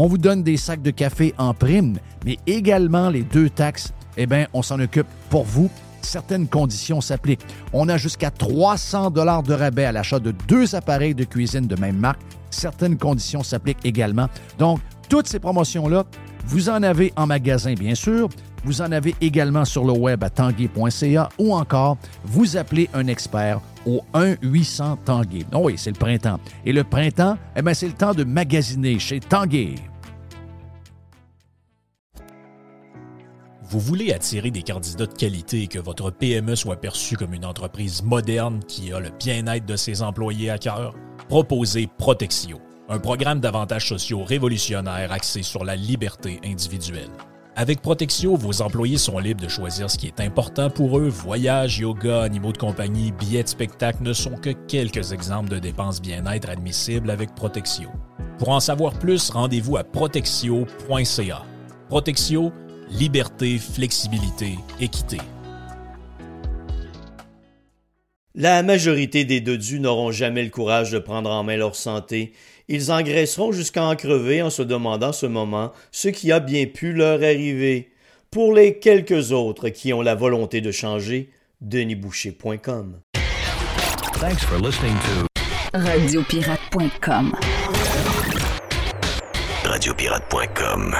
On vous donne des sacs de café en prime, mais également les deux taxes, eh bien, on s'en occupe pour vous. Certaines conditions s'appliquent. On a jusqu'à 300 dollars de rabais à l'achat de deux appareils de cuisine de même marque. Certaines conditions s'appliquent également. Donc, toutes ces promotions-là, vous en avez en magasin, bien sûr. Vous en avez également sur le web à tanguay.ca ou encore vous appelez un expert au 1-800 Tanguay. Oh oui, c'est le printemps. Et le printemps, eh bien, c'est le temps de magasiner chez Tanguay. Vous voulez attirer des candidats de qualité et que votre PME soit perçue comme une entreprise moderne qui a le bien-être de ses employés à cœur? Proposez Protexio, un programme d'avantages sociaux révolutionnaire axé sur la liberté individuelle. Avec Protexio, vos employés sont libres de choisir ce qui est important pour eux. Voyages, yoga, animaux de compagnie, billets de spectacle ne sont que quelques exemples de dépenses bien-être admissibles avec Protexio. Pour en savoir plus, rendez-vous à protexio.ca. Protexio, liberté, flexibilité, équité. La majorité des dodus n'auront jamais le courage de prendre en main leur santé ils engraisseront jusqu'à en crever en se demandant ce moment ce qui a bien pu leur arriver. Pour les quelques autres qui ont la volonté de changer, denisboucher.com. Thanks for listening to Radiopirate.com. Radiopirate.com.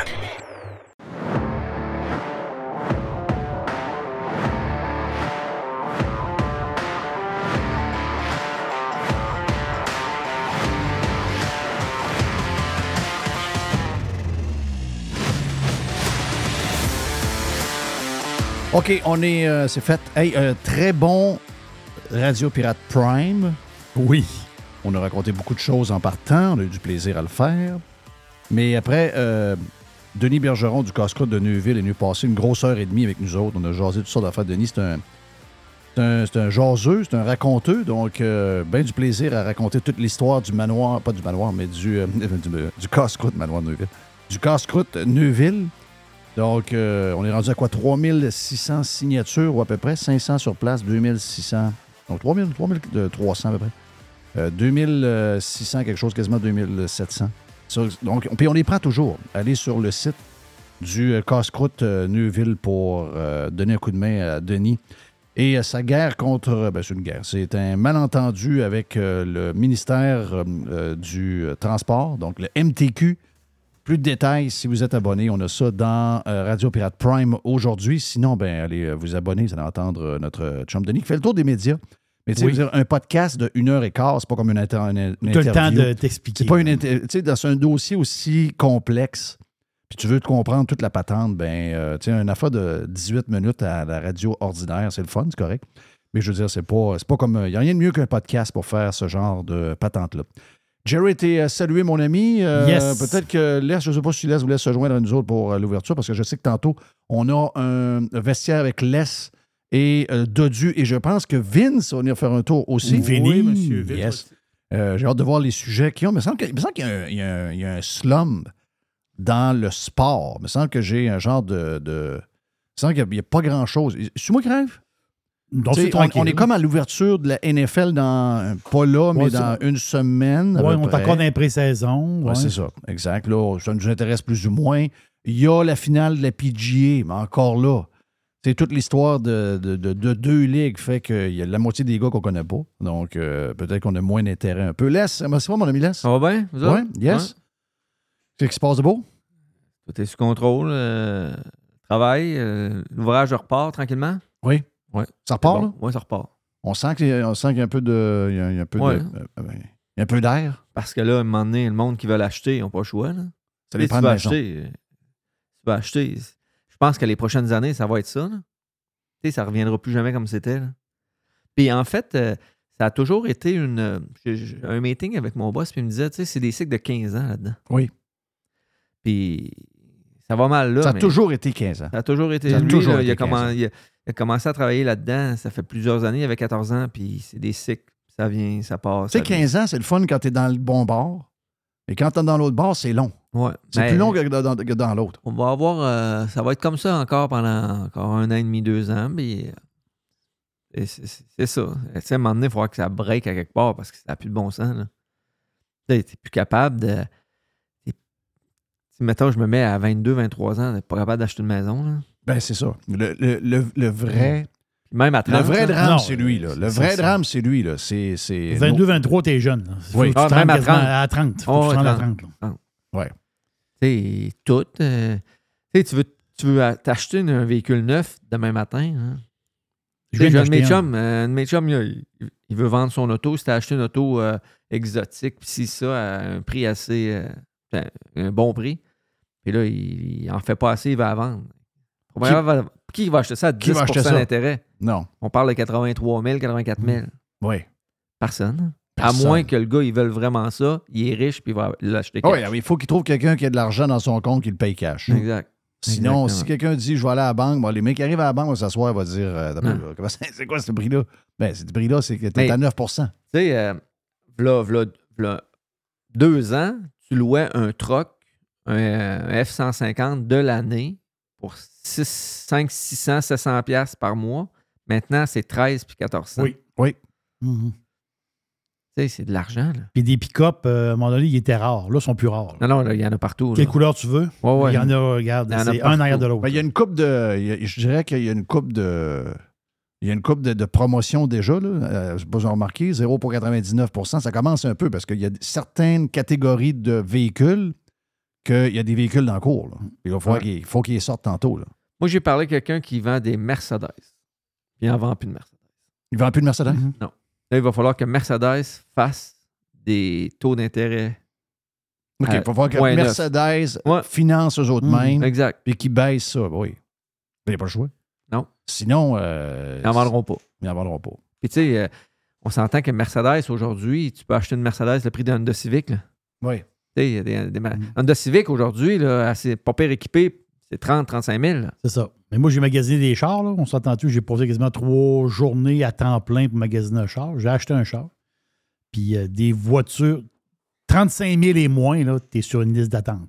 OK, on est. euh, c'est fait. Hey, un très bon Radio Pirate Prime. Oui. On a raconté beaucoup de choses en partant. On a eu du plaisir à le faire. Mais après, euh, Denis Bergeron du casse-croûte de Neuville est venu passer une grosse heure et demie avec nous autres. On a jasé toutes sortes d'affaires. Denis, c'est un. C'est un, c'est un jaseux, c'est un raconteux, donc euh, ben du plaisir à raconter toute l'histoire du manoir, pas du manoir, mais du, euh, du, du casse-croûte manoir de Neuville. Du casse-croûte Neuville. Donc, euh, on est rendu à quoi? 3600 signatures ou à peu près? 500 sur place, 2600. Donc, 3000, 3300 à peu près. Euh, 2600, quelque chose, quasiment 2700. Sur- donc, puis on les prend toujours. Allez sur le site du euh, casse-croûte euh, Neuville pour euh, donner un coup de main à Denis. Et euh, sa guerre contre. euh, Ben, c'est une guerre. C'est un malentendu avec euh, le ministère euh, euh, du euh, Transport, donc le MTQ. Plus de détails, si vous êtes abonné, on a ça dans euh, Radio Pirate Prime aujourd'hui. Sinon, ben, allez euh, vous abonner, vous allez entendre euh, notre chum Denis qui fait le tour des médias. Mais tu sais, Oui. dire, un podcast de une heure et quart, c'est pas comme une, inter- une, une T'as le temps interview. de t'expliquer. C'est pas une inter- Tu sais, dans un dossier aussi complexe, puis tu veux te comprendre toute la patente, ben, euh, tu sais, une affaire de 18 minutes à la radio ordinaire, c'est le fun, c'est correct. Mais je veux dire, c'est pas, c'est pas comme. Il n'y a rien de mieux qu'un podcast pour faire ce genre de patente-là. Jerry, t'es salué, mon ami. Euh, Yes. Peut-être que Les, je ne sais pas si Les voulait se joindre à nous autres pour euh, l'ouverture, parce que je sais que tantôt, on a un vestiaire avec Les et euh, Dodu, et je pense que Vince va venir faire un tour aussi. Vinny, monsieur Vince Yes. Euh, J'ai hâte de voir les sujets qu'ils ont. Il me semble que- il me semble qu'il y, a un- y y a slum dans le sport. Il me semble que j'ai un genre de. de... Il me semble qu'il n'y a, pas grand-chose. C'est moi qui rêve? Donc, c'est on, est comme à l'ouverture de la NFL dans, pas là, mais Ouais, dans c'est- une semaine. peu on est encore dans les pré-saisons. Ouais, ouais. c'est ça, exact. Là, ça nous intéresse plus ou moins. Il y a la finale de la PGA, mais encore là, c'est toute l'histoire de, de- de- de deux ligues fait qu'il y a la moitié des gars qu'on connaît pas. Donc, euh, peut-être qu'on a moins d'intérêt un peu. Laisse, c'est pas mon ami Laisse? Ça va bien? vous autres? yes. Qu'est-ce qui se passe de beau? Tout est sous contrôle. euh, travail. euh, L'ouvrage repart tranquillement? Oui. Ouais. Ça repart, là? Oui, ça repart. On sent qu'il y a, on sent qu'il y a un peu de. Il y a, il y a un peu Ouais. de. euh, ben, il y a un peu d'air. Parce que là, à un moment donné, le monde qui veut l'acheter, ils n'ont pas le choix. Là. Ça Tu les prend tu vas acheter. euh, Tu vas acheter. Je pense que les prochaines années, ça va être ça. Là. Tu sais, ça ne reviendra plus jamais comme c'était. là. Puis en fait, euh, ça a toujours été une, j'ai- un meeting avec mon boss, puis il me disait, tu sais, c'est des cycles de 15 ans là-dedans. Oui. Puis ça va mal là. ça a mais toujours été 15 ans. ça a toujours été. Ça a lui, toujours là, il, a été 15 commen- ans. il a- il a commencé à travailler là-dedans, ça fait plusieurs années, il avait 14 ans, puis c'est des cycles. Ça vient, ça passe. Tu sais, ça vient. 15 ans, c'est le fun quand tu es dans le bon bord. Mais quand tu es dans l'autre bord, c'est long. Ouais. C'est plus long que dans, l'autre. On va avoir. euh, ça va être comme ça encore pendant encore un an et demi, deux ans. Puis, euh, c'est ça. Tu sais, à un moment donné, il faudra que ça break à quelque part parce que ça n'a plus de bon sens. Tu n'es plus capable de. Si, mettons, je me mets à 22, 23 ans, t'es pas capable d'acheter une maison. Là. Ben, c'est ça. Le, le- le- le vrai, même à 30. le vrai là. drame, c'est lui. Là. Le vrai ça. drame, c'est lui. Là. C'est, c'est 22, 23, t'es jeune. là. Faut Oui. que tu Ah, te même rendes à quasiment 30. À 30. Faut Oh, que tu te rendes à 30. 30. là. Tu sais, tout. euh, tu veux, tu veux a- t'acheter un véhicule neuf demain matin. Hein? Je viens J'ai un de mes d'acheter un. chums, euh, un de mes chums, il, il veut vendre son auto. C'était acheter une auto euh, exotique, puis si ça, à un prix assez. euh, ben, un bon prix. Puis là, il, il en fait pas assez, il va la vendre. Qui va, qui va acheter ça à 10 Qui va acheter ça? d'intérêt? Non. On parle de 83 000, 84 000. Oui. Personne. Personne. À moins que le gars, il veuille vraiment ça, il est riche, puis il va l'acheter. Ah oui, cash. il faut qu'il trouve quelqu'un qui a de l'argent dans son compte qui le paye cash. Exact. Sinon, Exactement. si quelqu'un dit je vais aller à la banque, bon, les mecs qui arrivent à la banque vont s'asseoir, vont dire euh, là, c'est quoi ce prix-là? Ben, ce prix-là, c'est que tu Mais- à 9% Tu sais, euh, v'là deux ans, tu louais un truck, un, euh, F-150 de l'année pour 6, 5, 600, 700 pièces par mois. Maintenant, c'est 13 puis 1400. Oui. Oui. Mhm. Tu sais, c'est de l'argent. là. Puis des pick-up, euh, à un moment donné, ils étaient rares. Là, ils sont plus rares. là. Non, non, là, il y en a partout. là. Quelle couleur tu veux? Ouais, ouais. Il y en a, regarde, Il y en a c'est un arrière de l'autre. Ben, il y a une coupe de. a- je dirais qu'il y a une coupe de. Il y a une coupe de, de promotion déjà. Là. Euh, je ne sais pas si vous avez remarqué, 0 pour 99 Ça commence un peu parce qu'il y a certaines catégories de véhicules qu'il y a des véhicules dans le cours. là. Il va falloir Ouais. qu'il faut qu'ils sortent tantôt. Là. Moi, j'ai parlé à quelqu'un qui vend des Mercedes. Puis il n'en vend plus de Mercedes. Il ne vend plus de Mercedes? Mhm. Là, il va falloir que Mercedes fasse des taux d'intérêt. OK, il Euh, va falloir que. Mercedes Ouais. finance eux autres Mhm. mêmes Exact. et qu'ils baissent ça. Oui. Il n'y a pas le choix. Non. Sinon, euh, Ils n'en vendront pas. ils n'en vendront pas. Puis tu sais, euh, on s'entend que Mercedes, aujourd'hui, tu peux acheter une Mercedes le prix d'un Honda Civic. Là. Oui. Tu sais, il y a des, des ma- Mm. Honda Civic aujourd'hui, là, assez pas pire équipé, c'est 30-35 000. là. C'est ça. Mais moi, j'ai magasiné des chars. Là. On s'entend-tu? J'ai posé quasiment trois journées à temps plein pour magasiner un char. J'ai acheté un char. Puis euh, des voitures, 35 000 et moins, tu es sur une liste d'attente.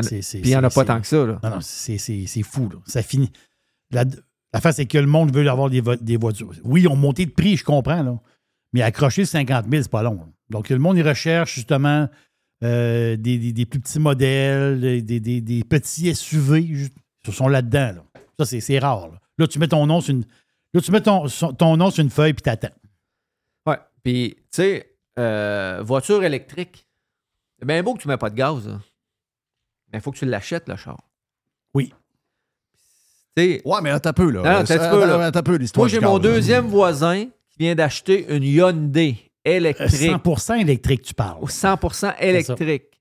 C'est- Puis il n'y en a pas tant que ça. Là. Non, non, c'est fou. Là. Ça finit. La, l'affaire, c'est que le monde veut avoir des, vo- des voitures. Oui, ils ont monté de prix, je comprends. Là. Mais accrocher 50 000, c'est pas long. là. Donc, le monde, il recherche justement euh, des, des- des plus petits modèles, des, des- des- des petits SUV. Ils sont là-dedans. Là. Ça, c'est, c'est rare. Là. Là, tu mets ton nom sur une, là, tu mets ton, nom sur une feuille puis t'attends. Ouais. Puis, tu sais, euh, voiture électrique, c'est bien beau que tu ne mets pas de gaz. là. Mais il faut que tu l'achètes, le char. Oui. Tu sais, Ouais, mais attends un peu, là. Non, attends un peu, là. attends un peu, l'histoire moi, j'ai mon gaz, là. deuxième voisin qui vient d'acheter une Hyundai électrique. 100 électrique, tu parles. au 100% électrique.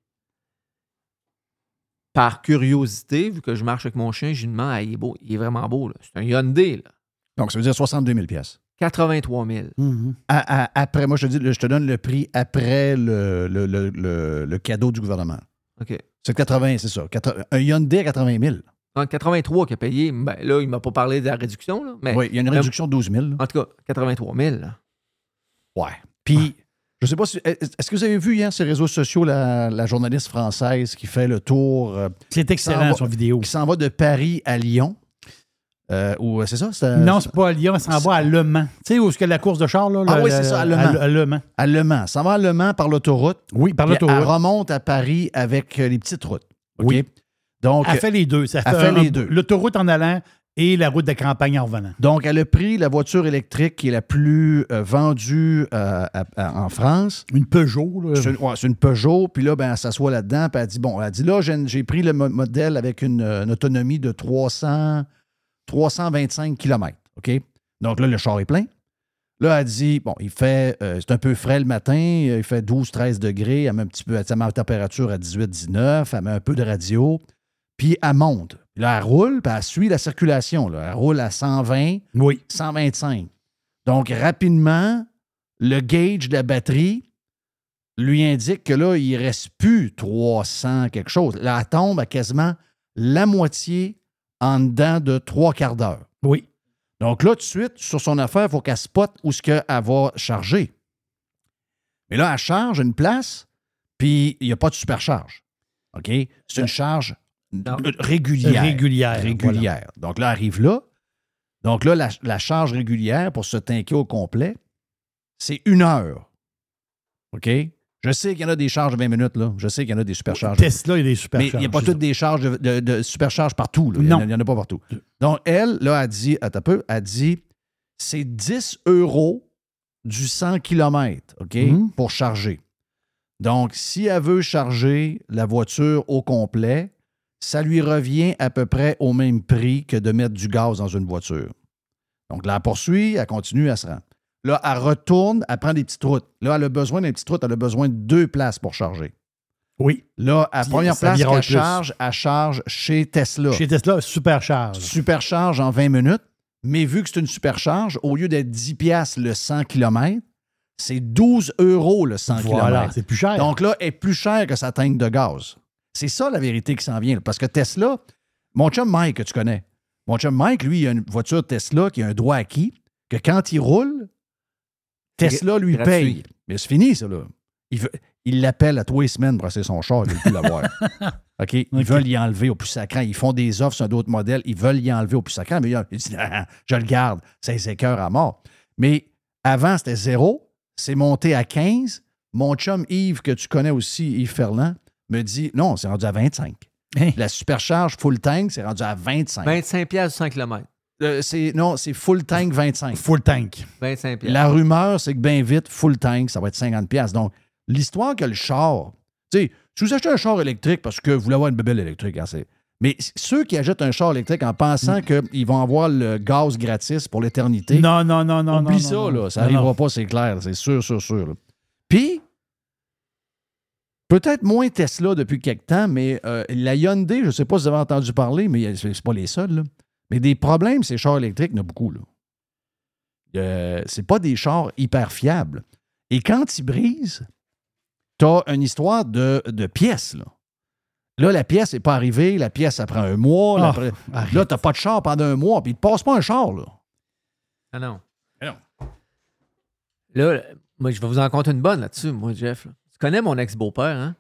Par curiosité, vu que je marche avec mon chien, je lui demande ah, il, est beau, il est vraiment beau. là. C'est un Hyundai, là. Donc, ça veut dire 62 000 pièces. 83 000. Mhm. À- à- Après, moi, je te, dis, je te donne le prix après le, le, le- le- le cadeau du gouvernement. OK. C'est 80, c'est ça. 80 un Hyundai à 80 000. Donc, 83 qui a payé. Ben, là, il ne m'a pas parlé de la réduction, là, mais Oui, il y a une réduction de 12 000. là. en tout cas, 83 000. là. Ouais. Puis, je sais pas si. Est-ce que vous avez vu hier sur les réseaux sociaux la, la journaliste française qui fait le tour, euh, C'est excellent, va- son vidéo. qui s'en va de Paris à Lyon? Euh, ou, euh, c'est ça? Non, c'est pas à Lyon, elle s'en va à Le Mans. Tu sais où est-ce que la course de char, là? Ah oui, c'est ça, à Le Mans. À, Le Mans. À Le Mans. Ça va à Le Mans par l'autoroute. Oui, par puis Elle l'autoroute. remonte à Paris avec les petites routes. OK? Oui. Donc, Elle fait les deux. Ça elle fait fait les deux. L'autoroute en allant et la route de campagne en revenant. Donc, elle a pris la voiture électrique qui est la plus euh, vendue euh, à- à- en France. Une Peugeot, là. C'est une, ouais, c'est une Peugeot, puis là, ben, elle s'assoit là-dedans, puis elle dit, bon, elle dit, là, j'ai j'ai pris le mo- modèle avec une, euh, une autonomie de 300, 325 km, OK? Donc là, le char est plein. Là, elle dit, bon, il fait, euh, c'est un peu frais le matin, il fait 12-13 degrés, elle met un petit peu, elle met la température à 18-19, elle met un peu de radio, puis elle monte. Là, elle roule, puis elle suit la circulation, là. Elle roule à 120, Oui. 125. Donc, rapidement, le gauge de la batterie lui indique que là, il ne reste plus 300 quelque chose. Là, elle tombe à quasiment la moitié en dedans de trois quarts d'heure. Oui. Donc là, tout de suite, sur son affaire, il faut qu'elle spot où ce qu'elle va charger. Mais là, elle charge une place, puis il n'y a pas de supercharge. OK? C'est une charge Non. régulière. Régulière. Régulière. Donc là, elle arrive là. Donc là, la, la charge régulière pour se tanker au complet, c'est une heure. OK? Je sais qu'il y en a des charges de 20 minutes, là. Je sais qu'il y en a des supercharges. Tesla, il y a des Mais supercharges. il n'y a pas toutes des charges de, de- de supercharges partout. là. Il en n'y en a pas partout. Donc, elle, là, a dit, attends un peu, a dit, c'est 10 euros du 100 km, OK, Mhm. pour charger. Donc, si elle veut charger la voiture au complet, ça lui revient à peu près au même prix que de mettre du gaz dans une voiture. Donc, là, elle poursuit, elle continue, elle se rend. Là, elle retourne, elle prend des petites routes. Là, elle a besoin d'une petite route, elle a besoin de deux places pour charger. Oui. Là, à Puis, première place qu'elle plus. charge, elle charge chez Tesla. Chez Tesla, supercharge. Supercharge en 20 minutes, mais vu que c'est une supercharge, au lieu d'être 10 piastres le 100 km, c'est 12 euros le 100 Voilà, km. c'est plus cher. Donc là, elle est plus cher que sa tank de gaz. C'est ça la vérité qui s'en vient. là. Parce que Tesla, mon chum Mike, que tu connais, mon chum Mike, lui, il a une voiture Tesla qui a un droit acquis, que quand il roule, Tesla lui gratuit. paye. Mais c'est fini, ça, là. Il veut- il l'appelle à tous les semaines pour son char, il veut plus l'avoir. OK? Ils veulent y enlever au plus sacrant. Ils font des offres sur d'autres modèles. Ils veulent y enlever au plus sacrant. Mais il dit, Ah, je le garde. Ça les écœure à mort. Mais avant, c'était zéro. C'est monté à 15. Mon chum Yves, que tu connais aussi, Yves Ferland, me dit non, c'est rendu à 25. Hein? La supercharge full tank, c'est rendu à 25. 25 pièces 100 km. Euh, c'est, non, c'est full tank 25. Full tank. 25 pièces. La rumeur, c'est que bien vite, full tank, ça va être 50$. piastres. Donc, l'histoire que le char, tu sais, si vous achetez un char électrique parce que vous voulez avoir une bébelle électrique, hein, c'est- mais ceux qui achètent un char électrique en pensant qu'ils vont avoir le gaz gratis pour l'éternité, Non, non, non, non. oublie non, ça, non, là, non. ça Non, n'arrivera non. pas, c'est clair, c'est sûr, sûr, sûr. là. Puis, peut-être moins Tesla depuis quelque temps, mais euh, la Hyundai, je ne sais pas si vous avez entendu parler, mais ce n'est pas les seuls, là. mais des problèmes, ces chars électriques, il y en a beaucoup. Là. Euh, c'est pas des chars hyper fiables. Et quand ils brisent, tu as une histoire de, de pièces. Là. là, la pièce n'est pas arrivée, la pièce, ça prend un mois. Ah, là, tu n'as pas de char pendant un mois, puis il ne te passe pas un char. Là. Ah non. Ah non. Là, moi, je vais vous en compter une bonne là-dessus, moi, Jeff. là. Connais mon ex-beau-père, hein?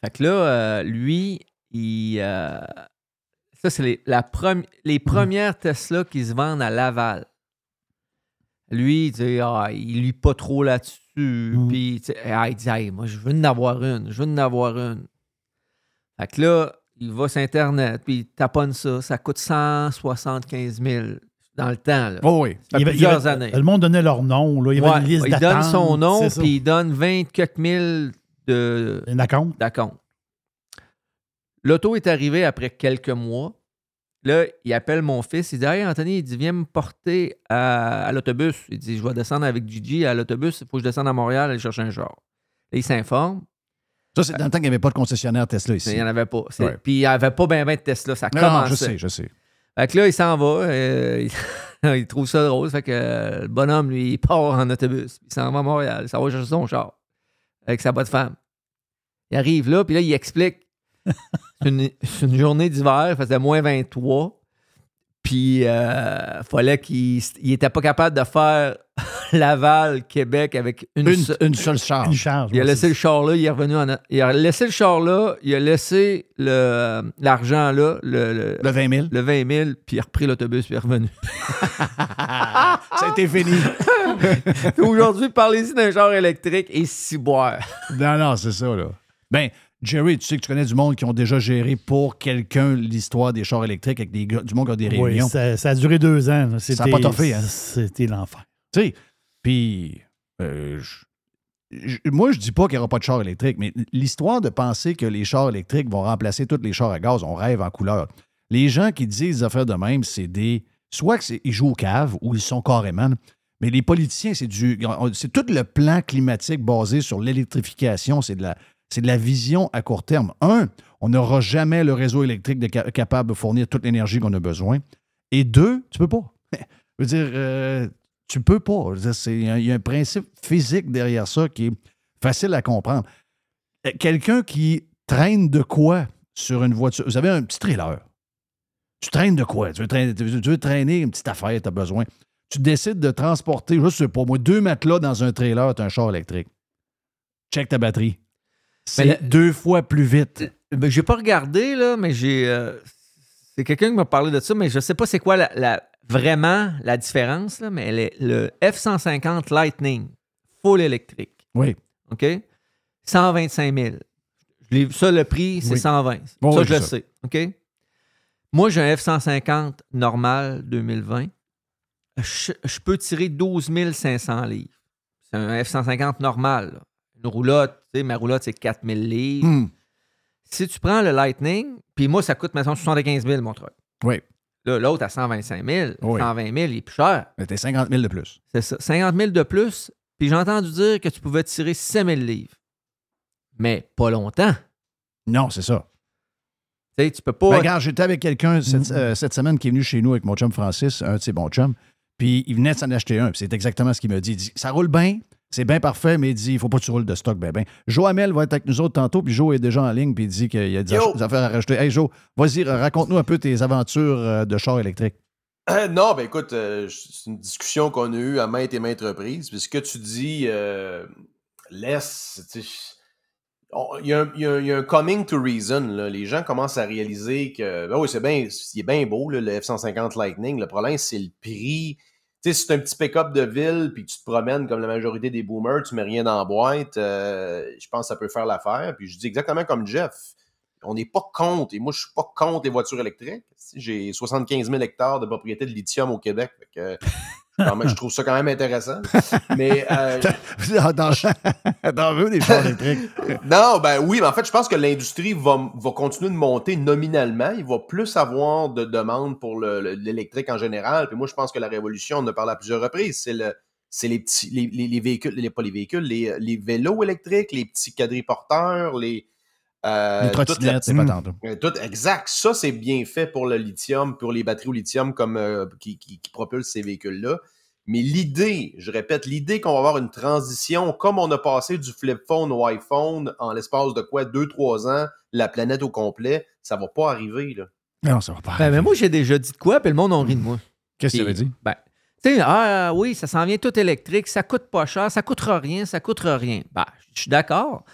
Fait que là, euh, lui, il. euh, ça, c'est les, la premi- les premières Tesla qui se vendent à Laval. Lui, il dit, ah, il lit pas trop là-dessus. Mhm. Puis, ah, il dit, Hey, moi, je veux en avoir une. Je veux en avoir une. Fait que là, il va sur Internet, puis il taponne ça. Ça coûte 175 000 dans le temps. Là. Oh oui. Il y avait- il plusieurs avait- années. Le monde donnait leur nom. Là. Il y avait une liste il donne son nom, puis il donne 24 000 de Un acompte. d'acompte. L'auto est arrivée après quelques mois. Là, il appelle mon fils. Il dit Hey, Anthony, il dit Viens me porter à, à l'autobus. Il dit Je vais descendre avec Gigi à l'autobus. Il faut que je descende à Montréal aller chercher un char. Là, il s'informe. Ça, c'est dans le temps qu'il n'y avait pas de concessionnaire Tesla ici. Il n'y en avait pas. Puis il n'y avait pas bien ben de Tesla. Ça Non, non, commençait. je sais, je sais. Fait que là, il s'en va. euh, il, il trouve ça drôle. Fait que euh, le bonhomme, lui, il part en autobus. Il s'en va à Montréal. Il s'en va chercher son char avec sa bonne femme. Il arrive là, puis là, il explique. C'est une, journée d'hiver, il faisait moins 23. Puis, euh, fallait qu'il il était pas capable de faire Laval, Québec avec une, Une, seule- une seule charge. Une charge. il a laissé le char là, il est revenu en. Il a laissé le char là, il a laissé le- l'argent là, le, le- Le 20 000. le 20 000, puis il a repris l'autobus, puis il est revenu. ça a été fini. Aujourd'hui, parlez-y d'un char électrique et si boire. non, non, c'est ça, là. Ben, Jerry, tu sais que tu connais du monde qui ont déjà géré pour quelqu'un l'histoire des chars électriques avec des gars- du monde qui a des Oui, réunions. ça, ça a duré deux ans. Ça a pas C'était- toffé, hein? C'était l'enfer. Tu sais, puis euh, moi, je dis pas qu'il n'y aura pas de chars électriques, mais l'histoire de penser que les chars électriques vont remplacer tous les chars à gaz, on rêve en couleur. Les gens qui disent des affaires de même, c'est des. Soit qu'ils jouent au cave ou ils sont carrément. Mais les politiciens, c'est du. C'est tout le plan climatique basé sur l'électrification. C'est de la. C'est de la vision à court terme. Un, on n'aura jamais le réseau électrique capable de fournir toute l'énergie qu'on a besoin. Et deux, tu peux pas. Je veux dire, euh, tu peux pas. Il y, a- il y a un principe physique derrière ça qui est facile à comprendre. Euh, Quelqu'un qui traîne de quoi sur une voiture? Vous avez un petit trailer. Tu traînes de quoi? Tu veux traîner, tu veux- tu veux traîner une petite affaire, tu as besoin. Tu décides de transporter, je sais pas moi, deux matelas dans un trailer, tu un char électrique. Check ta batterie. C'est deux fois plus vite. Ben, j'ai pas regardé, là, mais j'ai. euh, c'est quelqu'un qui m'a parlé de ça, mais je sais pas c'est quoi la, la- vraiment la différence, là, mais elle est- le F-150 Lightning, full électrique, Oui. OK? 125 000. Je l'ai- ça, le prix, c'est Oui. 120. Bon, ça, oui, je le ça. sais, OK? Moi, j'ai un F-150 normal 2020. Je, je peux tirer 12 500 livres. C'est un F-150 normal. là. Une roulotte, tu sais, ma roulotte, c'est 4000 livres. Hmm. Si tu prends le Lightning, puis moi, ça coûte, mettons, 75 000 mon truck. Oui. Là, l'autre à 125 000, Oui. 120 000, il est plus cher. Mais T'es 50 000 de plus. C'est ça. 50 000 de plus. Puis j'ai entendu dire que tu pouvais tirer 5 000 livres. Mais pas longtemps. Non, c'est ça. Tu sais, tu peux pas. Ben, regarde, j'étais avec quelqu'un cette, euh, cette semaine qui est venu chez nous avec mon chum Francis, un de ses bons chums. Puis il venait de s'en acheter un. Puis c'est exactement ce qu'il me dit. Il dit Ça roule bien, c'est bien parfait, mais il dit Il faut pas que tu roules de stock, ben ben. Joe Hamel va être avec nous autres tantôt, puis Joe est déjà en ligne, puis il dit qu'il y a des, Yo! affaires à rajouter. Hey Joe, vas-y, raconte-nous un peu tes aventures euh, de char électrique. Euh, non, ben écoute, euh, c'est une discussion qu'on a eue à maintes et maintes reprises. Puis ce que tu dis euh, laisse. Il y, a un- y y a coming to reason. là. Les gens commencent à réaliser que, ben oui, c'est bien, il est bien beau, là, le F-150 Lightning. Le problème, c'est le prix. Tu sais, si c'est un petit pick-up de ville, puis tu te promènes comme la majorité des boomers, tu mets rien dans la boîte, euh, je pense que ça peut faire l'affaire. Puis je dis exactement comme Jeff. On n'est pas contre, et moi je suis pas contre les voitures électriques. J'ai 75 000 hectares de propriété de lithium au Québec. Quand même, je trouve ça quand même intéressant. Mais euh, Dans, dans veux des chars électriques. non, ben oui, mais en fait, je pense que l'industrie va, va continuer de monter nominalement. Il va plus avoir de demandes pour le- le- l'électrique en général. Puis moi, je pense que la révolution, on en a parlé à plusieurs reprises, c'est le c'est les petits les, les- les véhicules, les, pas les véhicules, les, les vélos électriques, les petits quadriporteurs, les euh, trottinettes, c'est pas tant. euh, Tout, exact. Ça, c'est bien fait pour le lithium, pour les batteries au lithium comme, euh, qui, qui- qui propulsent ces véhicules-là. Mais l'idée, je répète, l'idée qu'on va avoir une transition, comme on a passé du flip phone au iPhone en l'espace de quoi, deux, trois ans, la planète au complet, ça va pas arriver. Là. Non, ça va pas. Ben, mais moi, j'ai déjà dit de quoi, puis le monde en rit de moi. Qu'est-ce que tu Puis, avais dit? Ben, tu sais, ah oui, ça s'en vient tout électrique, ça coûte pas cher, ça coûtera rien, ça coûtera rien. Ben, je suis d'accord.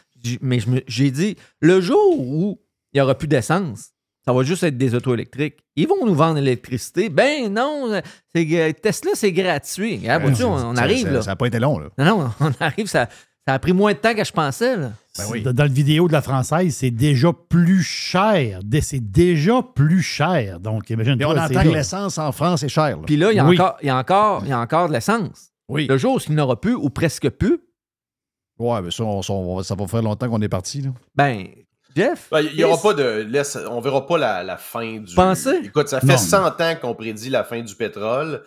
Mais je me- j'ai dit, le jour où il n'y aura plus d'essence, ça va juste être des autos électriques. Ils vont nous vendre l'électricité. Ben non, c'est, que Tesla, c'est gratuit. On, on arrive, ça- là. Ça n'a pas été long, là. Non, non, on arrive, ça, ça a pris moins de temps que je pensais, là. Ben oui. Dans le vidéo de la française, c'est déjà plus cher. C'est déjà plus cher. Donc, imagine Et on entend que l'essence en France est chère. Puis là, il y a, Oui. encore, il y a, encore, il y a encore de l'essence. Oui. Le jour où il n'y en aura plus, ou presque plus, Ouais, mais ça, on- ça, on va- ça va faire longtemps qu'on est parti. Ben, Jeff? Ben, Il y aura pas de. laisse- on verra pas la, la fin du. Pensez? Écoute, ça fait Non. 100 ans qu'on prédit la fin du pétrole.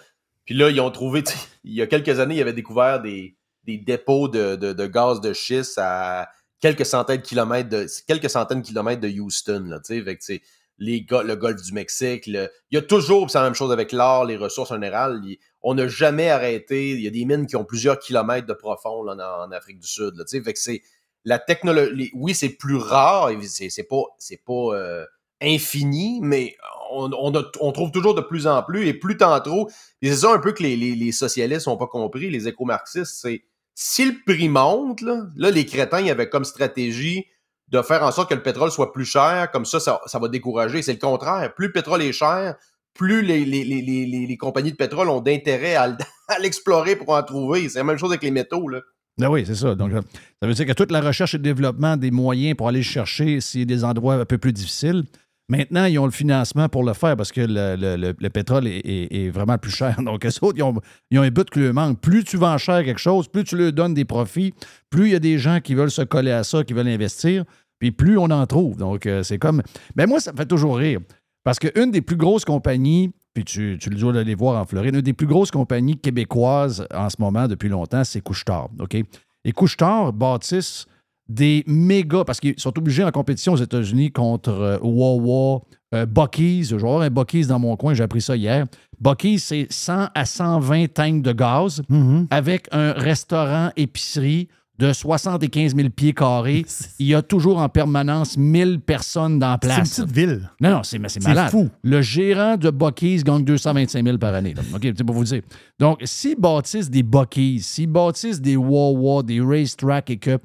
Puis là, ils ont trouvé. Il y a quelques années, ils avaient découvert des, des dépôts de, de- de gaz de schiste à quelques centaines de kilomètres de, quelques centaines de kilomètres de Houston. Là, tu sais. Fait que c'est les, le golfe du Mexique. le- il y a toujours, c'est la même chose avec l'or, les ressources général. il- on n'a jamais arrêté. Il y a des mines qui ont plusieurs kilomètres de profond là, en, Afrique du Sud. Là, fait que c'est la technologie. Oui, c'est plus rare. C'est pas, c'est pas euh, infini, mais on, on a- on trouve toujours de plus en plus et plus tant trop. C'est ça un peu que les, les, les socialistes n'ont pas compris, les éco-marxistes, c'est si le prix monte, là, là, les crétins ils avaient comme stratégie de faire en sorte que le pétrole soit plus cher, comme ça, ça, va décourager. C'est le contraire. Plus le pétrole est cher, plus les, compagnies de pétrole ont d'intérêt à, l'explorer pour en trouver. C'est la même chose avec les métaux. Là. Ben oui, c'est ça. Donc, euh, ça veut dire que toute la recherche et le développement des moyens pour aller chercher s'il des endroits un peu plus difficiles, maintenant, ils ont le financement pour le faire parce que le, le- le- le pétrole est, vraiment plus cher. Donc, eux autres, ils ont, ils ont un but que le manque. Plus tu vends cher quelque chose, plus tu leur donnes des profits, plus il y a des gens qui veulent se coller à ça, qui veulent investir, puis plus on en trouve. Donc, euh, c'est comme. Ben moi, ça me fait toujours rire. Parce qu'une des plus grosses compagnies, puis tu, tu dois aller voir en Floride, une des plus grosses compagnies québécoises en ce moment depuis longtemps, c'est Couchetard. OK? Et Couchetard bâtissent des méga, parce qu'ils sont obligés en compétition aux États-Unis contre euh, Wawa, euh, Bucky's. Je vais avoir un Bucky's dans mon coin, j'ai appris ça hier. Bucky's, c'est 100 à 120 tanks de gaz avec un restaurant épicerie de 75 000 pieds carrés. Il y a toujours en permanence 1000 personnes dans la C'est une place. petite ville. Non, non, c'est mais c'est C'est malade. fou. Le gérant de Bucky's gagne 225 000 par année. là. OK, c'est pour vous dire. Donc, s'ils bâtissent des Bucky's, s'ils bâtissent des Wawa, des racetracks et que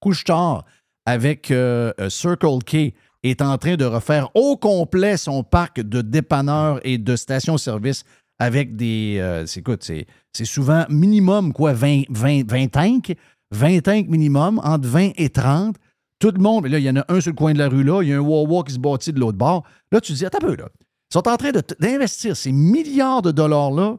Couche-Tard, avec euh, euh, Circle K, est en train de refaire au complet son parc de dépanneurs et de stations-service avec des. euh, écoute, c'est souvent minimum, quoi, 20, 20, 20 tanks. 20 tanks minimum, entre 20 et 30. Tout le monde, là, il y en a un sur le coin de la rue là, il y a un Wawa qui se bâtit de l'autre bord. Là, tu te dis, attends un peu, là. Ils sont en train d'investir ces milliards de dollars-là.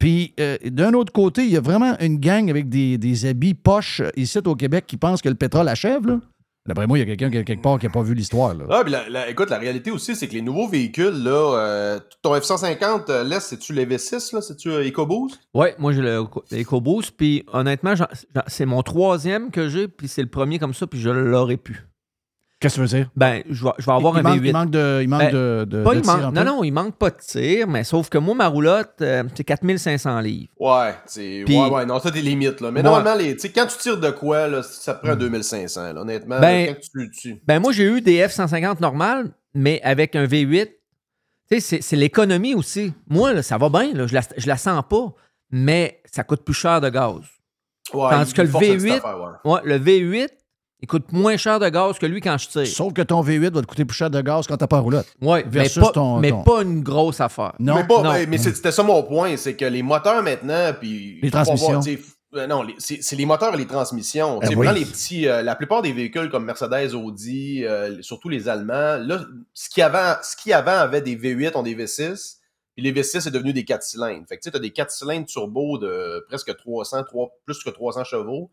Puis, euh, d'un autre côté, il y a vraiment une gang avec des, des habits poches euh, ici au Québec qui pensent que le pétrole achève, là. D'après moi, il y a quelqu'un qui- quelque part qui n'a pas vu l'histoire, là. Ah, puis la- la- écoute, la réalité aussi, c'est que les nouveaux véhicules, là, euh, ton F-150, euh, laisse, c'est-tu l'EV6, là? C'est-tu euh, EcoBoost? Ouais, moi j'ai le EcoBoost, puis honnêtement, c'est mon troisième que j'ai, puis c'est le premier comme ça, puis je l'aurais pu. Qu'est-ce que tu veux dire? Ben, je vais, je vais avoir il, un manque, V8. il manque de, il manque Ben, de, de- Pas, de il tir manque- non, peu? non, il manque pas de tir, mais sauf que moi, ma roulotte, euh, c'est 4500 livres. Ouais, c'est. Puis- ouais, ouais, non, ça, des limites, là. Mais Ouais. normalement, les, tu sais, quand tu tires de quoi, là, ça te prend 2500, là, honnêtement. Ben- là, quand tu, tu- Ben, moi, j'ai eu des F-150 normales, mais avec un V8. Tu sais, c'est- c'est l'économie aussi. Moi, là, ça va bien, là, je, la, je la sens pas, mais ça coûte plus cher de gaz. Ouais, Tandis que le force cette V8, affaire, ouais. ouais, le V8, il coûte moins cher de gaz que lui quand je tire. Sauf que ton V8 va te coûter plus cher de gaz quand t'as pas la roulotte. Ouais, mais, versus pas, ton- mais ton- pas une grosse affaire. Non? mais pas, non. mais, mais c'est- c'était ça mon point, c'est que les moteurs maintenant, puis. Les transmissions. voir, euh, non, c'est les moteurs et les transmissions. Eh oui. prends les petits, euh, la plupart des véhicules comme Mercedes, Audi, euh, surtout les Allemands, là, ce qui avant, ce qui avant avait des V8 ont des V6, puis les V6 c'est devenu des 4 cylindres. Fait que tu sais, t'as des 4 cylindres turbo de presque 300, 3 plus que 300 chevaux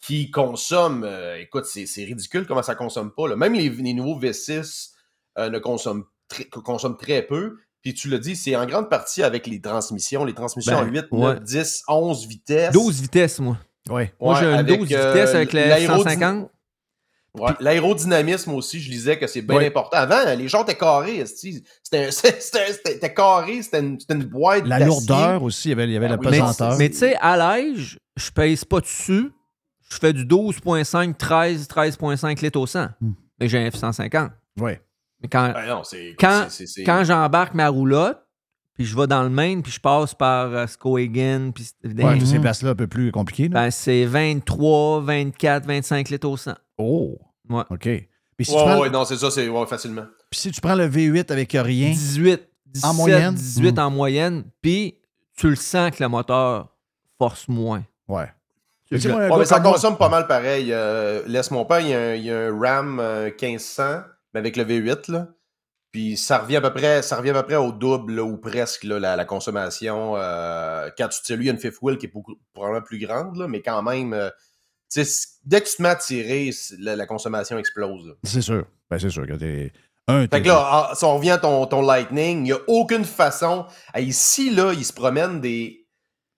qui consomment, euh, écoute, c'est c'est ridicule comment ça consomme pas. là. Même les, les nouveaux V6 euh, ne consomment très, consomment très peu. Puis tu l'as dit, c'est en grande partie avec les transmissions. Les transmissions Ben, en 8, ouais. 9, 10, 11 vitesses. 12 vitesses, moi. Oui. Moi, Ouais, j'ai une avec, 12 euh, vitesses avec le l'aérodyn- F-150. Ouais, L'aérodynamisme aussi, je lisais que c'est bien Ouais. important. Avant, les gens étaient carrés. C'était c'était- c'était- c'était carré, c'était une, c'était une boîte. La d'acier. lourdeur aussi, il y avait, il y avait la Ah oui, Mais, pesanteur. mais tu sais, à l'âge, je pèse pas dessus. Je fais du 12,5, 13, 13,5 litres au 100. Hmm. Mais j'ai un F-150. Oui. Mais quand, non, c'est- Quand- quand j'embarque ma roulotte, puis je vais dans le Maine, puis je passe par euh, Skowhegan, puis c'est- Ouais, Mhm. ces places-là un peu plus compliquées. ben, c'est 23, 24, 25 litres au 100. Oh. Ouais. OK. Puis si, Ouais, tu prends, ouais, non, c'est ça, c'est ouais, facilement. puis si tu prends le V8 avec rien, 18, 17, moyenne? 18 Hmm. en moyenne, puis tu le sens que le moteur force moins. ouais. Ouais, mais ça moi- consomme pas mal pareil. Euh, laisse mon père, il y a un, il y a un RAM euh, 1500, mais avec le V8, là. Puis ça revient à peu près, ça revient à peu près au double là, ou presque là, la, la consommation. euh, quand tu tires, lui, il y a une fifth wheel qui est beaucoup, probablement plus grande, là, mais quand même, euh, dès que tu te mets à tirer, la, la consommation explose. C'est sûr. Ben, c'est sûr que t'es. Un, Fait que là, ah, si on revient à ton, ton Lightning, il n'y a aucune façon. Ici, là, ils se promènent des.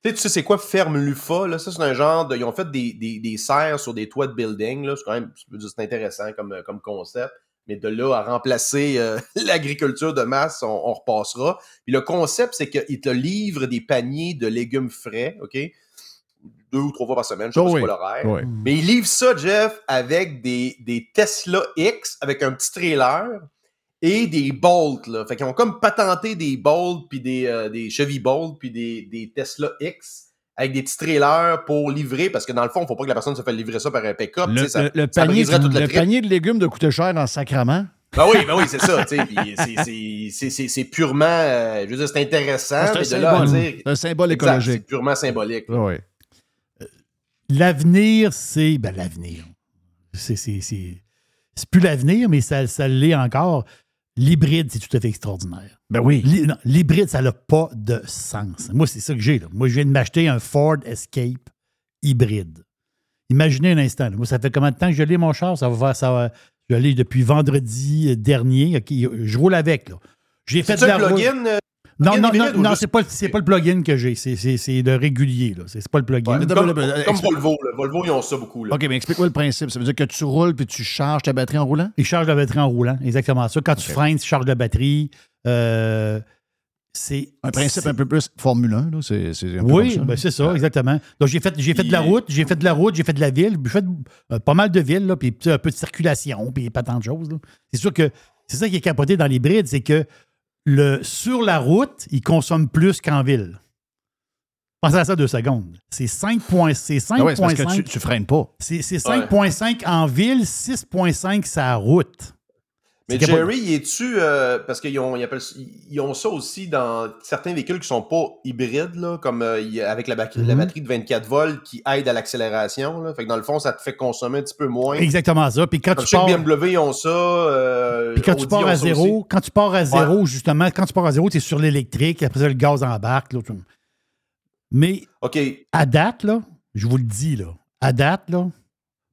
Tu sais, tu sais, c'est quoi Ferme Lufa? Là? Ça, c'est un genre de. Ils ont fait des, des, des serres sur des toits de building. Là. C'est quand même c'est intéressant comme, euh, comme concept. Mais de là à remplacer euh, l'agriculture de masse, on, on repassera. Puis le concept, c'est qu'ils te livrent des paniers de légumes frais, OK? Deux ou trois fois par semaine, je sais Oh pas oui. quoi l'horaire. Ouais. Mais ils livrent ça, Jeff, avec des, des Tesla X, avec un petit trailer et des Bolt. Là. Fait qu'ils ont comme patenté des Bolt, puis des, euh, des Chevy Bolt, puis des, des Tesla X avec des petits trailers pour livrer, parce que dans le fond, il ne faut pas que la personne se fasse livrer ça par un pick-up. Le, ça- le- le ça panier, toute le panier de légumes de coûter cher dans le sacrament. Ben oui, ben oui, c'est ça. c'est- purement. euh, je veux dire, c'est intéressant, c'est un là symbole. dire. Un symbole Exact, écologique. C'est purement symbolique. Oui. L'avenir, c'est. Ben, l'avenir. C'est, c'est, c'est, c'est plus l'avenir, mais ça, ça l'est encore. L'hybride, c'est tout à fait extraordinaire. Ben oui. L'hybride, ça n'a pas de sens. Moi, c'est ça que j'ai. là. Moi, je viens de m'acheter un Ford Escape hybride. Imaginez un instant. là. Moi, ça fait combien de temps que je l'ai, mon char? Ça va faire. Ça va, je l'ai depuis vendredi dernier. OK, je roule avec. Là. J'ai fait de un la route. plugin? Non, non, non, ou non juste- c'est pas, pas le plugin que j'ai. C'est, c'est, c'est le régulier. Là. C'est, c'est pas le plugin. Ouais, comme, Volvo. là. Volvo, ils ont ça beaucoup. Là. OK, mais explique-moi le principe. Ça veut dire que tu roules puis tu charges ta batterie en roulant? Il charge la batterie en roulant, exactement ça. Quand tu freines, tu charges la batterie. Euh, c'est Un principe un peu plus Formule 1, là. Un peu Oui, ça, ben c'est ça, exactement. Donc, j'ai fait, j'ai fait de la route, j'ai fait de la route, j'ai fait de la ville, j'ai fait euh, pas mal de villes, là, puis un peu de circulation, puis pas tant de choses. C'est sûr que c'est ça qui est capoté dans l'hybride, c'est que le, sur la route, il consomme plus qu'en ville. Pensez à ça deux secondes. C'est 5 points- c'est Ah ouais, c'est parce que 5,5 tu, tu freines pas. c'est c'est 5,5 en ville, 6,5 sur la route. Mais Jerry, y es-tu. euh, parce qu'ils ont, ils appellent ça- ils ont ça aussi dans certains véhicules qui sont pas hybrides, là, comme euh, avec la, ba- la Mhm. batterie de 24 volts qui aide à l'accélération. Fait que dans le fond, ça te fait consommer un petit peu moins. Exactement ça. Puis quand Comme tu pars, BMW, ils ont ça. euh, puis quand tu pars à zéro, quand tu pars à zéro, justement, quand tu pars à zéro, tu es sur l'électrique, après ça, le gaz embarque. là. Mais à date, là, je vous le dis, là, à date, là,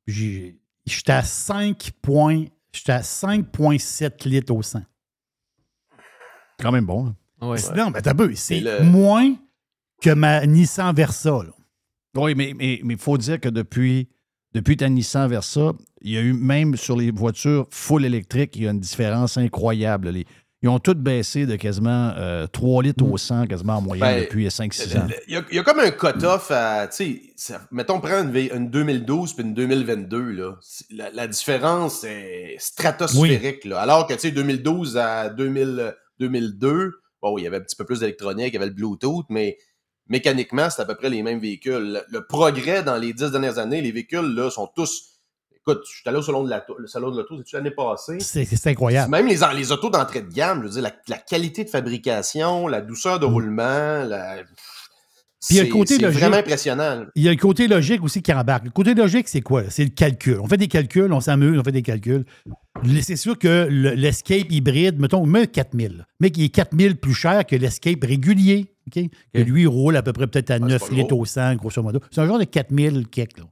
j'étais à 5 points, j'étais à 5,7 litres au 100. Quand même bon. Ouais. Non, mais t'as peu, c'est le- moins que ma Nissan Versa. Là. Oui, mais il mais, mais faut dire que depuis, depuis ta Nissan Versa, il y a eu, même sur les voitures full électriques, il y a une différence incroyable. Les- ils ont toutes baissé de quasiment euh, 3 litres au 100, quasiment en moyenne Ben, depuis 5-6 ans. Il y, a, il y a comme un cut-off à. Mettons, prends une, V- une 2012 puis une 2022. Là. La, la différence est stratosphérique. Là. Alors que, tu sais, 2012 à 2000, 2002, bon, il y avait un petit peu plus d'électronique, il y avait le Bluetooth, mais mécaniquement, c'est à peu près les mêmes véhicules. Le, le progrès dans les dix dernières années, les véhicules, là, sont tous. Écoute, je suis allé au salon de l'auto, le salon de l'auto, c'est-tu l'année passée? C'est incroyable. Même les, les autos d'entrée de gamme, je veux dire, la, la qualité de fabrication, la douceur de roulement, la... Mm. Puis il y a le c'est- côté logique. vraiment impressionnant. Il y a le côté logique aussi qui embarque. Le côté logique, c'est quoi? C'est le calcul. On fait des calculs, on s'amuse, on fait des calculs. C'est sûr que le- l'Escape hybride, mettons, met 4000. Mais qui est 4000 plus cher que l'Escape régulier. OK? Que lui, il roule à peu près peut-être à Ah, c'est 9 pas litres au 100, grosso modo. C'est un genre de 4000 quelque. Là.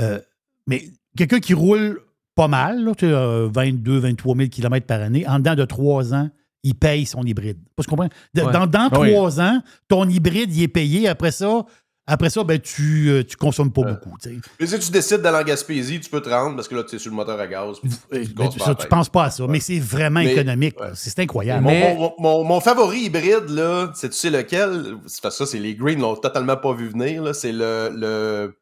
Euh, mais quelqu'un qui roule pas mal, là, tu sais, euh, 22, 23 000 km par année, en dedans de 3 ans, il paye son hybride. Tu comprends? De- Ouais. Dans, dans Ah oui. 3 ans, ton hybride, il est payé. Après ça, après ça, ben, tu, euh, tu consommes pas beaucoup. tu sais. Mais si tu décides d'aller en Gaspésie, tu peux te rendre parce que là, tu es sur le moteur à gaz. tu Ben, tu, ça, penses pas à ça, mais c'est vraiment Mais- économique. ouais. C'est incroyable. Mon, Mais- mon, mon- mon favori hybride, là, c'est tu sais lequel? C'est parce que ça, c'est les Green l'ont totalement pas vu venir. là. C'est le, le.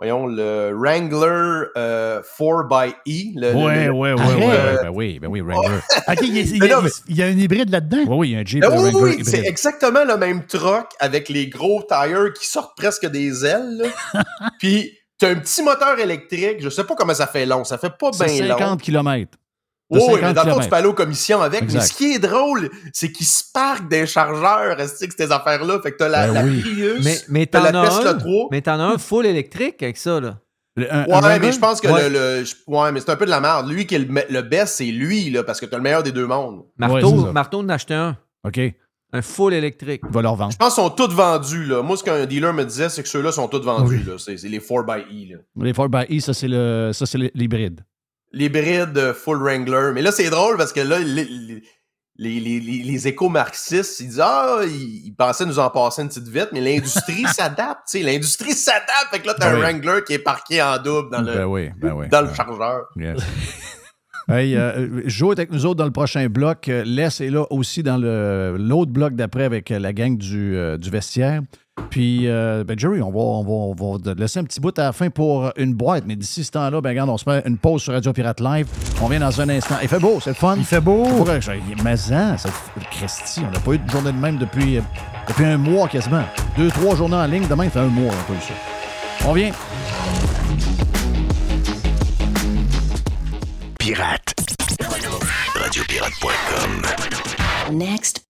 Voyons, le Wrangler euh, 4xE. Le, le- oui, oui, Arrête. oui. Ben oui, ben oui, Wrangler. OK, il y, a, il y a- Mais non, mais- il y a un hybride là-dedans? Oui, oui, il y a un Jeep Ah oui, Wrangler oui, hybride. c'est exactement le même truck avec les gros tires qui sortent presque des ailes. là. Puis, t'as un petit moteur électrique. Je sais pas comment ça fait long. Ça fait pas bien long. 50 km. Oui, de mais 50 dans le fond, tu peux aller aux commissions avec. Exact. Mais ce qui est drôle, c'est qu'ils se parquent des chargeurs, est-ce que ces affaires-là? Fait que t'as la, Ben la oui. Prius, Mais, mais t'as t'en la as Tesla un. 3. Mais t'en as un full électrique avec ça, là. Le- un- Ouais, mais je pense que Ouais. le, le- Ouais, mais c'est un peu de la merde. Lui qui est le, le best, c'est lui, là, parce que t'as le meilleur des deux mondes. Ouais, Marteau, ça. Marteau en a acheté un. OK. Un full électrique. va leur vendre. Je pense qu'ils sont tous vendus, là. Moi, ce qu'un dealer me disait, c'est que ceux-là sont tous vendus, Oui. là. C'est c'est les 4xE, là. Les 4xE, ça, c'est le- ça, c'est l'hybride. L'hybride euh, full Wrangler. Mais là, c'est drôle parce que là, les, les, les, les- éco-marxistes, ils disent Ah, ils, ils pensaient nous en passer une petite vite, mais l'industrie s'adapte, tu sais. L'industrie s'adapte. Fait que là, t'as Oui. un Wrangler qui est parqué en double dans le, Ben oui, ben oui. dans le Ben- chargeur. Yes. Hey, euh, Joe est avec nous autres dans le prochain bloc. Euh, Les est là aussi dans l'autre bloc d'après avec euh, la gang du, euh, du vestiaire. Puis, euh, ben Jerry, on va, on, va, on va te laisser un petit bout à la fin pour une boîte. Mais d'ici ce temps-là, ben regarde, on se met une pause sur Radio Pirate Live. On vient dans un instant. Il fait beau, c'est le fun. Il fait beau. Mais hein, ça, Christy, on n'a pas eu de journée de même depuis, euh, depuis un mois quasiment. Deux, trois journées en ligne. Demain, il fait un mois un peu ça. On vient. Pirate. Radiopirate.com. Next.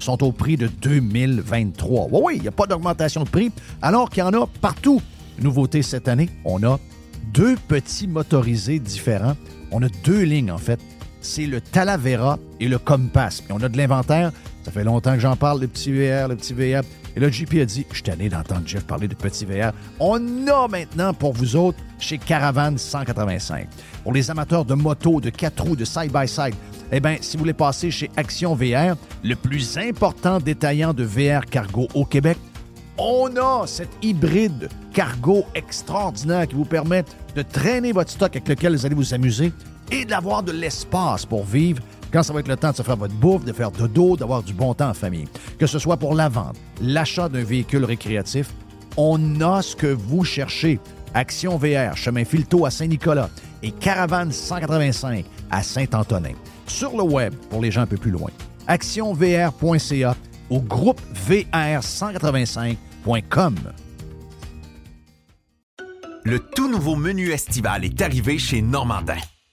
sont au prix de 2023. Oui, oui, il n'y a pas d'augmentation de prix, alors qu'il y en a partout. Nouveauté cette année, on a deux petits motorisés différents on a deux lignes, en fait. C'est le Talavera et le Compass. On a de l'inventaire. Ça fait longtemps que j'en parle, le petit VR, le petit VR. Et là, JP a dit, je suis tanné d'entendre Jeff parler de petit VR. On a maintenant pour vous autres chez Caravan 185. Pour les amateurs de moto, de quatre roues, de side-by-side, eh bien, si vous voulez passer chez Action VR, le plus important détaillant de VR cargo au Québec, on a cette hybride cargo extraordinaire qui vous permet de traîner votre stock avec lequel vous allez vous amuser et d'avoir de l'espace pour vivre quand ça va être le temps de se faire votre bouffe, de faire dodo, d'avoir du bon temps en famille. Que ce soit pour la vente, l'achat d'un véhicule récréatif, on a ce que vous cherchez. Action VR, chemin Filto à Saint-Nicolas et Caravane 185 à Saint-Antonin. Sur le web, pour les gens un peu plus loin, actionvr.ca au groupe VR185.com. Le tout nouveau menu estival est arrivé chez Normandin.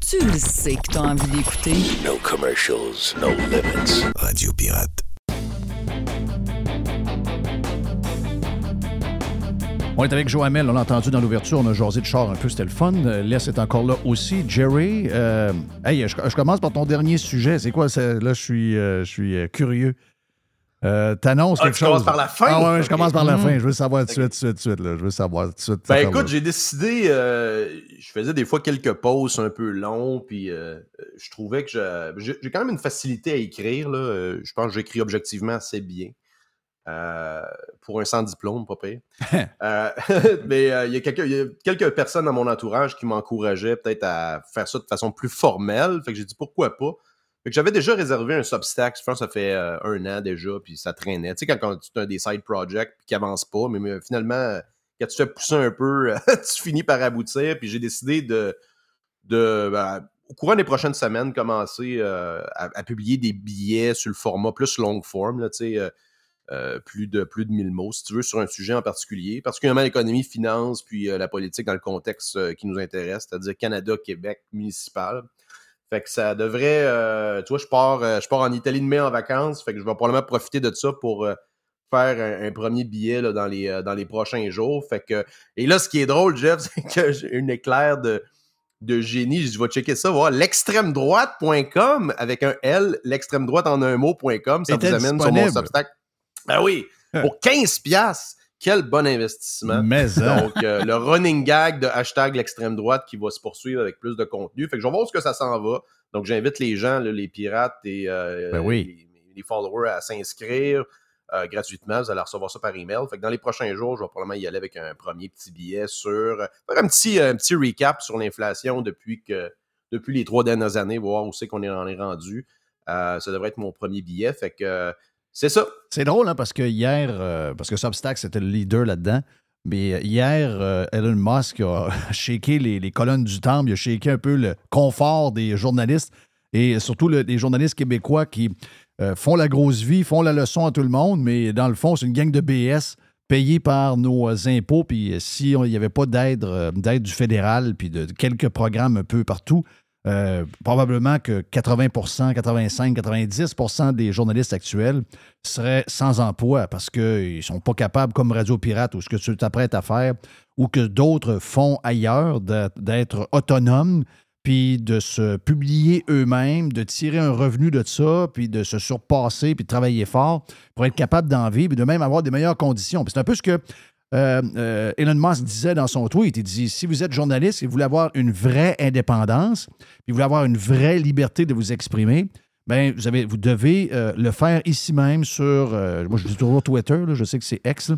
Tu le sais que t'as envie d'écouter. No commercials, no limits. Radio Pirate. On est avec Joamel, on l'a entendu dans l'ouverture, on a jasé de char un peu, c'était le fun. Euh, Les est encore là aussi. Jerry, euh, hey, je, commence par ton dernier sujet. C'est quoi? Là, je suis, euh, je suis curieux. Euh, T'annonces ah, quelque tu chose. commences par la fin? Ah ouais, je commence par la fin. Je veux savoir tout de suite, tout de suite, Je veux savoir tout de suite. Ben écoute, j'ai décidé, je faisais des fois quelques pauses un peu longs, puis je trouvais que j'ai quand même une facilité à écrire. Là. Je pense que j'écris objectivement assez bien. Euh, pour un sans diplôme, pas pire. Euh, mais euh, il y, a quelques, il y a quelques personnes dans mon entourage qui m'encourageaient peut-être à faire ça de façon plus formelle. Fait que j'ai dit pourquoi pas. J'avais déjà réservé un Substack, je pense que ça fait un an déjà, puis ça traînait. Tu sais, quand, tu as des side projects qui avancent pas, mais, finalement, quand tu te fais pousser un peu, tu finis par aboutir. Puis j'ai décidé de, de ben, au courant des prochaines semaines, commencer à, à, publier des billets sur le format plus long form. Là, tu sais, euh, plus, de, plus de 1000 mots, si tu veux, sur un sujet en particulier, particulièrement l'économie, finance, puis euh, la politique dans le contexte euh, qui nous intéresse, c'est-à-dire Canada, Québec, municipal. Fait que ça devrait. tu vois, je pars, je pars en Italie de mai en vacances, fait que je vais probablement profiter de ça pour faire un, premier billet là, dans, les, dans les prochains jours. Fait que, et là, ce qui est drôle, Jeff, c'est que j'ai une éclair de, de génie. Je vais checker ça, voir l'extrême droite.com avec un L, l'extrême droite en un mot.com. Ça vous amène sur mon Substack. Ben oui, pour 15 piastres. Quel bon investissement. Mais hein. Donc, euh, le running gag de hashtag l'extrême droite qui va se poursuivre avec plus de contenu. Fait que je vais voir ce que ça s'en va. Donc, j'invite les gens, les pirates et euh, ben les, followers à s'inscrire euh, gratuitement. Vous allez recevoir ça par email. Fait que dans les prochains jours, je vais probablement y aller avec un premier petit billet sur. faire un petit, un petit recap sur l'inflation depuis que depuis les trois dernières années, voir où c'est qu'on est, en est rendu. ça devrait être mon premier billet. Fait que c'est ça. C'est drôle, hein, parce que hier, euh, parce que Substack, c'était le leader là-dedans. Mais hier, euh, Elon Musk a shaké les, colonnes du temple, il a shaké un peu le confort des journalistes et surtout les journalistes québécois qui euh, font la grosse vie, font la leçon à tout le monde, mais dans le fond, c'est une gang de BS payés par nos impôts. Puis s'il n'y avait pas d'aide, d'aide du fédéral, puis de quelques programmes un peu partout, euh, probablement que 80% 85 90% des journalistes actuels seraient sans emploi parce qu'ils ne sont pas capables, comme Radio Pirate ou ce que tu t'apprêtes à faire, ou que d'autres font ailleurs, d'être autonomes, puis de se publier eux-mêmes, de tirer un revenu de ça, puis de se surpasser, puis de travailler fort pour être capable d'en vivre et de même avoir des meilleures conditions. C'est un peu ce que euh, euh, Elon Musk disait dans son tweet, il dit, si vous êtes journaliste et vous voulez avoir une vraie indépendance, puis vous voulez avoir une vraie liberté de vous exprimer, ben, vous, avez, vous devez euh, le faire ici même sur, moi je dis toujours Twitter, je sais que c'est X,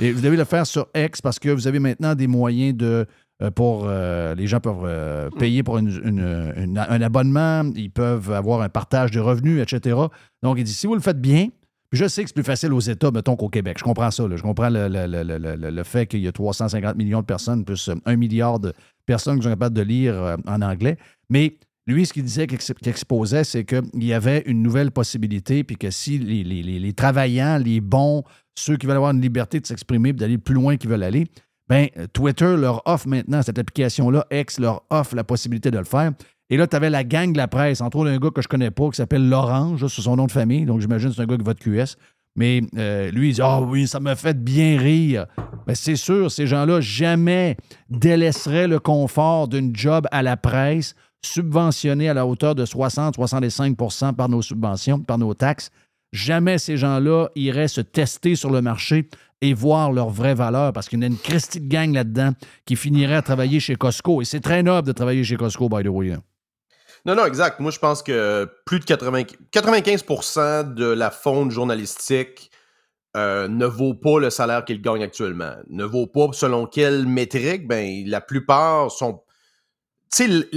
et vous devez le faire sur X parce que vous avez maintenant des moyens de, pour, les gens peuvent payer pour un abonnement, ils peuvent avoir un partage de revenus, etc. Donc il dit, si vous le faites bien, je sais que c'est plus facile aux États, mettons, qu'au Québec. Je comprends ça. Je comprends le, fait qu'il y a 350 millions de personnes, plus un milliard de personnes qui sont capables de lire euh, en anglais. Mais lui, ce qu'il disait, qu'il exposait, c'est qu'il y avait une nouvelle possibilité, puis que si les, travaillants, les bons, ceux qui veulent avoir une liberté de s'exprimer, d'aller plus loin qu'ils veulent aller, ben Twitter leur offre maintenant, cette application-là, X leur offre la possibilité de le faire. Et là, tu avais la gang de la presse, entre autres un gars que je connais pas, qui s'appelle Lorange, c'est son nom de famille, donc j'imagine que c'est un gars qui vote QS. Mais euh, lui, il dit Ah oui, ça m'a fait bien rire. Mais c'est sûr, ces gens-là jamais délaisseraient le confort d'une job à la presse, subventionnée à la hauteur de 60-65% par nos subventions, par nos taxes. Jamais ces gens-là iraient se tester sur le marché et voir leur vraie valeur parce qu'il y a une Christie de gang là-dedans qui finirait à travailler chez Costco. Et c'est très noble de travailler chez Costco, by the way. Non, non, exact. Moi, je pense que plus de 80, 95% de la fonte journalistique euh, ne vaut pas le salaire qu'il gagne actuellement. Ne vaut pas selon quelle métrique. Ben, la plupart sont. Tu sais,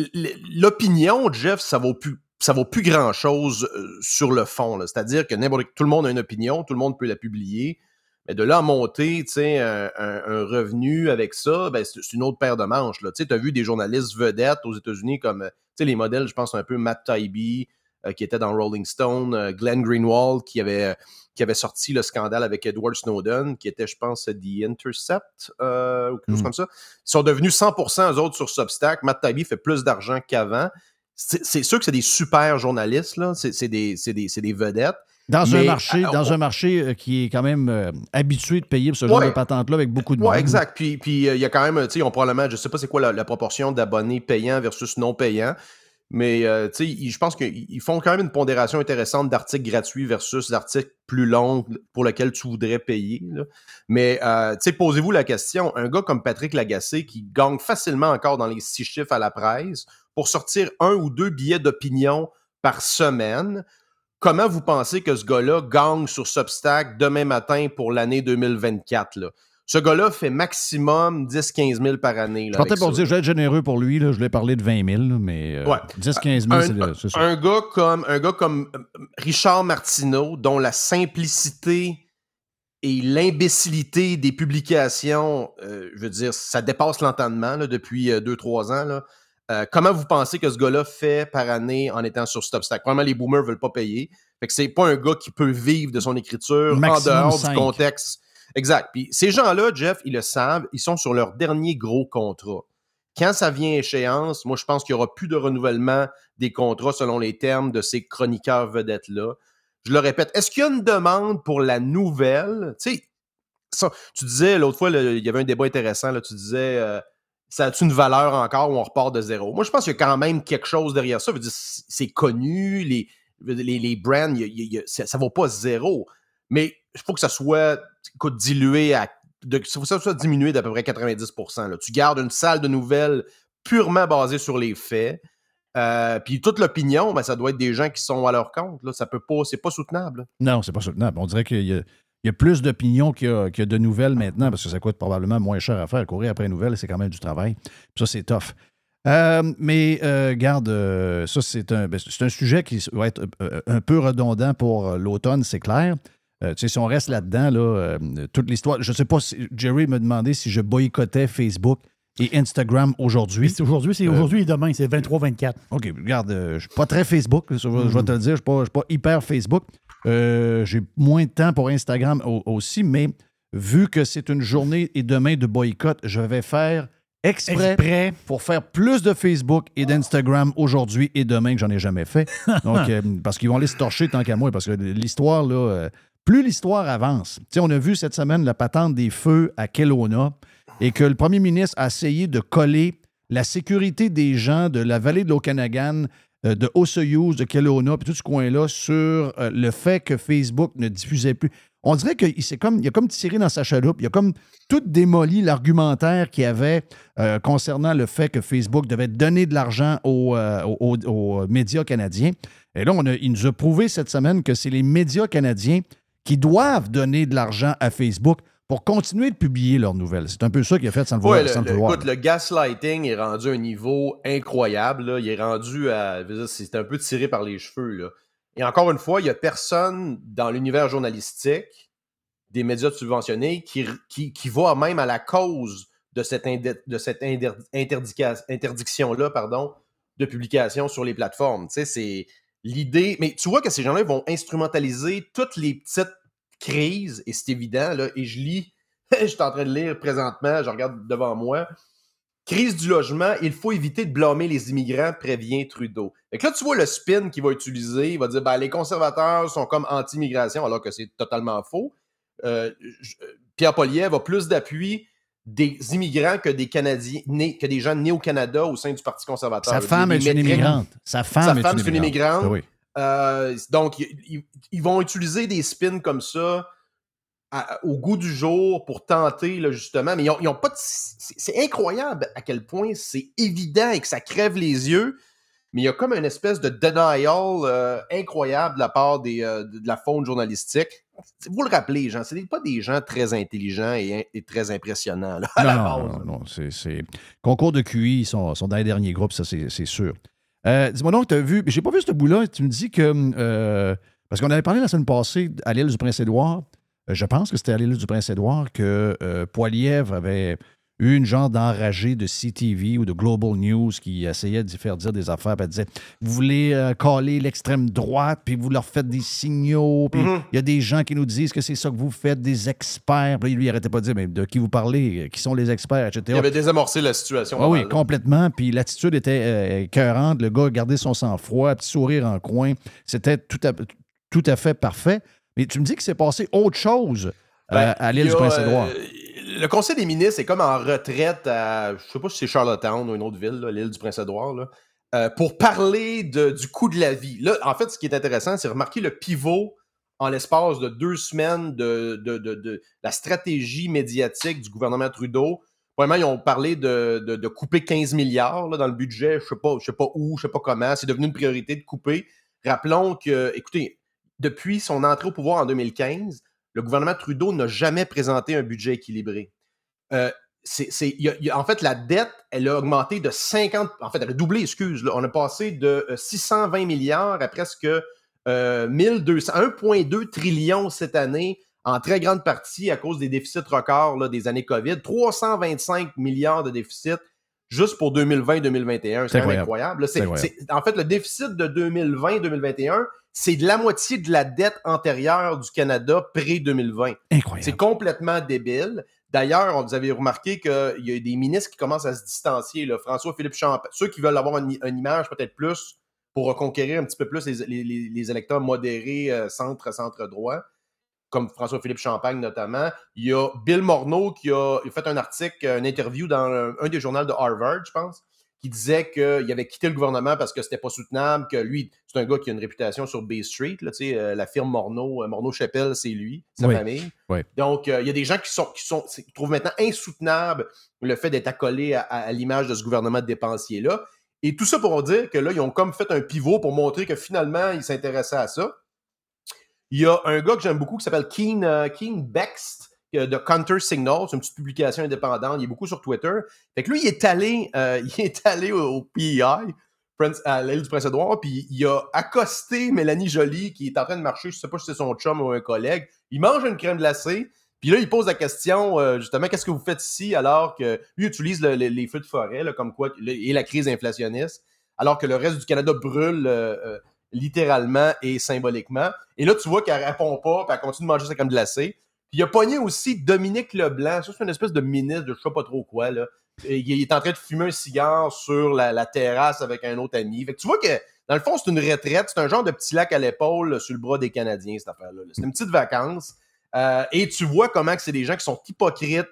l'opinion, Jeff, ça vaut. Ça vaut plus grand-chose euh, sur le fond. C'est-à-dire que tout le monde a une opinion, tout le monde peut la publier. Mais de là à monter un, un, revenu avec ça, ben, c'est une autre paire de manches. Tu as vu des journalistes vedettes aux États-Unis comme les modèles, je pense un peu Matt Taibbi, euh, qui était dans Rolling Stone, euh, Glenn Greenwald, qui avait, qui avait sorti le scandale avec Edward Snowden, qui était, je pense, The Intercept, euh, ou quelque chose hmm. comme ça. Ils sont devenus 100% eux autres sur Substack. Matt Taibbi fait plus d'argent qu'avant. C'est sûr que c'est des super journalistes, là. C'est des, des, des vedettes. Dans un marché, dans un marché euh, qui est quand même euh, habitué de payer pour ce genre de patente-là avec beaucoup de monde. Oui, exact. Puis, puis euh, il y a quand même, tu sais, on probablement, je ne sais pas c'est quoi la, proportion d'abonnés payants versus non payants, mais tu sais, je pense qu'ils font quand même une pondération intéressante d'articles gratuits versus d'articles plus longs pour lesquels tu voudrais payer. Mais, tu sais, posez-vous la question, un gars comme Patrick Lagacé qui gagne facilement encore dans les six chiffres à la presse pour sortir un ou deux billets d'opinion par semaine, comment vous pensez que ce gars-là gagne sur Substack demain matin pour l'année 2024? Là? Ce gars-là fait maximum 10-15 000 par année. je partais pour dire, je vais être généreux pour lui. Là, je l'ai parlé de 20 000, mais euh, 10-15 000, c'est ça. Un gars, comme, un gars comme euh, Richard Martineau, dont la simplicité et l'imbécilité des publications, euh, je veux dire, ça dépasse l'entendement depuis 2-3 ans. Là. Comment vous pensez que ce gars-là fait par année en étant sur Stopstack? Probablement, les boomers ne veulent pas payer. Fait que c'est pas un gars qui peut vivre de son écriture en dehors du contexte Exact. Puis ces gens-là, Jeff, ils le savent, ils sont sur leur dernier gros contrat. Quand ça vient échéance, moi, je pense qu'il n'y aura plus de renouvellement des contrats selon les termes de ces chroniqueurs vedettes-là. Je le répète, est-ce qu'il y a une demande pour la nouvelle? Tu sais, tu disais l'autre fois, il y avait un débat intéressant, là, tu disais, euh, ça a-tu une valeur encore ou on repart de zéro? Moi, je pense qu'il y a quand même quelque chose derrière ça. C'est connu, les, les, les brands, ça ne vaut pas zéro. Mais il faut que ça soit dilué à. De, faut que ça soit diminué d'à peu près 90 là. Tu gardes une salle de nouvelles purement basée sur les faits. Euh, puis toute l'opinion, ben, ça doit être des gens qui sont à leur compte. Là. Ça peut pas, c'est pas soutenable. Non, c'est pas soutenable. On dirait qu'il y a, plus d'opinions qu'il y, a de nouvelles maintenant parce que ça coûte probablement moins cher à faire. Courir après une nouvelle, c'est quand même du travail. ça, c'est tough. Euh, mais euh, garde, ça, c'est un, ben, c'est un sujet qui va être un peu redondant pour l'automne, c'est clair. Euh, tu sais, si on reste là-dedans, là, euh, toute l'histoire. Je ne sais pas si Jerry me demandait si je boycottais Facebook et Instagram aujourd'hui? C'est aujourd'hui, c'est euh, aujourd'hui et demain, c'est 23-24. OK, regarde, je ne suis pas très Facebook, je, vais te le dire, je ne suis, pas hyper Facebook. J'ai moins de temps pour Instagram aussi, mais vu que c'est une journée et demain de boycott, je vais faire exprès, pour faire plus de Facebook et d'Instagram aujourd'hui et demain que j'en ai jamais fait. Donc, parce qu'ils vont aller se torcher tant qu'à moi, parce que l'histoire, là, plus l'histoire avance, on a vu cette semaine la patente des feux à Kelowna et que le premier ministre a essayé de coller la sécurité des gens de la vallée de l'Okanagan, euh, de Osoyoos, de Kelowna, puis tout ce coin-là sur euh, le fait que Facebook ne diffusait plus. On dirait qu'il comme, il a comme tiré dans sa chaloupe, il a comme tout démoli l'argumentaire qu'il avait euh, concernant le fait que Facebook devait donner de l'argent aux, aux, médias canadiens. Et là, on a, il nous a prouvé cette semaine que c'est les médias canadiens qui doivent donner de l'argent à Facebook pour continuer de publier leurs nouvelles. C'est un peu ça qu'il a fait sans le, vouloir, le, Écoute, le gaslighting est rendu à un niveau incroyable. Il est rendu à... C'est un peu tiré par les cheveux. Et encore une fois, il n'y a personne dans l'univers journalistique des médias subventionnés qui, qui, qui va même à la cause de cette, de cette interdiction-là pardon, de publication sur les plateformes. Tu sais, c'est l'idée. Mais tu vois que ces gens-là vont instrumentaliser toutes les petites crises, et c'est évident, là, et je lis, je suis en train de lire présentement, je regarde devant moi. Crise du logement, il faut éviter de blâmer les immigrants, prévient Trudeau. Et là, tu vois le spin qu'il va utiliser. Il va dire ben, les conservateurs sont comme anti-immigration, alors que c'est totalement faux. Euh, Pierre Poliev a plus d'appui des immigrants que des Canadiens, que des gens nés au Canada au sein du Parti conservateur. Sa femme est une immigrante. Sa femme, est, une immigrante. Euh, donc, ils, vont utiliser des spins comme ça au goût du jour pour tenter, là, justement. Mais ils ont, pas C'est incroyable à quel point c'est évident et que ça crève les yeux. Mais il y a comme une espèce de denial euh, incroyable de la part des, euh, de la faune journalistique vous le rappelez, gens, ce n'est pas des gens très intelligents et, très impressionnants non, Non, non, c'est. Concours de QI, ils sont, dans les derniers groupes, ça, c'est sûr. Euh, dis-moi donc, tu as vu. J'ai pas vu ce bout-là. Tu me dis que. Euh, parce qu'on avait parlé la semaine passée à l'île du Prince-Édouard. Euh, je pense que c'était à l'île du Prince-Édouard que Poilièvre avait une genre d'enragé de CTV ou de Global News qui essayait de faire dire des affaires, puis elle disait Vous voulez euh, coller l'extrême droite, puis vous leur faites des signaux, puis mm-hmm. il y a des gens qui nous disent que c'est ça que vous faites, des experts. Puis lui, il arrêtait pas de dire Mais de qui vous parlez? Qui sont les experts, etc. Il avait désamorcé la situation. Ah oui, complètement. Puis l'attitude était euh, écœurante. Le gars gardait son sang-froid, petit sourire en coin. C'était tout à, tout à fait parfait. Mais tu me dis que c'est passé autre chose euh, ben, à l'île du Prince-Édouard le Conseil des ministres est comme en retraite à, je sais pas si c'est Charlottetown ou une autre ville, l'île du Prince-Édouard, euh, pour parler du coût de la vie. Là, en fait, ce qui est intéressant, c'est remarquer le pivot en l'espace de deux semaines de, la stratégie médiatique du gouvernement Trudeau. Vraiment, ils ont parlé de, couper 15 milliards dans le budget. Je ne sais, pas, sais pas où, je ne sais pas comment. C'est devenu une priorité de couper. Rappelons que, écoutez, depuis son entrée au pouvoir en 2015, le gouvernement Trudeau n'a jamais présenté un budget équilibré. Euh, en fait, la dette, elle a augmenté de 50, en fait, elle a doublé, excuse. on a passé de 620 milliards à presque 1200, 1,2 trillion cette année, en très grande partie à cause des déficits records des années COVID. 325 milliards de déficits juste pour 2020-2021. C'est incroyable. en fait, le déficit de 2020-2021, c'est de la moitié de la dette antérieure du Canada pré-2020. Incroyable. C'est complètement débile. D'ailleurs, vous avez remarqué qu'il y a des ministres qui commencent à se distancier. François-Philippe Champagne, ceux qui veulent avoir une, image peut-être plus pour reconquérir un petit peu plus les, électeurs modérés euh, centre-centre-droit, comme François-Philippe Champagne notamment. Il y a Bill Morneau qui a fait un article, une interview dans un des journaux de Harvard, je pense, qui disait qu'il avait quitté le gouvernement parce que c'était pas soutenable, que lui, c'est un gars qui a une réputation sur Bay Street, là, euh, la firme Morneau, euh, Morneau-Chapelle, c'est lui, sa famille. Donc, euh, il y a des gens qui, sont, qui, sont, trouvent maintenant insoutenable le fait d'être accolé à, l'image de ce gouvernement de dépensier-là. Et tout ça pour dire que là, ils ont comme fait un pivot pour montrer que finalement, ils s'intéressaient à ça. Il y a un gars que j'aime beaucoup qui s'appelle Keen, Keen Bext, de Counter Signal, c'est une petite publication indépendante, il est beaucoup sur Twitter. Fait que lui, il est allé, euh, il est allé au, PEI, à l'île du Prince-Édouard, puis il a accosté Mélanie Joly, qui est en train de marcher, je sais pas si c'est son chum ou un collègue. Il mange une crème glacée, puis là, il pose la question, euh, justement, qu'est-ce que vous faites ici alors que lui utilise les feux de forêt, comme quoi, et la crise inflationniste, alors que le reste du Canada brûle euh, littéralement et symboliquement. Et là, tu vois qu'elle répond pas, puis elle continue de manger sa crème glacée il a pogné aussi Dominique Leblanc, ça c'est une espèce de ministre de je sais pas trop quoi, là. il est en train de fumer un cigare sur la, terrasse avec un autre ami. Fait que tu vois que, dans le fond, c'est une retraite, c'est un genre de petit lac à l'épaule sur le bras des Canadiens, cette affaire-là. C'est une petite vacance. Euh, et tu vois comment c'est des gens qui sont hypocrites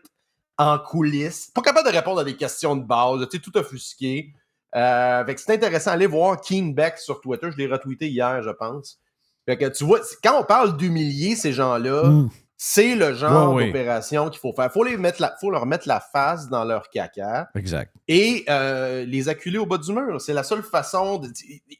en coulisses, pas capables de répondre à des questions de base, tu sais, tout offusqué. Euh, fait que c'est intéressant. Allez voir Keen Beck sur Twitter. Je l'ai retweeté hier, je pense. Fait que tu vois, quand on parle d'humilier ces gens-là, mm. C'est le genre d'opération qu'il faut faire. Il faut, les mettre faut leur mettre la face dans leur caca. Exact. Et euh, les acculer au bas du mur. C'est la seule façon. De,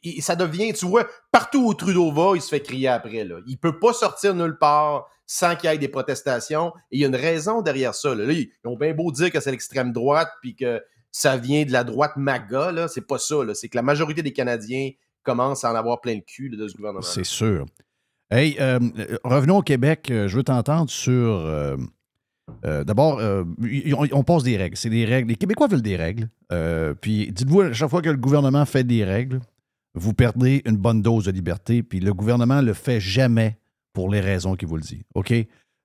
et ça devient, tu vois, partout où Trudeau va, il se fait crier après. Là. Il peut pas sortir nulle part sans qu'il y ait des protestations. Et il y a une raison derrière ça. Là. ils ont bien beau dire que c'est l'extrême droite puis que ça vient de la droite MAGA. Là. C'est pas ça. C'est que la majorité des Canadiens commencent à en avoir plein le cul de ce gouvernement. C'est sûr. Hey, euh, revenons au Québec. Euh, je veux t'entendre sur. Euh, d'abord, on, pose des règles. C'est des règles. Les Québécois veulent des règles. puis dites-vous, à chaque fois que le gouvernement fait des règles, vous perdez une bonne dose de liberté. Puis le gouvernement le fait jamais pour les raisons qu'il vous le dit. OK?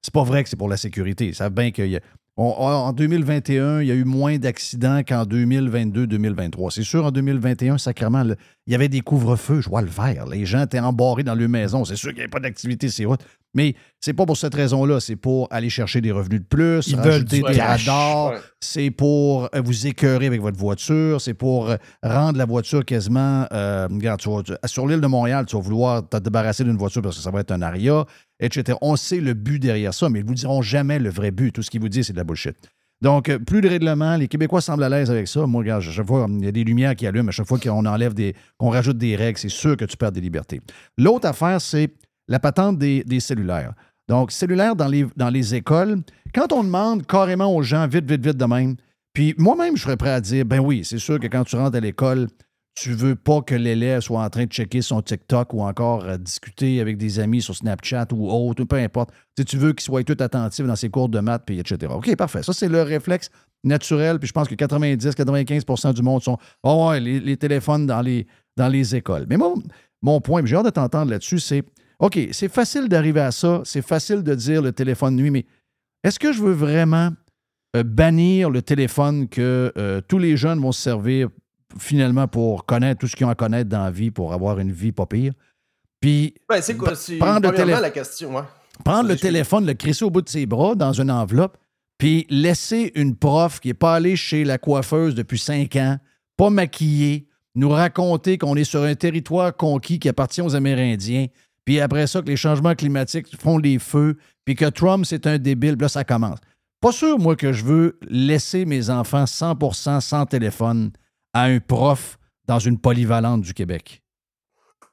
C'est pas vrai que c'est pour la sécurité. Ils savent bien qu'il y a en 2021, il y a eu moins d'accidents qu'en 2022-2023. C'est sûr, en 2021, sacrément, il y avait des couvre-feux, je vois le vert. Les gens étaient embarrés dans leur maison. C'est sûr qu'il n'y avait pas d'activité c'est routes. Mais c'est pas pour cette raison-là. C'est pour aller chercher des revenus de plus, Ils rajouter des radars. C'est pour euh, vous écœurer avec votre voiture. C'est pour euh, rendre la voiture quasiment. Euh, regarde, sur l'île de Montréal, tu vas vouloir te débarrasser d'une voiture parce que ça va être un aria, etc. On sait le but derrière ça, mais ils ne vous diront jamais le vrai but. Tout ce qu'ils vous disent, c'est de la bullshit. Donc, plus de règlements. Les Québécois semblent à l'aise avec ça. Moi, regarde, à chaque fois, il y a des lumières qui allument. À chaque fois qu'on enlève des. qu'on rajoute des règles, c'est sûr que tu perds des libertés. L'autre affaire, c'est la patente des, cellulaires. Donc, cellulaires dans les, dans les écoles, quand on demande carrément aux gens vite, vite, vite de même, puis moi-même, je serais prêt à dire, ben oui, c'est sûr que quand tu rentres à l'école, tu veux pas que l'élève soit en train de checker son TikTok ou encore discuter avec des amis sur Snapchat ou autre, peu importe. Tu, veux qu'il soit tout attentif dans ses cours de maths, puis etc. OK, parfait. Ça, c'est le réflexe naturel. Puis je pense que 90-95% du monde sont oh, ouais, les, téléphones dans les, dans les écoles. Mais moi, mon point, j'ai hâte de t'entendre là-dessus, c'est OK, c'est facile d'arriver à ça, c'est facile de dire le téléphone nuit, mais est-ce que je veux vraiment euh, bannir le téléphone que euh, tous les jeunes vont se servir finalement pour connaître tout ce qu'ils ont à connaître dans la vie, pour avoir une vie pas pire? Puis, c'est quoi, prendre le la question, hein? Prendre le téléphone, le crisser au bout de ses bras dans une enveloppe, puis laisser une prof qui n'est pas allée chez la coiffeuse depuis cinq ans, pas maquillée, nous raconter qu'on est sur un territoire conquis qui appartient aux Amérindiens, puis après ça, que les changements climatiques font les feux, puis que Trump, c'est un débile, là, ça commence. Pas sûr, moi, que je veux laisser mes enfants 100% sans téléphone à un prof dans une polyvalente du Québec?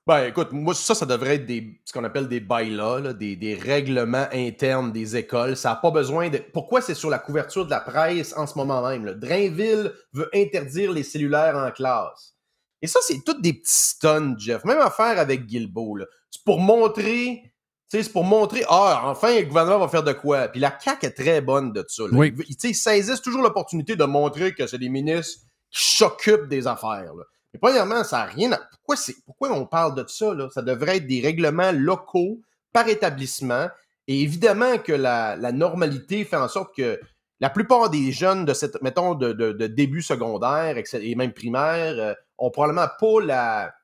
Ben, écoute, moi, ça, ça devrait être des, ce qu'on appelle des bylaws, des, des règlements internes des écoles. Ça n'a pas besoin de. Pourquoi c'est sur la couverture de la presse en ce moment même? Là? Drainville veut interdire les cellulaires en classe. Et ça, c'est toutes des petits stuns, Jeff. Même affaire avec Guilbeault. C'est pour montrer. C'est pour montrer, ah, enfin, le gouvernement va faire de quoi. Puis la CAQ est très bonne de ça. là. Oui. Ils, ils saisissent toujours l'opportunité de montrer que c'est des ministres s'occupent des affaires. là. Mais premièrement, ça n'a rien à... Pourquoi, c'est... Pourquoi on parle de ça? Là? Ça devrait être des règlements locaux par établissement. Et évidemment que la, la normalité fait en sorte que la plupart des jeunes de cette, mettons, de, de- début secondaire et même primaire, euh, ont probablement pas la.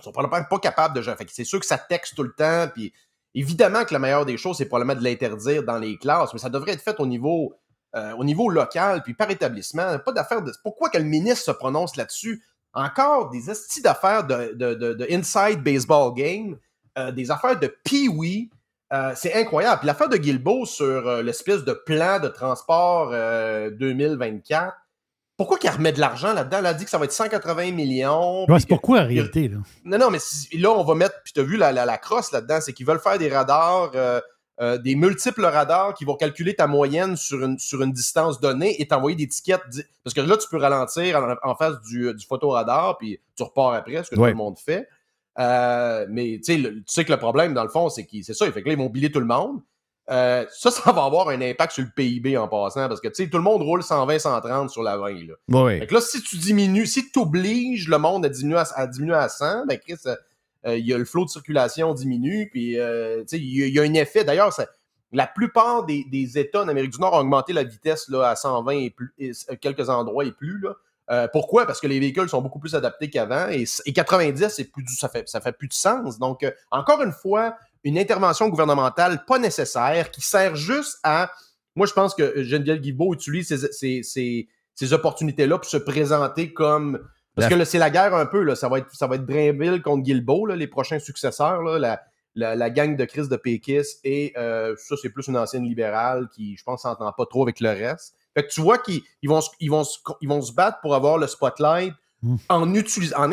sont probablement pas capables de. Que c'est sûr que ça texte tout le temps. Puis évidemment que la meilleure des choses, c'est probablement de l'interdire dans les classes, mais ça devrait être fait au niveau, euh, au niveau local, puis par établissement. Pas d'affaire de. Pourquoi que le ministre se prononce là-dessus? Encore des estis d'affaires de, de, de- de inside baseball game, euh, des affaires de pee-wee. Euh, c'est incroyable. Puis l'affaire de Guilbeault sur euh, l'espèce de plan de transport euh, 2024, pourquoi qu'il remet de l'argent là-dedans? Elle a dit que ça va être 180 millions. Ouais, c'est pourquoi en réalité? Là? non, non, mais si- là, on va mettre, puis tu as vu la, la, la crosse là-dedans, c'est qu'ils veulent faire des radars, euh, euh, des multiples radars qui vont calculer ta moyenne sur une, sur une distance donnée et t'envoyer des tickets. Parce que là, tu peux ralentir en, en face du, du photoradar, puis tu repars après, ce que Ouais. tout le monde fait. Euh, mais tu sais, le- tu sais que le problème, dans le fond, c'est que c'est ça. Fait que là, ils vont biler tout le monde. Euh, ça, ça va avoir un impact sur le PIB en passant, parce que tout le monde roule 120, 130 sur la 20. Là. Fait que là, si tu diminues, si tu obliges le monde à diminuer à, à diminuer à 100, ben Chris, il y a le flot de circulation diminue, puis euh, il y, y a un effet. D'ailleurs, la plupart des, des États en Amérique du Nord ont augmenté la vitesse là, à 120 et plus, euh, quelques endroits et plus. Là. Euh, pourquoi? Parce que les véhicules sont beaucoup plus adaptés qu'avant et, et 90, c'est plus du, ça, fait, ça fait plus de sens. Donc, euh, encore une fois, une intervention gouvernementale pas nécessaire qui sert juste à. Moi, je pense que Geneviève Guilbeault utilise ces, ces, ces opportunités-là pour se présenter comme. Parce La- que là, c'est la guerre un peu. Là. Ça, va être, ça va être Drainville contre Guilbeault, là, les prochains successeurs. Là, la, la, la gang de Chris de Pékis. Et euh, ça, c'est plus une ancienne libérale qui, je pense, s'entend pas trop avec le reste. Fait que tu vois qu'ils ils vont, se- ils, vont, ils vont se battre pour avoir le spotlight Mm. en, en,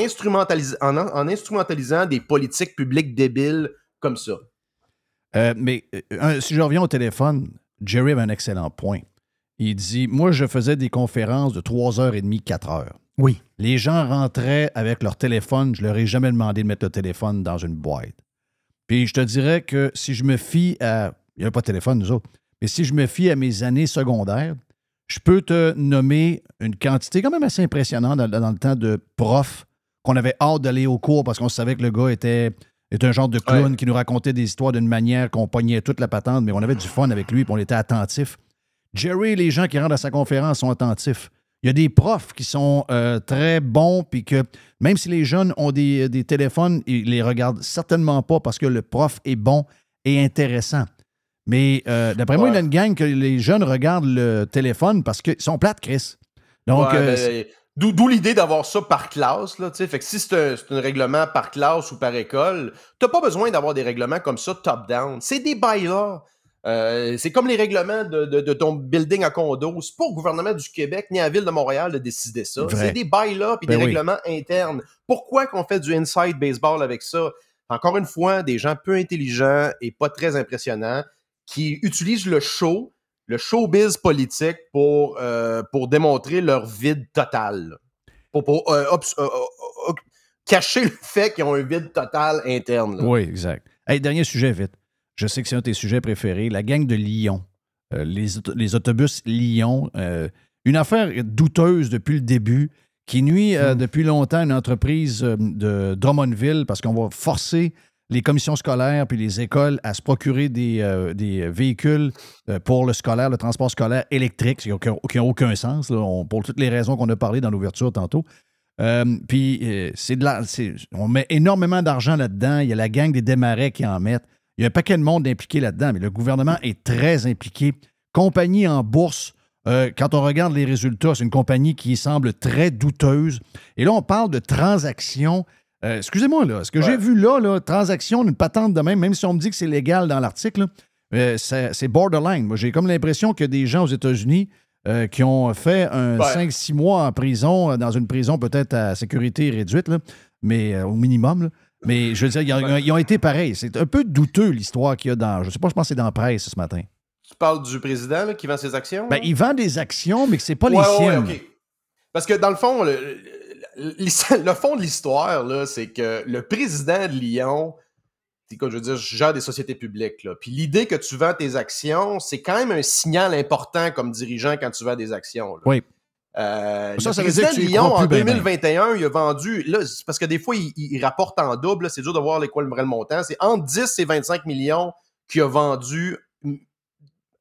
en, en instrumentalisant des politiques publiques débiles comme ça. Euh, mais euh, si je reviens au téléphone, Jerry avait un excellent point. Il dit Moi, je faisais des conférences de 3h30, 4h. Oui. Les gens rentraient avec leur téléphone. Je leur ai jamais demandé de mettre le téléphone dans une boîte. Puis je te dirais que si je me fie à. Il n'y a pas de téléphone, nous autres. Mais si je me fie à mes années secondaires, je peux te nommer une quantité quand même assez impressionnante dans, dans le temps de profs qu'on avait hâte d'aller au cours parce qu'on savait que le gars était, était un genre de clown qui nous racontait des histoires d'une manière qu'on pognait toute la patente, mais on avait du fun avec lui et on était attentifs. Jerry, les gens qui rentrent à sa conférence sont attentifs. Il y a des profs qui sont euh, très bons, puis que même si les jeunes ont des, des téléphones, ils les regardent certainement pas parce que le prof est bon et intéressant. Mais euh, d'après moi, il y a une gang que les jeunes regardent le téléphone parce qu'ils sont plates, Chris. Donc, Ouais, euh, ben, D'où l'idée d'avoir ça par classe. Là, tu sais. fait que si c'est un, c'est un règlement par classe ou par école, t'as pas besoin d'avoir des règlements comme ça top-down. C'est des bails-là. Euh, c'est comme les règlements de, de- de ton building à condo. C'est pas au gouvernement du Québec ni à la ville de Montréal de décider ça. C'est des bails-là puis Ben des oui. règlements internes. Pourquoi qu'on fait du inside baseball avec ça? Encore une fois, des gens peu intelligents et pas très impressionnants qui utilisent le show, le showbiz politique pour, euh, pour démontrer leur vide total. Pour, pour, euh, obs- cacher le fait qu'ils ont un vide total interne. là. Oui, exact. Hey, dernier sujet, vite. Je sais que c'est un de tes sujets préférés. La gang de Lyon. Euh, les, auto- les autobus Lyon. euh, une affaire douteuse depuis le début qui nuit euh, depuis longtemps à une entreprise de Drummondville parce qu'on va forcer les commissions scolaires puis les écoles à se procurer des, des véhicules pour le scolaire, le transport scolaire électrique, qui n'a aucun sens, là, on- pour toutes les raisons qu'on a parlé dans l'ouverture tantôt. Euh, puis, euh, c'est de la, on met énormément d'argent là-dedans. Il y a la gang des démarrais qui en mettent. Il y a un paquet de monde impliqué là-dedans, mais le gouvernement est très impliqué. Compagnie en bourse, euh, quand on regarde les résultats, c'est une compagnie qui semble très douteuse. Et là, on parle de transactions. euh, excusez-moi, là, ce que j'ai vu là, là transaction d'une patente de même, même si on me dit que c'est légal dans l'article, euh, c'est borderline. Moi, j'ai comme l'impression qu'il y a des gens aux États-Unis qui ont fait un Ouais. 5-6 mois en prison, dans une prison peut-être à sécurité réduite, là, mais au minimum, là, Mais je veux dire, ils ont, ils ont été pareils. C'est un peu douteux l'histoire qu'il y a dans. Je sais pas, je pense que c'est dans la presse ce matin. Tu parles du président là, qui vend ses actions? Ben, il vend des actions, mais que c'est pas Ouais, les siennes. ouais. Parce que dans le fond, le, le- le- le fond de l'histoire, c'est que le président de Lyon, je veux dire, gère des sociétés publiques. Là. Puis l'idée que tu vends tes actions, c'est quand même un signal important comme dirigeant quand tu vends des actions. là. Oui. Euh, Ça, veut dire que Lyon, en plus ben, ben. 2021, il a vendu, là, parce que des fois, il, il rapporte en double, c'est dur de voir les quoi le vrai montant. C'est entre 10 et 25 millions qu'il a vendu,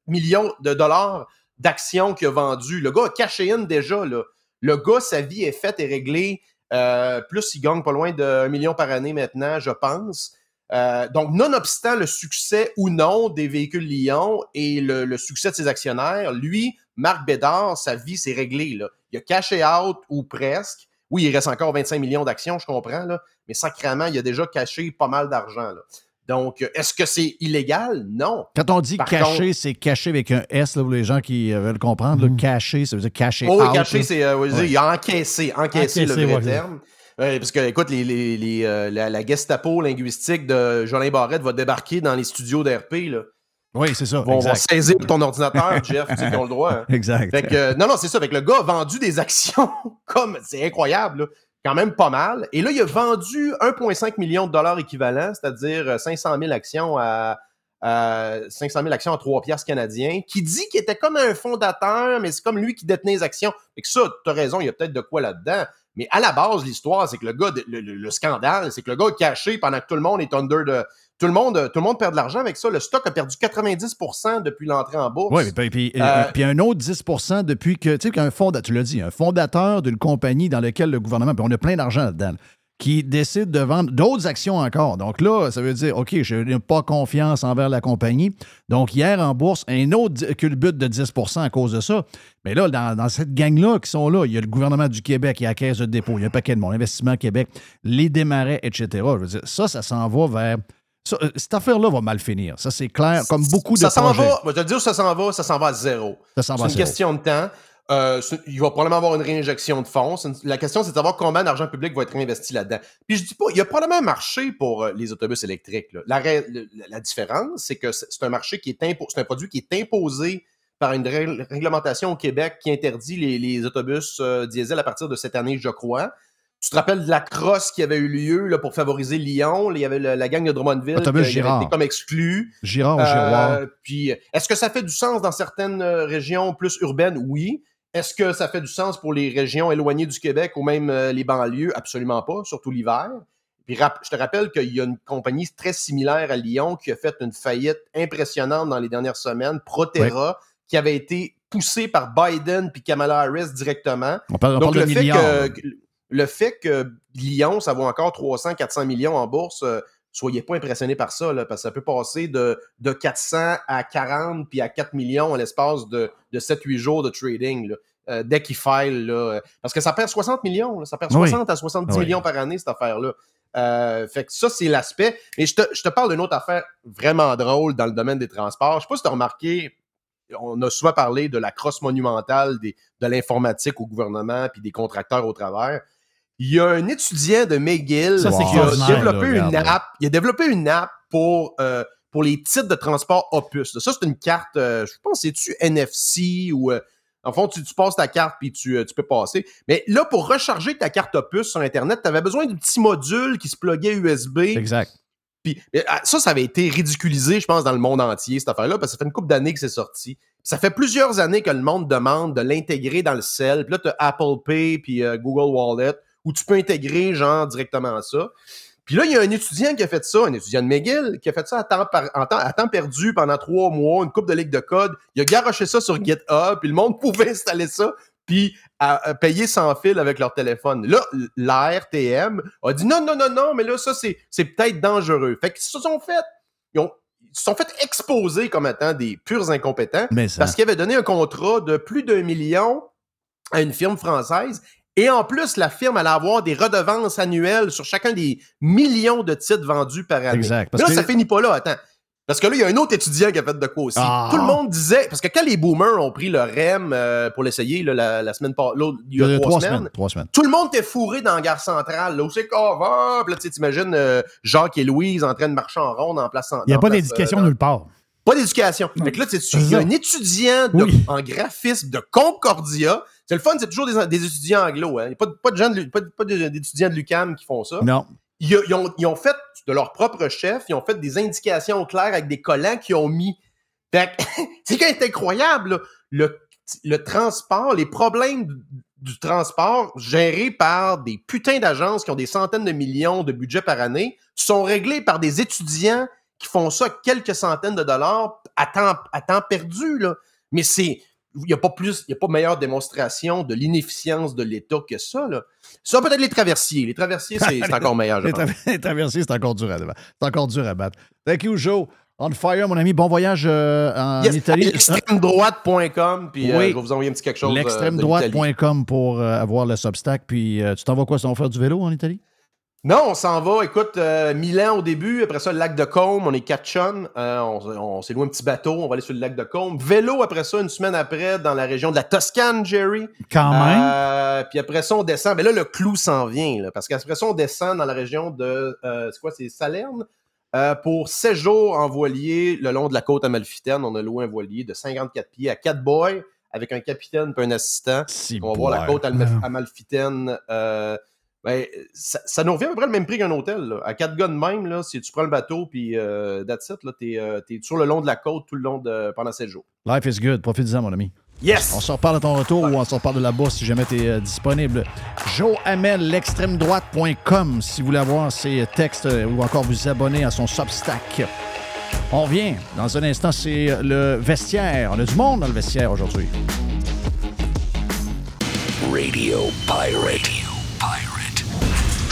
millions de dollars d'actions qu'il a vendues. Le gars a caché une déjà, là. Le gars, sa vie est faite et réglée. Euh, plus, il gagne pas loin d'un million par année maintenant, je pense. Euh, donc, nonobstant le succès ou non des véhicules Lyon et le, le succès de ses actionnaires, lui, Marc Bédard, sa vie, c'est réglé. Là. Il a caché out ou presque. Oui, il reste encore 25 millions d'actions, je comprends, là, mais sacrément, il a déjà caché pas mal d'argent. là. Donc, est-ce que c'est illégal? Non. Quand on dit Par caché, contre- c'est caché avec un S, là, pour les gens qui euh, veulent comprendre. là. Caché, ça veut dire caché Oh, out, caché, c'est. euh, Ouais. Encaissé, encaissé, le vrai ouais. terme. Ouais, parce que, écoute, les, les- les, euh, la, la Gestapo linguistique de Jolin Barrette va débarquer dans les studios d'RP. Oui, c'est ça. Ils vont, vont saisir ton ordinateur, Jeff, tu sais qu'ils ont le droit. hein. Exact. Fait que, euh, non, non, c'est ça. Fait que le gars a vendu des actions comme, c'est incroyable, là. quand même pas mal. Et là, il a vendu 1,5 million de dollars équivalent, c'est-à-dire euh, 500 000 actions à, à 500 000 actions à 3 piastres canadiens, qui dit qu'il était comme un fondateur, mais c'est comme lui qui détenait les actions. Fait que ça, t'as raison, il y a peut-être de quoi là-dedans. Mais à la base, l'histoire, c'est que le gars, le, le- le scandale, c'est que le gars a caché pendant que tout le monde est under de. Tout le monde, tout le monde perd de l'argent avec ça. Le stock a perdu 90% depuis l'entrée en bourse. Oui, puis, puis, Euh, puis un autre 10% depuis que, tu sais, qu'un fondateur, tu l'as dit, un fondateur d'une compagnie dans laquelle le gouvernement, puis on a plein d'argent là-dedans, là, qui décide de vendre d'autres actions encore. Donc là, ça veut dire, OK, je n'ai pas confiance envers la compagnie. Donc hier en bourse, un autre culbute de 10% à cause de ça. Mais là, dans, dans cette gang-là qui sont là, il y a le gouvernement du Québec, il y a la Caisse de dépôt, il y a un paquet de monde, Investissement Québec, les démarrais, etc. Je veux dire, ça, ça s'en va vers... ça, euh, cette affaire-là va mal finir. Ça, c'est clair, comme beaucoup de ça s'en va, moi, je vais te dire où ça s'en va, ça s'en va à zéro. Ça s'en va C'est une zéro. question de temps. Euh, il va probablement avoir une réinjection de fonds. Une- la question, c'est de savoir combien d'argent public va être réinvesti là-dedans. Puis je dis pas, il y a probablement un marché pour euh, les autobus électriques. là. La, le- différence, c'est que c'est un marché qui est impo- c'est un produit qui est imposé par une ré- réglementation au Québec qui interdit les, les autobus euh, diesel à partir de cette année, je crois. Tu te rappelles de la crosse qui avait eu lieu là, pour favoriser Lyon? Il y avait le- la gang de Drummondville Autobus qui avait été comme exclu. Girard. Euh, puis, est-ce que ça fait du sens dans certaines euh, régions plus urbaines? Oui. Est-ce que ça fait du sens pour les régions éloignées du Québec ou même euh, les banlieues? Absolument pas, surtout l'hiver. Puis je te rappelle qu'il y a une compagnie très similaire à Lyon qui a fait une faillite impressionnante dans les dernières semaines, Proterra, qui avait été poussée par Biden puis Kamala Harris directement. On parle, on Donc, parle le de fait, milliards. que, le fait que Lyon, ça vaut encore 300, 400 millions en bourse, euh, soyez pas impressionnés par ça, là, parce que ça peut passer de, de 400 à 40 puis à 4 millions en l'espace de, de 7-8 jours de trading. là, euh, dès qu'il file, là, euh, parce que ça perd 60 millions, ça perd Oui. 60 à 70 Oui. millions par année, cette affaire-là. Euh, fait que ça, c'est l'aspect. Mais je te, je te parle d'une autre affaire vraiment drôle dans le domaine des transports. Je sais pas si tu as remarqué, on a souvent parlé de la crosse monumentale des, de l'informatique au gouvernement puis des contracteurs au travers. Il y a un étudiant de McGill Ça, qui a développé là, une regarde, app. Il a développé une app pour, euh, pour les titres de transport Opus. Ça, c'est une carte, euh, je pense, c'est-tu NFC ou. euh, en fond, tu, tu passes ta carte puis tu, euh, tu peux passer. Mais là, pour recharger ta carte Opus sur Internet, tu avais besoin d'un petit module qui se pluguait USB. Exact. Puis ah, ça, ça avait été ridiculisé, je pense, dans le monde entier, cette affaire-là, parce que ça fait une couple d'années que c'est sorti. Ça fait plusieurs années que le monde demande de l'intégrer dans le cell. Puis là, tu as Apple Pay puis euh, Google Wallet, où tu peux intégrer, genre, directement ça. Puis là, il y a un étudiant qui a fait ça, un étudiant de McGill, qui a fait ça à temps, par- en temps, à temps perdu pendant trois mois, une coupe de ligue de code. Il a garoché ça sur GitHub, puis le monde pouvait installer ça, puis à, à payer sans fil avec leur téléphone. Là, l'ARTM a dit non, non, non, non, mais là, ça, c'est c'est peut-être dangereux. Fait qu'ils se sont fait, ils, ont, ils se sont fait exposer comme étant des purs incompétents Mais ça. parce qu'ils avaient donné un contrat de plus d'un million à une firme française. Et en plus, la firme allait avoir des redevances annuelles sur chacun des millions de titres vendus par année. Exact. Mais là, que- ça finit pas là. Attends. Parce que là, il y a un autre étudiant qui a fait de quoi aussi. Ah. Tout le monde disait, parce que quand les boomers ont pris le REM euh, pour l'essayer là, la, la semaine pas, l'autre, il y a trois, semaines, Trois semaines. tout le monde était fourré dans la gare centrale. Là, où c'est qu'on va? Puis là, tu t'imagines euh, Jacques et Louise en train de marcher en ronde en place. Il n'y a pas d'éducation euh, nulle part. Pas d'éducation. Fait que là, tu il y a ça. un étudiant de- Oui. en graphisme de Concordia. C'est le fun, c'est toujours des, des étudiants anglo. Hein. Il n'y a pas, de- pas de gens de pas, d'étudiants de l'UCAM qui font ça. Non. Ils, ils ont, ils ont fait de leur propre chef, ils ont fait des indications claires avec des collants qu'ils ont mis. Fait que, c'est quand même incroyable, là. Le, le transport, les problèmes du, du transport gérés par des putains d'agences qui ont des centaines de millions de budget par année sont réglés par des étudiants qui font ça quelques centaines de dollars à temps, à temps perdu, là. Mais c'est, il n'y a pas plus, il a pas meilleure démonstration de l'inefficience de l'État que ça, là. Ça, peut-être les traversiers. Les traversiers, c'est encore meilleur, je Les, tra- les traversiers, c'est encore dur à C'est encore dur à battre. Thank you, Joe. On fire, mon ami. Bon voyage euh, en Yes, Italie. L'extrême-droite.com, puis euh, je vais vous envoyer un petit quelque chose. euh. L'extrême-droite.com pour avoir le Substack. Puis tu t'en vas quoi? Ça va faire du vélo en Italie? Non, on s'en va. Écoute, euh, Milan au début, après ça, le lac de Côme, on est chums. Euh, on on s'est loué un petit bateau, on va aller sur le lac de Côme. Vélo après ça, une semaine après, dans la région de la Toscane, Jerry. Quand même. Euh, puis après ça, on descend. Mais là, le clou s'en vient, là, parce qu'après ça, on descend dans la région de. c'est quoi, c'est Salerne? Pour 16 jours en voilier le long de la côte amalfitaine. On a loué un voilier de 54 pieds à 4 boys avec un capitaine et un assistant. Si On va voir la côte Ouais. amalfitaine. Euh, ben, ça, ça nous revient à peu près le même prix qu'un hôtel. là. À quatre gars de même, là, si tu prends le bateau, puis euh, that's it, là, t'es, euh, t'es sur le long de la côte tout le long de pendant 7 jours. Life is good. Profite-en, mon ami. Yes! On se reparle à ton retour ou on se reparle de la bourse si jamais tu es disponible. Joe Hamel, l'extrême droite.com si vous voulez avoir ses textes euh, ou encore vous abonner à son Substack. On revient. Dans un instant, c'est le vestiaire. On a du monde dans le vestiaire aujourd'hui. Radio Pirate. Radio Pirate.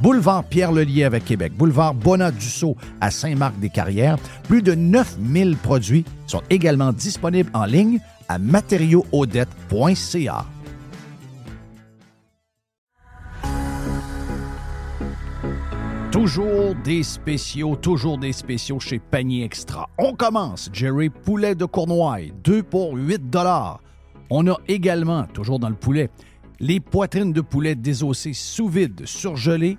Boulevard Pierre-Lelier avec Québec. Boulevard Bonat-Dussault à Saint-Marc-des-Carrières. Plus de 9000 produits sont également disponibles en ligne à matériauxaudette.ca. Toujours des spéciaux, toujours des spéciaux chez Panier Extra. On commence, Jerry, poulet de Cournoye, 2 pour 8 On a également, toujours dans le poulet, les poitrines de poulet désossées sous vide, surgelées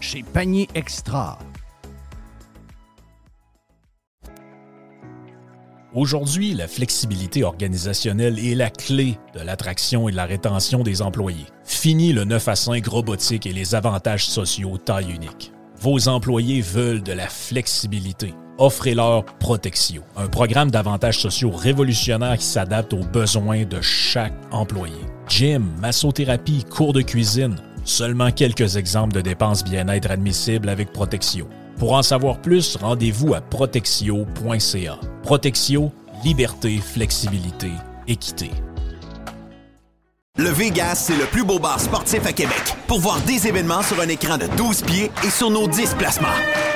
chez Panier Extra. Aujourd'hui, la flexibilité organisationnelle est la clé de l'attraction et de la rétention des employés. Fini le 9 à 5 robotique et les avantages sociaux taille unique. Vos employés veulent de la flexibilité. Offrez-leur Protexio, un programme d'avantages sociaux révolutionnaire qui s'adapte aux besoins de chaque employé. Gym, massothérapie, cours de cuisine, seulement quelques exemples de dépenses bien-être admissibles avec Protexio. Pour en savoir plus, rendez-vous à protexio.ca. Protexio, liberté, flexibilité, équité. Le Vegas, c'est le plus beau bar sportif à Québec. Pour voir des événements sur un écran de 12 pieds et sur nos 10 placements.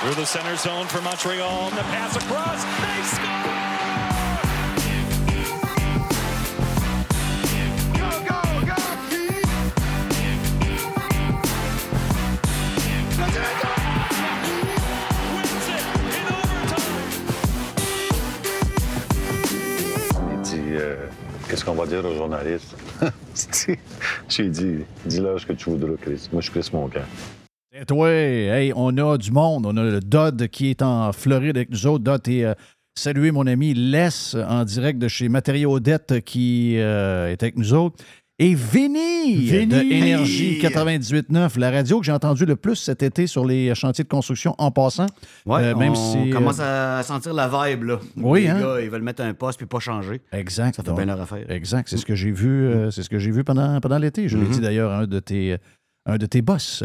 Through the center zone for Montreal. The pass across. They score! Go, go, go! Wins it in overtime. Il dit euh, Qu'est-ce qu'on va dire aux journalistes J'ai dit Dis-leur ce que tu voudras, Chris. Moi, je suis Chris Moncan. Et toi, hey, on a du monde. On a le Dodd qui est en Floride avec nous autres. Dodd, et saluer mon ami Les en direct de chez Matériaux Odette qui euh, est avec nous autres. Et Vinny, Vinny! de Énergie 98.9, la radio que j'ai entendue le plus cet été sur les chantiers de construction en passant. Ouais, Euh, même on si, euh, commence à sentir la vibe, là. Oui, Les hein? gars, ils veulent mettre un poste puis pas changer. Exact. Ça fait Donc, bien leur affaire. Exact. C'est ce que j'ai vu, euh, c'est ce que j'ai vu pendant, pendant l'été. Je l'ai Mhm. dit d'ailleurs à un de tes, un de tes boss.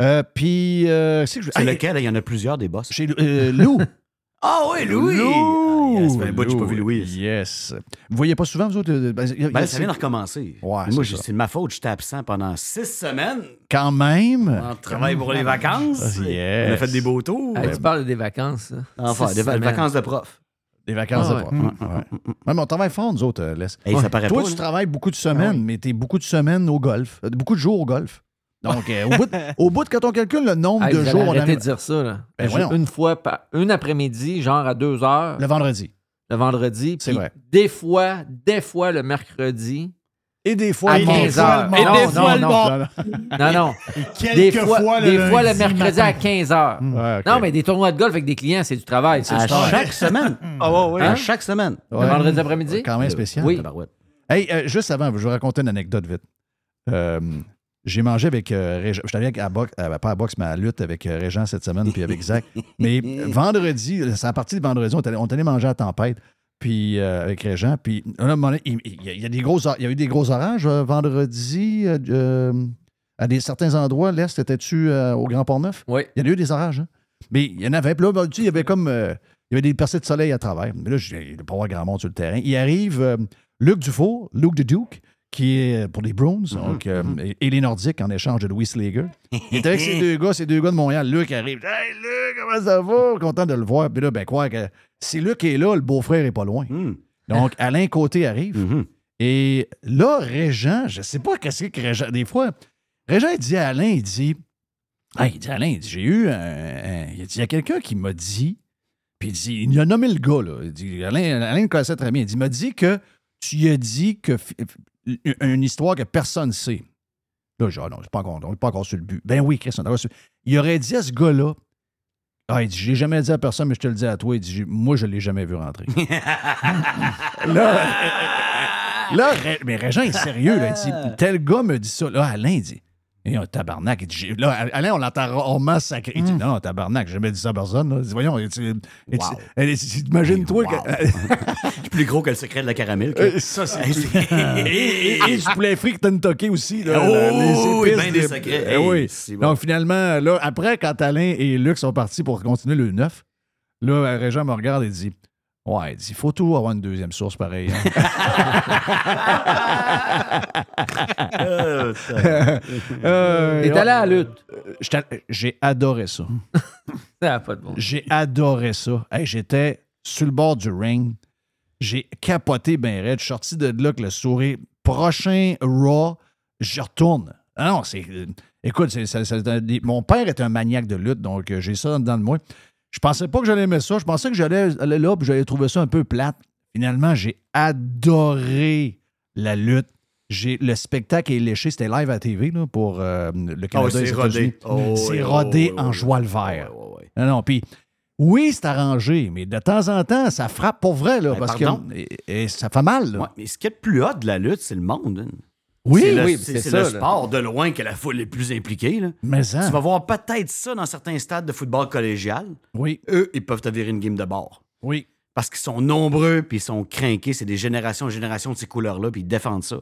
Euh, puis, euh, c'est que je- C'est Hey, lequel? Il y en a plusieurs des boss. Chez euh, Lou. Ah oui, Louis! Lou! Ah, yes, j'ai pas vu Louis. Yes. Vous voyez pas souvent, vous autres? euh, ben, il y a- Ben, il y a- ça vient de recommencer. Ouais, Moi, c'est de ma faute. J'étais absent pendant six semaines Quand même? en travail pour les vacances. Yes. On a fait des beaux tours. Hey, tu parles des vacances. Enfin, des va- vacances de prof. Des vacances Ah de ouais. prof. Ouais. Ouais, mais on travaille fort, nous autres, Les. Hey, ça paraît Toi, pas, tu là. travailles beaucoup de semaines, mais tu es beaucoup de semaines au golf. Beaucoup de jours au golf. Donc, euh, au, bout de, au bout de quand on calcule le nombre Hey, de jours, on a de dire ça. Là. Ben, une fois, par, une après-midi, genre à 2 heures, le vendredi. le vendredi. C'est vrai. Des fois, des fois le mercredi. Et des fois, À le 15 mardi. heures. Non, Et des non, fois, le non, mar- non, non. Non, non. des fois, des fois le mercredi à 15 heures. Ouais, ok. Non, mais des tournois de golf avec des clients, c'est du travail. C'est À du travail. chaque semaine. Ah ouais, ouais. À Hein? chaque semaine. Le vendredi après-midi? Quand même spécial. Oui. Tabarouette. Hey, euh, juste avant, je vais vous raconter une anecdote vite. J'ai mangé avec euh, Régent. Je suis allé à boxe, euh, pas à boxe, mais à lutte avec euh, Régent cette semaine, puis avec Zach. Mais vendredi, c'est à partir de vendredi, on est allé, on est allé manger à Tempête, puis avec Régent. Puis là, à un moment donné, il, il y a- il y a des gros, or- il y a eu des gros orages vendredi. à des, certains endroits, l'Est, étais-tu euh, au Grand Port-Neuf? Oui. Il y en a eu des orages, hein? Mais il y en avait. Puis là, ben, tu sais, il y avait comme. il y avait des percées de soleil à travers. Mais là, je- il ne pas avoir grand monde sur le terrain. Il arrive Luc Dufour, Luc de Duke, qui est pour les Bruins, donc, euh, et, et les Nordiques en échange de Louis Slager. Il est avec ces deux gars, ces deux gars de Montréal. Luc arrive. Hey, Luc, comment ça va? Content de le voir. Puis là, ben, quoi, que si Luc est là, le beau-frère est pas loin. Hmm. Donc, Alain Côté arrive. Mhm. Et là, Régent, je sais pas qu'est-ce que Régent. Des fois, Régent, il dit à Alain, il dit. Hey, il dit, Alain, il dit, j'ai eu un. un- il dit, il y a quelqu'un qui m'a dit. Puis il dit, il a nommé le gars, là. Il dit, Alain, Alain le connaissait très bien. Il dit, il m'a dit que tu lui as dit que une histoire que personne ne sait. Là, dit, ah non, pas encore, on n'est pas encore sur le but. Ben oui, Chris, on est sur- Il aurait dit à ce gars-là, ah, il dit, je l'ai jamais dit à personne, mais je te le dis à toi. Il dit, moi, je l'ai jamais vu rentrer. là, là, mais Régent est sérieux, là. Il dit, tel gars me dit ça. Là, Alain, il dit, et un tabarnak. Il dit, j'ai- là, Alain, on l'entend rarement sacré. Il dit, non, tabarnak, j'ai jamais dit ça à personne. là. Il dit, voyons, Wow. imagine-toi que. C'est plus gros que le secret de la caramel. que- Euh, Ça, c'est. Et, et du poulet frit Kentucky aussi. Là, Oh, les épices ben des secrets. Eh Hey, oui. bon. Donc, finalement, là, après, quand Alain et Luc sont partis pour continuer le 9, là, Régent me regarde et dit Ouais, il faut toujours avoir une deuxième source pareille. Euh, ça- Euh, T'es allé à la lutte. allé- J'ai adoré ça. Ça pas de bon. J'ai adoré ça. Hey, J'étais sur le bord du ring. J'ai capoté ben raide. Je suis sorti de là avec le sourire. Prochain Raw, je retourne. Ah non, c'est. euh, écoute, mon père est un maniaque de lutte, donc euh, j'ai ça dedans de moi. Je pensais pas que j'allais aimer ça. Je pensais que j'allais aller là puis j'allais trouver ça un peu plate. Finalement, j'ai adoré la lutte. J'ai, le spectacle est léché, c'était live à la TV là, pour euh, le Canada Oh, et les c'est rodé. Oh, c'est rodé oh, en joie le vert. Non, non, puis oui, c'est arrangé, mais de temps en temps, ça frappe pour vrai, là, Ben, parce que pardon? et- et ça fait mal. là. Ouais, mais ce qui est le plus hot de la lutte, c'est le monde. hein. Oui, c'est le, oui, c'est- ça, le sport de loin que la foule est plus impliquée. là. Mais hein. Tu vas voir peut-être ça dans certains stades de football collégial. Oui. Eux, ils peuvent te virer une game de bord. Oui. Parce qu'ils sont nombreux, puis ils sont craqués. C'est des générations et générations de ces couleurs-là, puis ils défendent ça.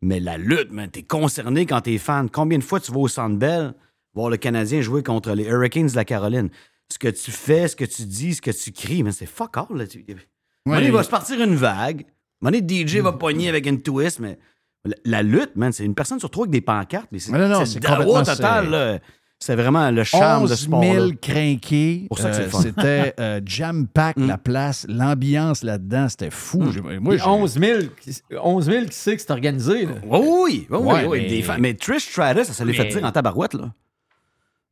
Mais la lutte, man, t'es concerné quand t'es fan. Combien de fois tu vas au Centre Bell voir le Canadien jouer contre les Hurricanes de la Caroline? Ce que tu fais, ce que tu dis, ce que tu cries, mais c'est fuck all. Là. Il va se partir une vague. Donné, DJ va pogner avec une twist, mais la, la lutte, man, c'est une personne sur trois avec des pancartes. Mais c'est Mais non, non, c'est c'est le dawa complètement total. serré. là. C'est vraiment le charme de 11 ce sport. 000 crinqués. Pour ça que c'est Euh. C'était euh, jam-pack, la place, l'ambiance là-dedans, c'était fou. J'ai- Moi, Puis j'ai- 11 000, qui- 11 000 qui sait que c'est organisé. Là? Oui, oui, oui, Ouais, oui, mais- des fans. Mais Trish Stratus, ça, ça lui fait dire en tabarouette, là.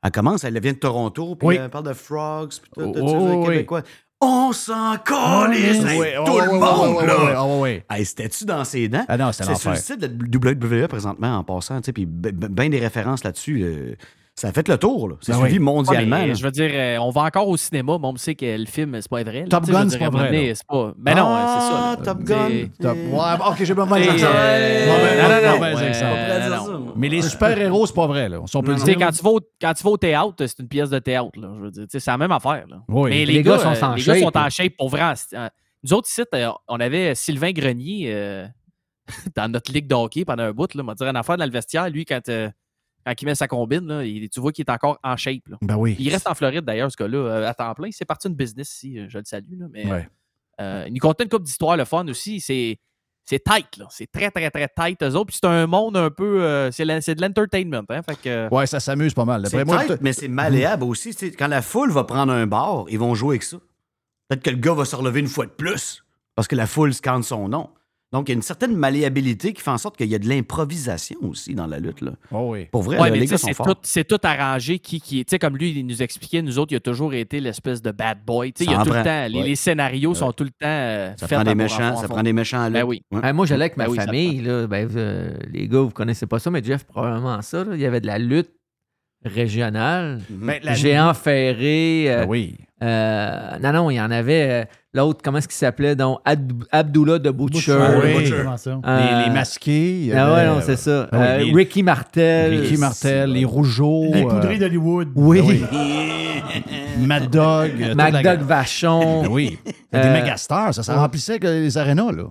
Elle commence, elle vient de Toronto, puis Oui. elle parle de frogs, puis tout, tout, Oh, tout, oh, les oui. On s'en calisse, oui, tout oh, le monde, là. Hey, c'était-tu dans ses dents? Ah non, C'est sur le site de la WWE présentement, en passant, tu sais, puis bien des références là-dessus. euh, ça a fait le tour, là. C'est Ben suivi oui. mondialement. Ouais, mais je veux dire, euh, on va encore au cinéma, mais on sait que le film, c'est pas vrai. là. Top Gun, c'est pas vrai, donné, pas... Ben non, Ah, c'est ça. là. Top Gun. Top- Ouais, ok, j'ai pas mal euh, Mauvais- non, non, non, non, non. ça. Mais les super-héros, c'est pas vrai. Là. On peut sais, dire. quand tu, vas au, quand tu vas au théâtre, c'est une pièce de théâtre. Là, je veux dire, c'est la même affaire. Là. Oui. Mais Les les, gars gars, sont euh, en les gars shape, sont en shape pour vrai. Euh, Nous autres, ici, euh, on avait Sylvain Grenier euh, dans notre ligue de hockey pendant un bout. On va dire une affaire dans le vestiaire. Lui, quand, euh, quand il met sa combine, là, il- tu vois qu'il est encore en shape. Là. Ben oui. Il reste en Floride d'ailleurs, ce gars-là, euh, à temps plein. C'est parti une business ici, euh, je le salue. Là, mais Ouais. euh, il nous contait une couple d'histoires, le fun aussi. C'est. C'est tight, là. C'est très, très, très tight, eux autres. Puis c'est un monde un peu. euh, c'est de l'entertainment, hein. Fait que. Ouais, ça s'amuse pas mal. C'est moi, tight, mais c'est malléable aussi. Quand la foule va prendre un bar, ils vont jouer avec ça. Peut-être que le gars va se relever une fois de plus parce que la foule scande son nom. Donc, il y a une certaine malléabilité qui fait en sorte qu'il y a de l'improvisation aussi dans la lutte. Là. Oh oui. Pour vrai, Ouais, là, mais les gars sont c'est forts. tout, c'est tout arrangé. Qui, qui, tu sais, comme lui, il nous expliquait, nous autres, il a toujours été l'espèce de bad boy. Tu sais, Ça il y a tout le temps. Les, Ouais. les scénarios sont tout le temps euh, Ça prend des méchants, ça prend des méchants à Ben oui. Moi, j'allais avec ma Ben oui, ça famille. Là, ben, euh, les gars, vous connaissez pas ça, mais Jeff, probablement ça. là. Il y avait de la lutte régionale. Ben, la- Géant ferré. euh, Ben oui. euh, non, non, il y en avait. euh, L'autre, comment est-ce qu'il s'appelait? Donc, Ab- Abdullah de Butcher. Ah oui. Butcher? Euh, Les, les masqués. Ah ouais, non, euh, c'est ça. ben oui, Euh, les- Ricky Martel. Ricky Martel, les Rougeaux. Les euh, poudrées d'Hollywood. Oui. ben Mad Dog. euh, MacDoug gang. Vachon. Ben oui. Des Euh, mégastars, ça, remplissait que les arénas, là.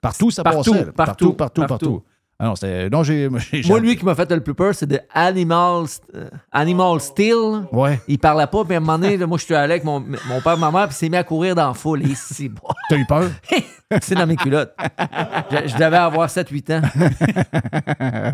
Partout, ça Partout, passait. partout, partout, partout, partout. Ah non, c'était. Non, j'ai. Moi, lui qui m'a fait le plus peur, c'est de Animal, euh, Animal Steel. Ouais. Il parlait pas, puis à un moment donné, moi, je suis allé avec mon, mon père et ma mère, puis il s'est mis à courir dans la foule. Bon. T'as eu peur? C'est dans mes culottes. je, je devais avoir 7-8 ans.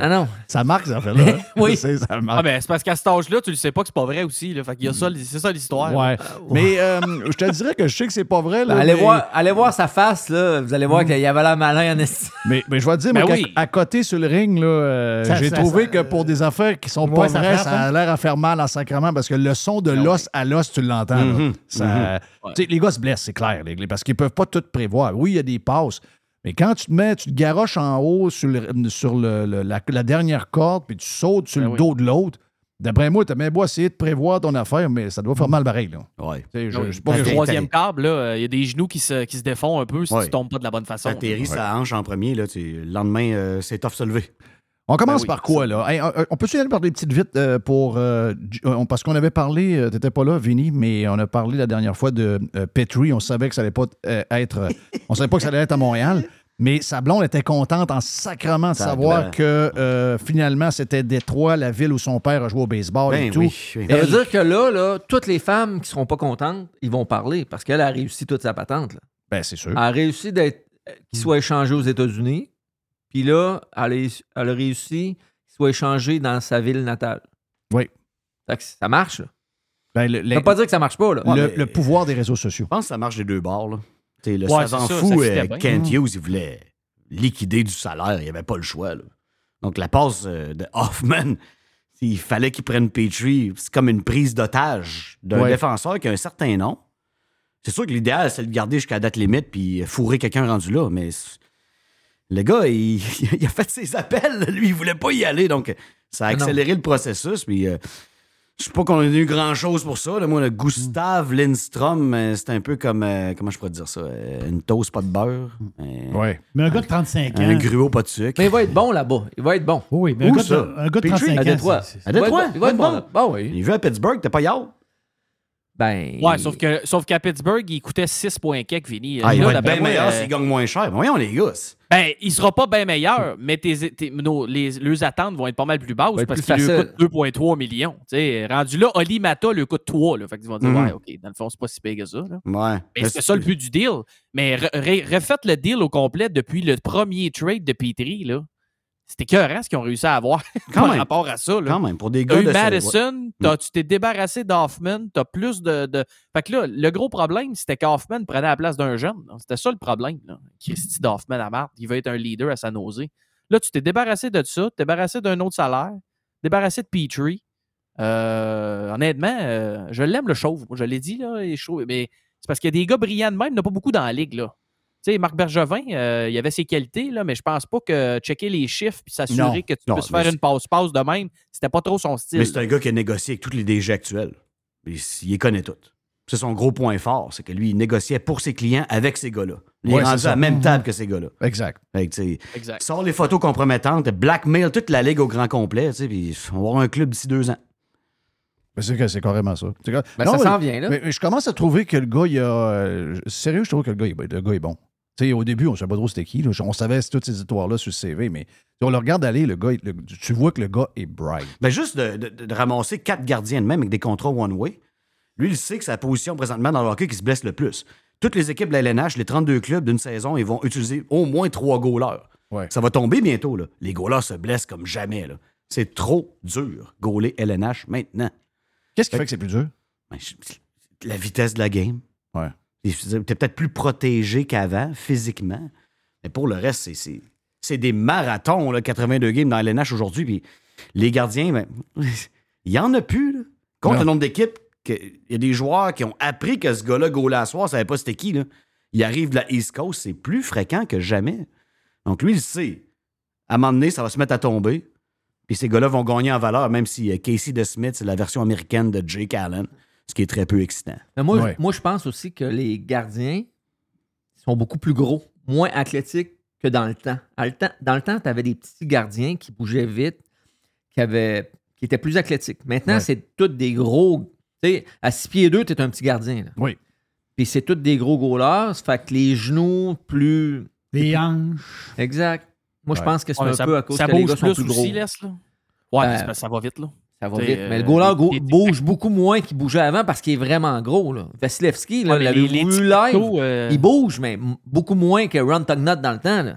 Ah non. Ça marque, ça fait là. Oui. C'est- Ça Ah, marque. ben, c'est parce qu'à cet âge-là, tu le sais pas que c'est pas vrai aussi. Là. Fait qu'il y a ça, c'est ça l'histoire. Ouais. Mais euh, je te dirais que je sais que c'est pas vrai. Là, Ben, allez, mais, voir, allez voir sa face, là. Vous allez voir qu'il y avait l'air malin en esti. mais, mais je vais te dire, Ben moi, oui. à côté sur le ring, là, euh, j'ai trouvé ça- que pour des affaires qui sont Ouais, pas vraies, ça a hein? l'air à faire mal en sacrement parce que le son de l'os à l'os, tu l'entends. tu sais, Les gars se blessent, c'est clair, les- parce qu'ils peuvent pas tout prévoir. Oui, il y a des passes. Mais quand tu te mets, tu te garoches en haut sur, le- sur le- le- la, la dernière corde, puis tu sautes sur Ben le oui. dos de l'autre, d'après moi, tu as même beau essayer de prévoir ton affaire, mais ça doit faire mal pareil. Là. Ouais. Tu sais, je- Oui. je sais pas Le troisième câble, là, euh, il y a des genoux qui se, qui se défont un peu si Ouais. tu tombes pas de la bonne façon. Ça atterrit sa hanche en premier. Là, tu- le lendemain, euh, c'est tough se lever. On commence Ben oui, par quoi, là? Hey, on- peut-tu aller par des petites vites euh, pour. euh, euh, parce qu'on avait parlé, euh, t'étais pas là, Vinny, mais on a parlé la dernière fois de euh, Petrie. On savait que ça allait pas euh, être. on savait pas que ça allait être à Montréal. Mais sa blonde était contente en sacrement de Ça savoir que euh, finalement, c'était Détroit, la ville où son père a joué au baseball et Ben tout. oui, oui. Ça veut Elle- dire que là, là, toutes les femmes qui seront pas contentes, ils vont parler parce qu'elle a réussi toute sa patente. là. Ben, c'est sûr. Elle a réussi d'être qu'il soit échangé aux États-Unis. Puis là, elle a, elle a réussi qu'il soit échangé dans sa ville natale. Oui. Fait que ça marche. Là. Ben, le, Ça veut pas dire que ça marche pas. Là. le- Ouais, mais- le pouvoir des réseaux sociaux. Je pense que ça marche des deux bords. Là. T'sais, le Ouais, savant c'est ça, fou, ça euh. Kent. Hughes, il voulait liquider du salaire. Il n'y avait pas le choix. là. Donc, la passe euh, de Hoffman, il fallait qu'il prenne Petrie. C'est comme une prise d'otage d'un Ouais. défenseur qui a un certain nom. C'est sûr que l'idéal, c'est de le garder jusqu'à la date limite puis fourrer quelqu'un rendu là, mais le gars, il, il a fait ses appels. Lui, il voulait pas y aller. Donc, ça a Ah non. accéléré le processus. Puis, euh, je sais pas qu'on ait eu grand-chose pour ça. là. Moi, le Gustave Lindstrom, euh, c'est un peu comme, euh, comment je pourrais dire ça, euh, une toast pas de beurre. Euh, Ouais. Mais un gars de 35 ans. Un gruau pas de sucre. Mais il va être bon là-bas. Il va être bon. Oui, mais un Où gars, de, ça? un gars de Petrie? 35 À ans. Détroit. À Il va être Détroit? bon. Il va être bon. là. Ah oui. Il veut à Pittsburgh, t'es pas yard? Ben. Ouais, sauf que sauf qu'à Pittsburgh, il coûtait 6 points quelques, Vinny. Ah, il va être bien meilleur euh, s'il gagne moins cher. Voyons, les gars. c'est- Ben, il sera pas bien meilleur, mais tes, tes- nos- les, leurs attentes vont être pas mal plus basses être parce plus qu'il lui coûte 2,3 millions. Tu sais, rendu là, Oli Mata lui coûte 3. Là, fait qu'ils vont dire, Mhm. ouais, OK, dans le fond, c'est pas si pire que ça. là. Ouais. Mais c'est ça le but du deal. Mais re- re- refaites le deal au complet depuis le premier trade de Petrie. là. C'était écœurant ce qu'ils ont réussi à avoir Quand par même. rapport à ça. Là. Quand même, pour des gars eu de Madison, Mm. tu t'es débarrassé d'Hoffman, t'as plus de, de- Fait que là, le gros problème, c'était qu'Hoffman prenait la place d'un jeune. C'était ça le problème. Là. Christy d'Hoffman à Marthe, il veut être un leader à sa nausée. Là, tu t'es débarrassé de ça, t'es débarrassé d'un autre salaire, débarrassé de Petrie. Euh, honnêtement, euh, je l'aime le chauve. Moi, je l'ai dit, là, il est chauve. Mais c'est parce qu'il y a des gars brillants de même, il n'y en a pas beaucoup dans la ligue. Là. Tu sais, Marc Bergevin, euh, il avait ses qualités, là, mais je pense pas que checker les chiffres puis s'assurer que tu Non, puisses faire une passe-passe de même, c'était pas trop son style. Mais c'est un gars qui a négocié avec tous les DG actuels. Il, il les connaît tous. C'est son gros point fort, c'est que lui, il négociait pour ses clients avec ces gars-là. Il Ouais, est rendu à la même table que ces gars-là. Exact. Fait Exact. Sort les photos compromettantes, blackmail toute la ligue au grand complet, tu sais, puis on va avoir un club d'ici deux ans. Mais c'est que c'est carrément ça. Ben, Non, ça s'en vient, là. Mais, mais je commence à trouver que le gars, il a. euh, sérieux, je trouve que le gars, il- le gars est bon. Tu sais, au début, on ne savait pas trop c'était qui. là. On savait toutes ces histoires-là sur le CV, mais on le regarde aller, le gars, le- tu vois que le gars est bright. Ben juste de, de- de ramasser quatre gardiens de même avec des contrats one-way, lui, il sait que la position présentement dans le hockey qui se blesse le plus. Toutes les équipes de la LNH, les 32 clubs d'une saison, ils vont utiliser au moins trois goalers. Ouais. Ça va tomber bientôt. Là. Les goalers se blessent comme jamais. C'est trop dur, goaler LNH maintenant. Qu'est-ce qui Fait fait que c'est plus dur? Ben, la vitesse de la game. Ouais. T'es peut-être plus protégé qu'avant, physiquement. Mais pour le reste, c'est- des marathons, là, 82 games dans LNH aujourd'hui. Puis les gardiens, ben, il y en a plus. là. Contre Non. le nombre d'équipes, il y a des joueurs qui ont appris que ce gars-là, goalait à soir, ne savait pas c'était qui. Là. Il arrive de la East Coast, c'est plus fréquent que jamais. Donc lui, il sait. À un moment donné, ça va se mettre à tomber. Puis ces gars-là vont gagner en valeur, même si euh, Casey DeSmith, c'est la version américaine de Jake Allen, ce qui est très peu excitant. Mais moi, Ouais. moi, je pense aussi que les gardiens sont beaucoup plus gros, moins athlétiques que dans le temps. À le temps- dans le temps, tu avais des petits gardiens qui bougeaient vite, qui, avaient, qui étaient plus athlétiques. Maintenant, Ouais. c'est tous des gros. Tu sais, à 6 pieds 2, tu es un petit gardien. là. Oui. Puis c'est tous des gros goalers. Ça fait que les genoux plus. Les hanches. Exact. Moi, je pense que c'est Ouais, un ça, peu à cause ça que les bouge gars sont plus gros. aussi, laisse, là. Ouais, Ben, que ça va vite, là. Ça va vite. euh, Mais le goaler bouge beaucoup moins qu'il bougeait avant parce qu'il est vraiment gros. Là. Vasilevski, là, euh, Il bouge, mais beaucoup moins que Ron Tugnut dans le temps. Là.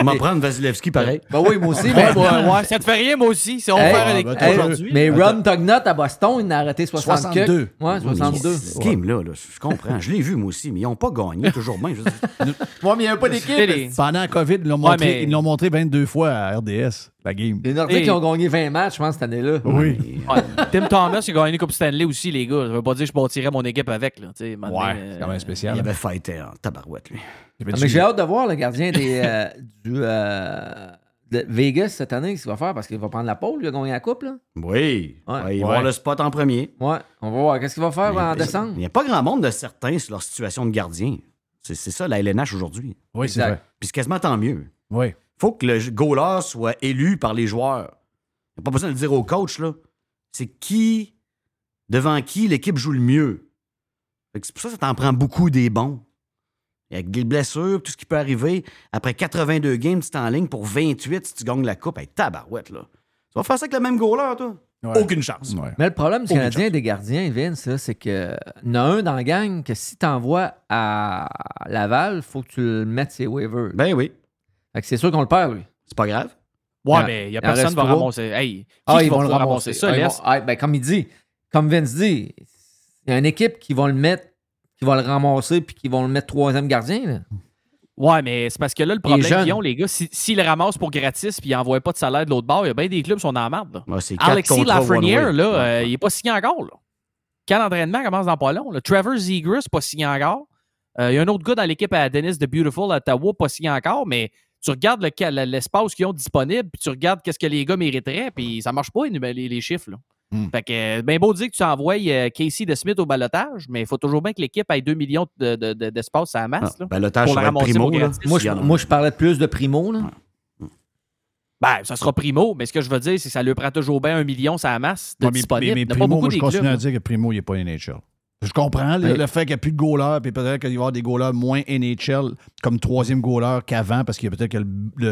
On va prendre Vasilevski pareil. Ben oui, moi aussi. Ouais, mais... ouais, ouais, ça te fait rien, moi aussi. Si on Hey, fait ben, Hey, aujourd'hui. mais. Ron Tugnut à Boston, il a arrêté 60 62. quelques. Ouais, 62. Ce game-là, là, je comprends. Je l'ai vu, moi aussi, mais ils n'ont pas gagné toujours bien. Je veux dire. Ouais, mais il n'y avait pas d'équipe. les- Pendant la COVID, ils l'ont Ouais, montré, mais- ils l'ont montré 22 fois à RDS, la game. Les Nordiques qui ont gagné 20 matchs, je pense, cette année-là. Oui. Ouais. Tim Thomas a gagné une Coupe Stanley aussi, les gars. Ça veut pas dire que je bâtirais mon équipe avec. Là, Ouais, euh, c'est quand même Il spécial. avait fighté en tabarouette, lui. Il Ah, dit- mais j'ai hâte de voir le gardien des, euh, du, euh, de Vegas cette année, ce qu'il va faire parce qu'il va prendre la pole, il a gagné la coupe. Là. Oui. Ouais. Vont Ouais. avoir le spot en premier. Ouais, on va voir. Qu'est-ce qu'il va faire en décembre? Il n'y a pas grand monde de certains sur leur situation de gardien. C'est c'est ça, la LNH aujourd'hui. Oui, c'est vrai. Puis c'est quasiment tant mieux. Oui. faut que le goaler soit élu par les joueurs. Il n'y a pas besoin de le dire au coach, là. C'est qui, devant qui l'équipe joue le mieux. C'est pour ça que ça t'en prend beaucoup des bons. Avec des blessures, tout ce qui peut arriver, après 82 games, tu es en ligne pour 28 si tu gagnes la coupe. Hey, tabarouette, là. Tu vas faire ça avec le même goaler, toi? Ouais. Aucune chance. Ouais. Mais le problème du Aucune Canadien des gardiens, Vince, c'est que y en a un dans la gang que si t'envoies à Laval, faut que tu le mettes ses waivers. Ben oui. Fait que c'est sûr qu'on le perd, lui. C'est pas grave. Ouais, mais il n'y a personne qui va ramasser. Hey, qui Ah, qui ils va vont le ramasser. ça, Ah, ils laisse? vont- ah, ben, comme il dit, comme Vince dit, il y a une équipe qui va le mettre qui va le ramasser puis qui vont le mettre troisième gardien. là. Ouais, mais c'est parce que là, le problème qu'ils ont, les gars, si- s'ils le ramassent pour gratis puis ils n'envoient pas de salaire de l'autre bord, il y a bien des clubs qui sont dans la merde. Ouais, Alexis Lafreniere, là, Ouais, euh, il n'est pas signé encore. Là. Quand l'entraînement commence dans pas long. là. Trevor Zegras, pas signé encore. Euh, il y a un autre gars dans l'équipe à Dennis de Beautiful à Ottawa, pas signé encore, mais tu regardes le l'espace qu'ils ont disponible, puis tu regardes qu'est-ce que les gars mériteraient, puis ça marche pas les, les- les chiffres. Là. Hmm. Fait que, euh, ben beau dire que tu envoies euh, Casey de Smith au balotage, mais il faut toujours bien que l'équipe ait 2 millions de- de- de- d'espace à la masse. Ah, là, balotage, pour ça la va être ramasser primo, là. Moi, je, moi, je parlais plus de primo. Là. Ben, ça sera primo, mais ce que je veux dire, c'est que ça lui prend toujours bien un million, ça masse de Ouais, mais- disponible. mais, mais Primo, pas beaucoup moi, je continue clubs, à dire que Primo, il n'est pas NHL. Je comprends le, fait qu'il n'y a plus de goalers, puis peut-être qu'il va y avoir des goalers moins NHL comme troisième goaler qu'avant, parce qu'il y a peut-être que le-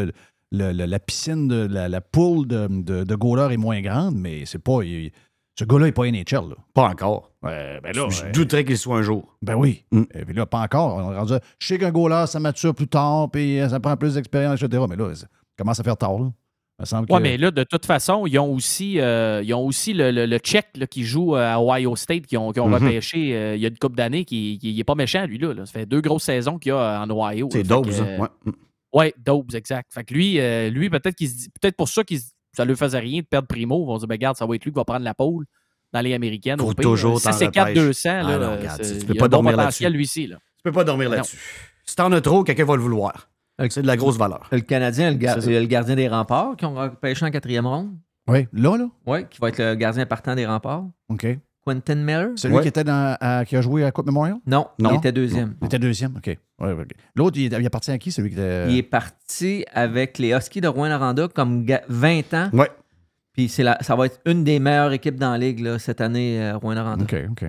le- le- le- la piscine, de, la, la pool de, de, est moins grande, mais c'est pas. il- ce gars-là n'est pas NHL. Là. Pas encore. Ouais, ben là, je douterais qu'il soit un jour. Ben oui. Mm. Et puis là, pas encore. On est rendu je sais qu'un goaler, ça mature plus tard, puis euh, ça prend plus d'expérience, etc. Mais là, ça commence à faire tard. Là. Que- mais là, de toute façon, ils ont aussi, euh, ils ont aussi le, le, le Tchèque là, qui joue à Ohio State, qui ont, qui ont Mhm. repêché euh, il y a une couple d'années, qui n'est pas méchant, lui. Là, là. Ça fait deux grosses saisons qu'il y a en Ohio. C'est là. Fait Dobbs, que, hein, euh, ouais. Ouais, Dobbs, exact. Fait que lui, euh, lui peut-être qu'il se dit- peut-être pour ça qu'il ça ne lui faisait rien de perdre Primo. Ils vont dire, ben, regarde, ça va être lui qui va prendre la pôle dans les américaines. Faut toujours Si c'est 4 repêches. 200, là, Ah non, regarde, c'est- tu peux pas bon dormir là-dessus. lui ici. Là. Tu peux pas dormir là-dessus. Si t'en as trop, quelqu'un va le vouloir. C'est de la grosse valeur. Le Canadien, le, le gardien des remparts, qui ont repêché en quatrième ronde. Oui, là, là? Oui, qui va être le gardien partant des remparts. OK. Quentin Miller? Celui Ouais. qui, était dans, à- qui a joué à la Coupe Memorial? Non, Non. il était deuxième. Il était deuxième, OK. Ouais, ouais, OK. L'autre, il, il appartient à qui, celui qui était. Il est parti avec les Huskies de Rouen-Noranda comme ga- 20 ans. Ouais. Puis c'est la- ça va être une des meilleures équipes dans la ligue là, cette année, euh, Rouen-Noranda. OK, OK.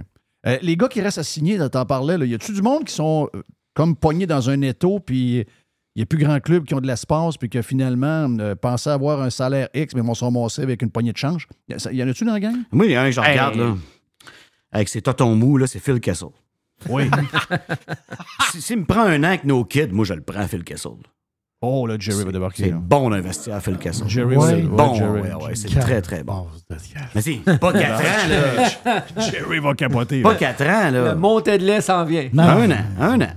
Euh, les gars qui restent à signer, là, t'en parlais, là, y a-tu du monde qui sont euh, comme pognés dans un étau, puis il n'y a plus grand club qui ont de l'espace, puis que finalement, euh, pensaient avoir un salaire X, mais vont se ramasser avec une poignée de change? Y, a- ça- y en a-tu dans la gang? Moi, il y a un que je Hey. regarde, là, avec ses totons mous, là, c'est Phil Kessel. Oui. Si- S'il me prend un an avec nos kids, moi, je le prends, Phil Kessel. oh, là, Jerry va débarquer. C'est bon d'investir à Phil Kessel. Jerry, Ouais. bon, Jerry. ouais, ouais, c'est très, très bon. Mais si, pas 4 ans, là. Jerry va capoter. Pas. 4 ans, là. Le montée de lait s'en vient. Non. Un an, un an.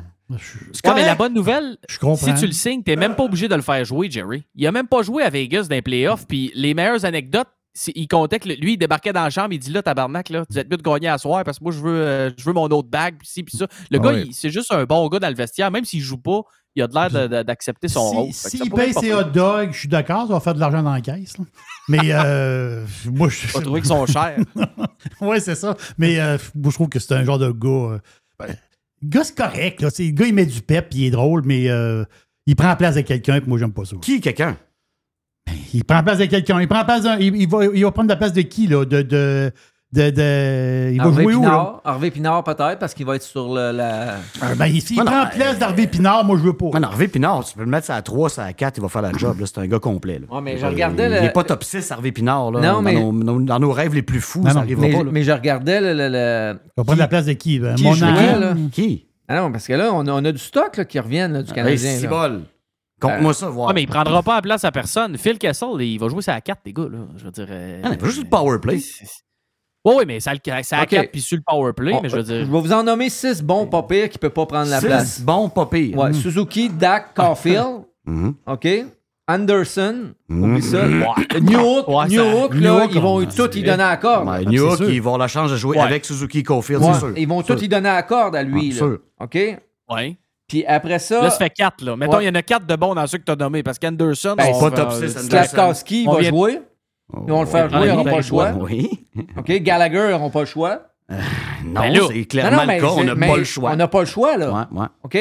C'est Ouais, mais la bonne nouvelle, Je comprends. si tu le signes, tu n'es même pas obligé de le faire jouer, Jerry. Il a même pas joué à Vegas dans les playoffs. Puis les meilleures anecdotes, il comptait que lui, il débarquait dans la chambre, il dit là, tabarnak, là, vous êtes mieux de gagner à soir parce que moi, je veux, euh, je veux mon autre bague, puis ci, puis ça. Le Ah gars, c'est juste un bon gars dans le vestiaire. Même s'il joue pas, il a de l'air d'accepter son rôle. Si- que S'il paye être pas ses hot dogs, je suis d'accord, ça va faire de l'argent dans la caisse. là. Mais euh, moi, je. Je vais trouver qu'ils sont chers. oui, c'est ça. Mais euh, moi, je trouve que c'est un genre de gars. euh, ben, le gars, c'est correct. Là. Tu Le gars, il met du pep, il est drôle, mais euh, il prend la place de quelqu'un, puis moi, j'aime pas ça. Qui, quelqu'un? Il prend la place de quelqu'un. Il prend la place d'un- il, il va, il va prendre la place de qui, là? De. de, de, de- il va Harvey jouer où, là? Pinard, Harvey Pinard peut-être, parce qu'il va être sur le, la... Ah, ben, S'il Ouais, prend non, la place d'Harvey Pinard, moi, je veux pas. Non, Harvey Pinard, tu peux le mettre ça à 3, ça à 4, il va faire la job. là. C'est un gars complet. Là. Ouais, mais je Euh, regardais Il le- n'est pas top 6, Harvey Pinard. Là, Non, dans, mais- nos, nos- dans nos rêves les plus fous, Non, ça n'arrivera mais, pas. là. mais je regardais le... le- le- Il va prendre la place de qui? Ben, Qui Monahan? jouait, là? Qui? Ah non, parce que là, on a, on a du stock là, qui reviennent là, du Canadien. Hey. Compte-moi ça, voir. Ouais, mais il prendra pas la place à personne. Phil Kessel, il va jouer ça à 4, les gars. Là. Je veux dire. euh, Ah, mais juste le power play. Oui, oui, mais ça, le- ça à Ok. 4 puis sur le power play, On- mais je veux dire. je vais vous en nommer six bons pas pires qui ne peuvent pas prendre la Six place. bons, pas. Ouais, Suzuki, Dak, Caulfield, Mhm. OK? Anderson, Mhm. oublie ça. New Hook, Ouais, New ça- Hook, New là, ils vont on- tous y donner à corde. Ouais, là. New c'est York, sûr. ils vont avoir la chance de jouer Ouais. avec Suzuki Caulfield, Ouais, c'est sûr. Ils vont tous Sûr. y donner à corde à lui. Ah, là. sûr. OK? Ouais. Puis après ça, Là, ça fait 4. Là. Mettons, Ouais. il y en a 4 de bons dans ceux que tu as nommés. Parce qu'Anderson, Ben, on c'est pas top. Slavkowski va jouer. Ils vont le faire jouer, ils n'auront ouais, pas le choix. Oui. OK? Gallagher, ils n'auront pas le choix. Non, Ben c'est clairement le cas. On n'a pas le choix. On n'a pas le choix, là. Ouais, ouais. OK?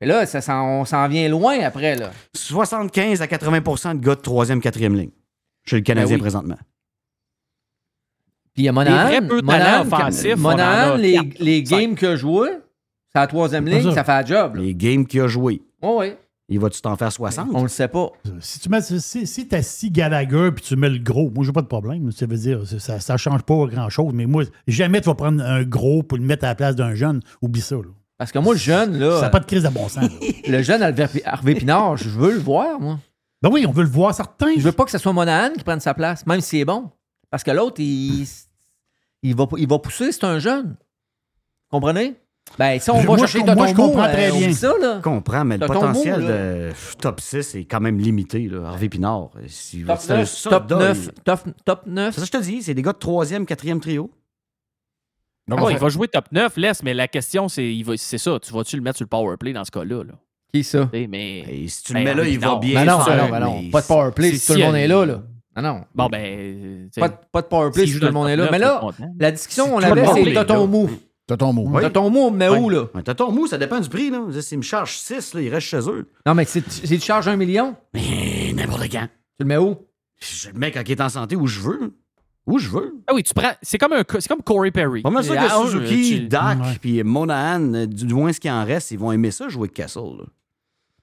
Mais là, ça, s'en- on s'en vient loin après, là. 75 à 80 de gars de 3e, 4e ligne chez le Canadien Ben oui. présentement. Puis il y a Monahan. Monahan, talents offensifs, on en Monahan, a les, quatre, les games qu'il a joué, c'est la troisième ligne, ça. ça fait la job. là. Les games qu'il a joué, Oui, oui. il va-tu t'en faire 60? On le sait pas. Si tu mets, si, si t'as six Gallagher puis tu mets le gros, moi j'ai pas de problème. Ça veut dire ça, ça change pas grand chose. Mais moi, jamais tu vas prendre un gros pour le mettre à la place d'un jeune. Oublie ça. Là. Parce que moi, le jeune, là, Ça n'a pas de crise de bon sens. là. le jeune Harvey Harvey Pinard, je veux le voir, moi. ben oui, on veut le voir certain. Je veux pas que ce soit Monahan qui prenne sa place, même s'il est bon. Parce que l'autre, il, il, va, il va pousser, c'est un jeune. Comprenez? Ben, si on Je- va moi, chercher je- moi, je comprends Mou, très euh, bien. ça, là. Je comprends, mais le potentiel de top 6 est quand même limité. Là. Harvey Pinard. Si- Top c'est un 9, soldat, top 9, il- top, top 9. C'est ça que je te dis, c'est des gars de troisième, quatrième trio. Donc, Ah il va jouer top 9, laisse, mais la question, c'est ça. Tu vas-tu le mettre sur le power play dans ce cas-là? Là? Qui ça? Mais... Et si tu le mets là, il va non. bien. Ben non, ben non, ben non. mais Pas de power play c'est si tout le monde est là, là. Ah non. Bon, ben. sais, Pas de, pas de power play s'il si tout le monde est là. Mais 9, là, la discussion, Si on tout le avait, monde c'est. Toton Mou. T'as ton mot. Oui. Toton Mou, on met où, là? T'as ton mou, ça dépend du prix. Là. S'ils me chargent 6, là, ils restent chez eux. Non, mais si tu charges un million, Mais n'importe quand. tu le mets où? Je le mets quand il est en santé où je veux. Où je veux. Ah oui, tu prends. C'est comme, un, c'est comme Corey Perry. Pas mal sûr Ah, que Suzuki, tu- Dak, Ouais. puis Monahan, du moins ce qui en reste, ils vont aimer ça jouer avec Castle. là. Là,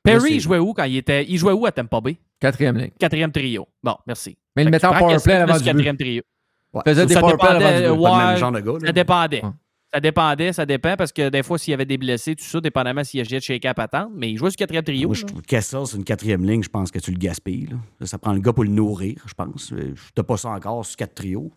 Perry, il jouait où quand il était. Il jouait où à Tampa Bay? Quatrième ligne. Quatrième trio. Bon, merci. Mais il que mettait en tu prends power play Kessler avant du but. quatrième trio. Ouais. Faisait des Ça power play avant du Ouais, même genre de gars. là. Ça dépendait. Ça dépendait, ça dépend parce que des fois, s'il y avait des blessés, tout ça, dépendamment s'il y a chez cap attendre, mais il jouait sur quatrième trio. Moi, je trouve que Kessel, c'est une quatrième ligne. Je pense que tu le gaspilles. là. Ça, prend le gars pour le nourrir, je pense. Euh, T'as pas ça encore sur quatre trios.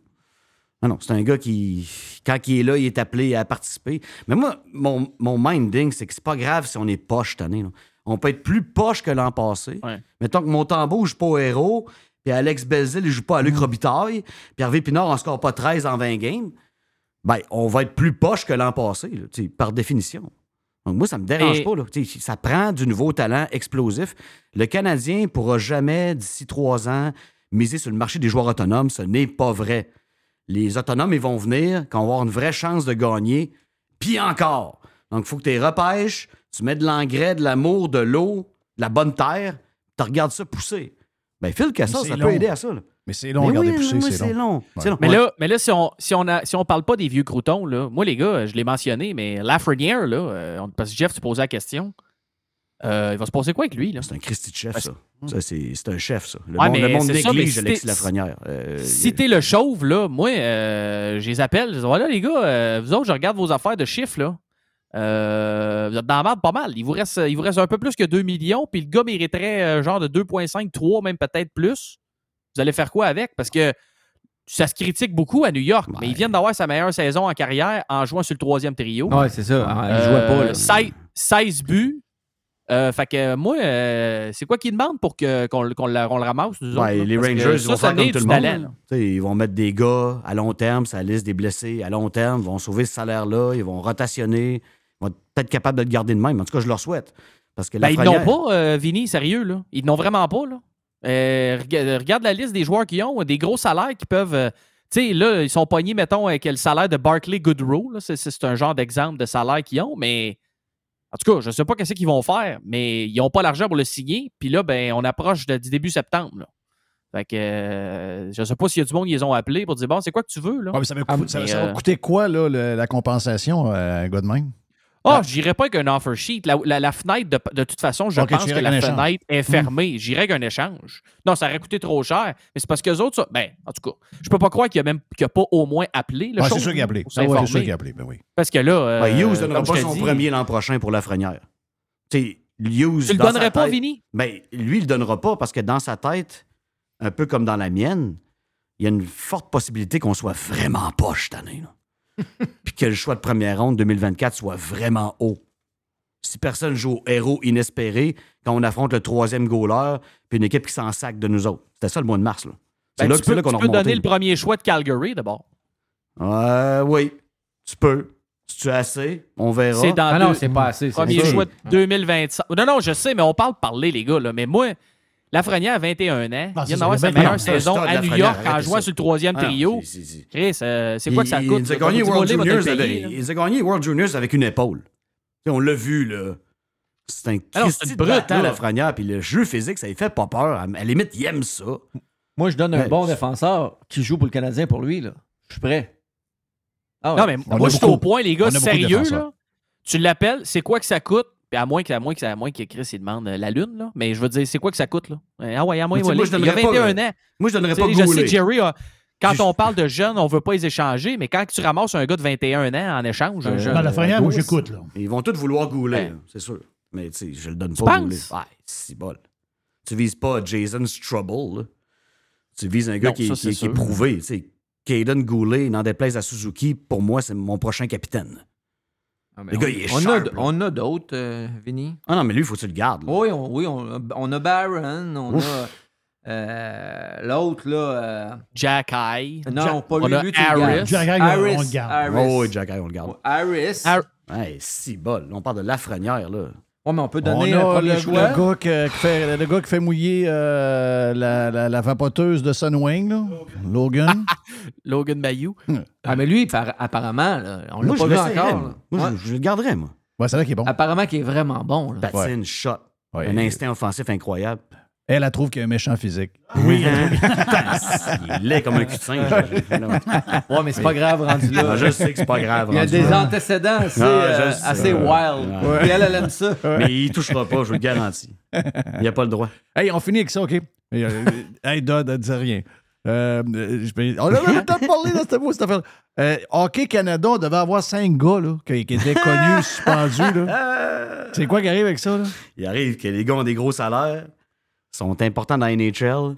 Non, non, c'est un gars qui, quand il est là, il est appelé à participer. Mais moi, mon, mon minding, c'est que c'est pas grave si on est poche cette année. là. On peut être plus poche que l'an passé. Ouais. Mettons que Montembeau joue pas au héros, puis Alex Belzil, il joue pas à Luc Robitaille, puis Hervé Pinard en score pas 13 en 20 games. Ben, on va être plus poche que l'an passé, là, par définition. Donc, moi, ça me dérange Et- pas. Là. Ça prend du nouveau talent explosif. Le Canadien ne pourra jamais, d'ici trois ans, miser sur le marché des joueurs autonomes. Ce n'est pas vrai. Les autonomes, ils vont venir quand on va avoir une vraie chance de gagner. Puis encore. Donc, il faut que tu les repêches, tu mets de l'engrais, de l'amour, de l'eau, de la bonne terre, tu regardes ça pousser. Ben, Phil Kessel, ça long. peut aider à ça. là. Mais c'est long, Mais regardez oui, pousser, c'est long. long. C'est long. Mais Ouais. là, mais là si, on, si, on a, si on parle pas des vieux croutons, là, moi, les gars, je l'ai mentionné, mais Lafrenière, là, euh, parce que Jeff, tu posais la question, euh, il va se passer quoi avec lui? Là? C'est un Christy de chef, Parce- ça. Ça, c'est c'est un chef, ça. Le Ouais, monde, mais le monde ça, néglige si Alexis Lafrenière. Euh, Si il- t'es le chauve, là, moi, euh, je les appelle. Je dis, voilà, les gars, euh, vous autres, je regarde vos affaires de chiffres, là. Euh, vous êtes dans la merde pas mal. Il vous, reste, il vous reste un peu plus que 2 millions, puis le gars mériterait euh, genre de 2,5, 3, même peut-être plus. Vous allez faire quoi avec? Parce que ça se critique beaucoup à New York, mais ils viennent d'avoir sa meilleure saison en carrière en jouant sur le troisième trio. Ouais, c'est ça. Ah, Il Euh, jouait pas, là. 16, 16 buts. Euh, fait que moi, euh, c'est quoi qu'ils demandent pour que- qu'on le- qu'on le, on le ramasse, nous Ouais, autres, là? les Rangers, ils ça, vont ça faire comme tout le monde. Ils vont mettre des gars à long terme, la liste des blessés à long terme, ils vont sauver ce salaire-là, ils vont rotationner, ils vont être peut-être capables de le garder de même. En tout cas, je leur souhaite. Parce que Ben, ils n'ont pas, euh, Vinny, sérieux, là. Ils n'ont vraiment pas, là. Euh, rega- regarde la liste des joueurs qui ont, des gros salaires qui peuvent. euh, tu sais, là, ils sont pognés, mettons, avec le salaire de Barclay Goodrow. là. C'est, c'est un genre d'exemple de salaire qu'ils ont, mais. En tout cas, je ne sais pas qu'est-ce qu'ils vont faire, mais ils n'ont pas l'argent pour le signer. Puis là, ben, on approche de- du début septembre. Là. Fait que euh, je ne sais pas s'il y a du monde qui les ont appelés pour dire Bon, c'est quoi que tu veux? Là? Ouais, mais ça, va Ah, coûter- ça- mais, ça va euh, coûter quoi, là, le- la compensation à un Ah, je j'irais pas avec un offer sheet. La, la- la fenêtre, de, de toute façon, je pense que la fenêtre est fermée. J'irais avec un échange. Non, ça aurait coûté trop cher. Mais c'est parce que les autres, ça, ben, en tout cas, je peux pas croire qu'il a même qu'il a pas au moins appelé le Ouais, show c'est sûr qu'il a appelé. Ah ouais, c'est sûr qu'il a appelé, ben oui. Parce que là. euh, Ouais, Hughes donnera pas son premier l'an prochain pour Lafrenière. Tu sais, Hughes. Tu le donnerais pas, tête- Vinny? Ben, lui, il le donnera pas parce que dans sa tête, un peu comme dans la mienne, il y a une forte possibilité qu'on soit vraiment poche cette année. là. Puis que le choix de première ronde 2024 soit vraiment haut. Si personne joue au héros inespéré quand on affronte le troisième goaler puis une équipe qui s'en sac de nous autres. C'était ça le mois de mars. là. C'est Ben, là, tu que- c'est peux, là qu'on tu a peux remonté. donner le premier choix de Calgary d'abord. Euh, oui, tu peux. Si tu as assez, on verra. C'est dans Ah non, deux- c'est pas assez. c'est Premier sûr. choix de 2025. Non, non, je sais, mais on parle de parler, les gars. Là. Mais moi, Lafrenière a 21 ans. Ah, il vient d'avoir sa meilleure 21 ans. saison à New Lafrenière, York en jouant sur le troisième Ah trio. Chris, euh, c'est quoi que ça coûte? Il, a gagné World Juniors avec, là. il a gagné World Juniors avec une épaule. On l'a vu, là. C'est un Ah Christy brute, battant, là. la franière, puis le jeu physique, ça lui fait pas peur. À la limite, il aime ça. Moi, je donne un bon défenseur qui joue pour le Canadien pour lui. Là. Je suis prêt. Ah ouais. Non, mais On moi, je suis au point, les gars, sérieux, là. Tu l'appelles, c'est quoi que ça coûte? Puis à moins que, à moins que, à moins que Chris il demande euh, la lune, là. Mais je veux dire, c'est quoi que ça coûte, là? Euh, Ah ouais, à moins, moi, je Il y a donnerais pas, 21 euh, ans. Moi, je donnerais pas je sais Jerry, a- quand on parle de jeunes, on veut pas les échanger, mais quand tu ramasses un gars de 21 ans en échange, un jeune. Dans la frenière, moi, j'écoute, là. Ils vont tous vouloir là, c'est sûr. Mais tu sais, je le donne Tu pas? Goulet. Ouais, c'est bol. Tu vises pas Jason Strubble, là. Tu vises un gars Non, qui, ça, qui- est prouvé. Tu sais, Caden Goulet, n'en déplaise à Suzuki, pour moi, c'est mon prochain capitaine. Le gars, il est on, sharp, a, on a d'autres, euh, Vinny. Ah non, mais lui, il faut que tu le gardes. là. Oui, on, oui on, on a Baron, on Ouf. a euh, l'autre, là. euh, Jack Eye. non, pas on lui, Harris. Jack Eye, on le garde. Harris. Oh, oui, Jack Eye, on le garde. Harris. Hey, si bol. On parle de Lafrenière, là. Ouais, mais on peut On donner a le, choix. le gars que- qui fait, le gars qui fait mouiller euh, la, la, la vapoteuse de Sunwing, là. Logan. Logan Mayou. Ah, mais lui, par- apparemment, là, on l'a pas vu encore. moi. là. Moi, Ouais. je, je le garderais, moi. Ouais, c'est vrai qu'il est bon. Apparemment qu'il est vraiment bon. là. Patine, shot. Ouais. Un instinct offensif incroyable. Elle, elle trouve qu'il a un méchant physique. Oui, il est comme un cul de singe. Ouais, mais c'est pas grave rendu là. Ah, je sais que c'est pas grave. Il y a des là. antécédents assez, Ah, euh, assez wild. Ouais. Puis elle, elle aime ça. Mais il touchera pas, je vous le garantis. Il n'y a pas le droit. Hey, on finit avec ça, OK? Mais, euh, hey, Dodd, elle disait rien. Euh, euh, je peux- on a même le temps de parler dans cette, cette affaire. Euh, Hockey Canada, on devait avoir cinq gars là, qui, qui étaient connus, suspendus. Là. C'est quoi qui arrive avec ça? Là? Il arrive que les gars ont des gros salaires, sont importants dans la NHL.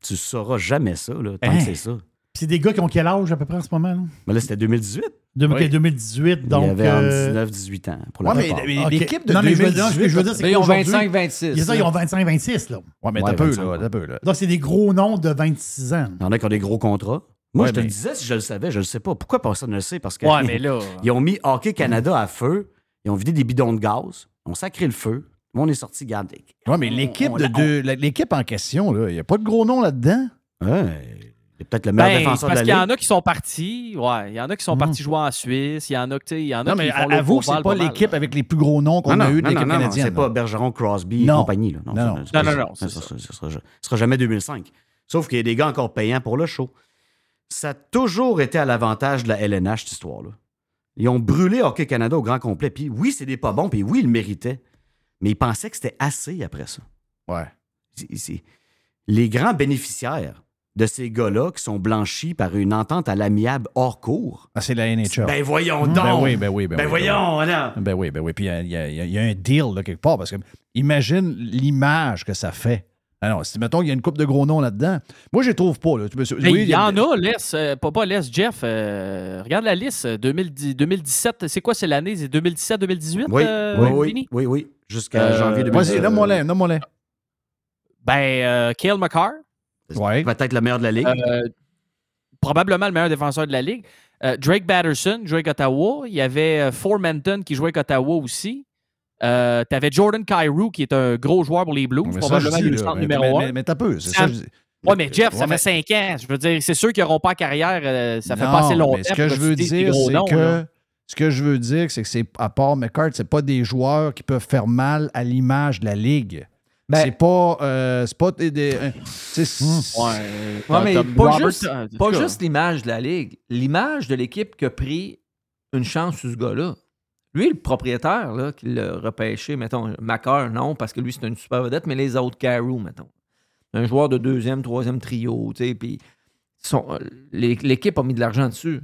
Tu sauras jamais ça, là, tant Hein? que c'est ça. Puis c'est des gars qui ont quel âge à peu près en ce moment? Là? Mais là, c'était 2018. De- Oui. 2018, donc. il y avait euh, 19-18 ans pour la Ouais, mais- plupart. mais l'équipe de Non, mais je veux 2018, dire, ce que je veux dire, c'est ils ont qu'aujourd'hui, 25-26. Il y a ça, ils ont 25-26, là. Ouais, mais Ouais, t'as peu, 25, là. ouais. T'as peu, là. Donc, c'est des gros noms de 26 ans. Il y en a qui ont des gros contrats. Moi, Ouais, je te mais- le disais si je le savais, je le sais pas. Pourquoi personne ne le sait? Parce que Ouais, mais là. ils ont mis Hockey Canada à feu, ils ont vidé des bidons de gaz, on sacré le feu, on est sorti garder. Ouais, mais l'équipe on- de on- l'équipe en question, là, il n'y a pas de gros nom là-dedans? Ouais, c'est peut-être le meilleur Ben, défenseur parce de qu'il y en a qui sont partis. Ouais, il y en a qui sont partis jouer en Suisse. Il y en a, il y en a Non, qui mais font avoue que c'est Proval pas mal, l'équipe avec les plus gros noms qu'on Non, a non, eu de non, l'équipe non, non, canadienne. C'est pas. Bergeron, Crosby et compagnie. Là. Non, non. ça- Non, c'est ça sera, sera jamais 2005. Sauf qu'il y a des gars encore payants pour le show. Ça a toujours été à l'avantage de la LNH, cette histoire-là. Ils ont brûlé Hockey Canada au grand complet. Puis oui, c'est des pas bons, puis oui, ils le méritaient. Mais ils pensaient que c'était assez après ça. Ouais. C'est- Les grands bénéficiaires de ces gars-là qui sont blanchis par une entente à l'amiable hors cours. Ah, c'est la NHL. Ben voyons donc! Ben oui, ben oui, ben, Ben oui, voyons, ben oui. non. Ben oui, ben oui. Puis il y a- y, y un deal là, quelque part parce que imagine l'image que ça fait. Alors, si mettons qu'il y a une coupe de gros noms là-dedans, moi je les trouve pas. Là. Oui, il y en a, Les, euh, pas, pas Les, Jeff. euh, regarde la liste. euh, 2010, 2017, c'est quoi, c'est l'année? C'est 2017-2018? Oui, euh, oui, oui, oui, jusqu'à Euh, janvier 2017. Vas-y, nomme-moi-les, nomme-moi-les. Ben, euh, Kale McCarr, Ouais. Peut-être le meilleur de la ligue? euh, probablement le meilleur défenseur de la ligue. Euh, Drake Batterson jouait avec Ottawa. Il y avait Formanton qui jouait avec Ottawa aussi. Euh, tu avais Jordan Cairo qui est un gros joueur pour les Blues, Mais probablement le centre numéro mais, 1. Mais, mais t'as peu. C'est Ça- ça, je dis. Oui, mais Jeff, ça Ouais, fait 5 ans. Je veux dire, c'est sûr qu'ils n'auront pas carrière. euh, ça fait Non, pas assez longtemps. Mais ce que je veux dire, gros c'est que. là. Ce que je veux dire, c'est que c'est à part McCart, c'est pas des joueurs qui peuvent faire mal à l'image de la ligue. Ben- c'est pas, euh, c'est pas des, des- euh, c'est- c'est- Ouais, Ouais, mais pas juste, euh, pas l'image de la Ligue, l'image de l'équipe qui a pris une chance sur ce gars-là. Lui, le propriétaire, là, qui l'a repêché, mettons, Macar, non, parce que lui, c'est une super vedette, mais les autres, Carou, mettons. Un joueur de deuxième, troisième trio, tu sais, puis l'équipe a mis de l'argent dessus.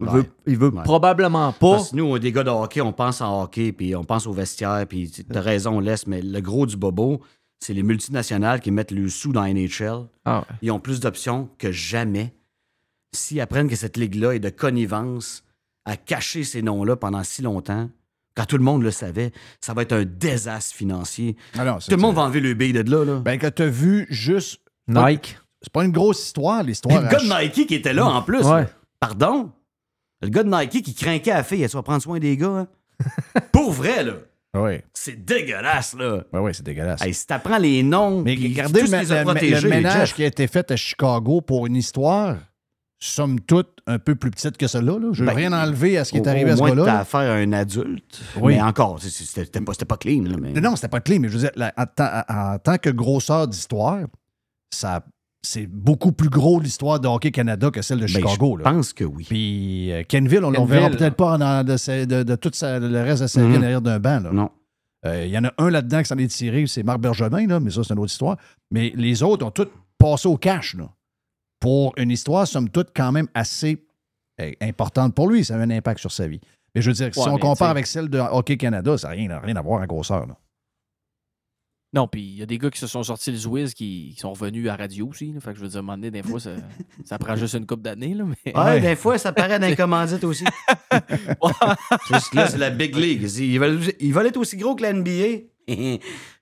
Il veut, Ouais. il veut Ouais. probablement pas. Parce que nous, on est des gars de hockey, on pense en hockey, puis on pense au vestiaire, puis tu as raison, on laisse, mais le gros du bobo, c'est les multinationales qui mettent le sous dans la NHL. Ah ouais. Ils ont plus d'options que jamais. S'ils apprennent que cette ligue-là est de connivence à cacher ces noms-là pendant si longtemps, quand tout le monde le savait, ça va être un désastre financier. Ah Tout le monde va enlever le billet de là. là. Ben, que t'as vu juste. Nike. C'est pas une grosse histoire, l'histoire. le gars de Nike qui était là en plus. Ouais. Pardon? Le gars de Nike qui craquait à la fille, elle va prendre soin des gars. hein. Pour vrai, là. Oui, C'est dégueulasse, là. oui, c'est dégueulasse. Hey, si t'apprends les noms, Mais puis regardez tout le, ce qu'ils ont le- protégé, le ménage qui a été fait à Chicago pour une histoire, somme toute, un peu plus petite que celle-là. là. Je veux Ben, rien enlever à ce qui est arrivé au à ce moins, gars-là. t'as là. affaire à un adulte. Oui. Mais encore, c'est- c'est- c'était pas, c'était pas clean. Là, mais... Non, non, c'était pas clé, mais je veux dire, là, en, tant- en tant que grosseur d'histoire, ça c'est beaucoup plus gros l'histoire de Hockey Canada que celle de Ben, Chicago. je là. pense que oui. Puis euh, Kenville, on ne verra peut-être pas dans- de, sa- de- de tout sa- le reste de sa vie Mhm. en arrière d'un banc. là. Non. Euh, Il y en a un là-dedans qui s'en est tiré, c'est Marc Bergevin, là, mais ça, c'est une autre histoire. Mais les autres ont tous passé au cash là, pour une histoire, somme toute, quand même assez euh, importante pour lui. Ça a un impact sur sa vie. Mais je veux dire, si on compare avec celle de Hockey Canada, ça n'a rien, rien à voir en grosseur. là. Non, puis il y a des gars qui se sont sortis le Zwiz qui, qui sont revenus à radio aussi. là. Fait que je veux dire, à un moment donné, des fois, ça, ça prend juste une coupe d'années. Là, mais... Ouais, des fois, ça paraît dans les commandites aussi. Juste là, c'est la big league. Ils veulent, ils veulent être aussi gros que la NBA.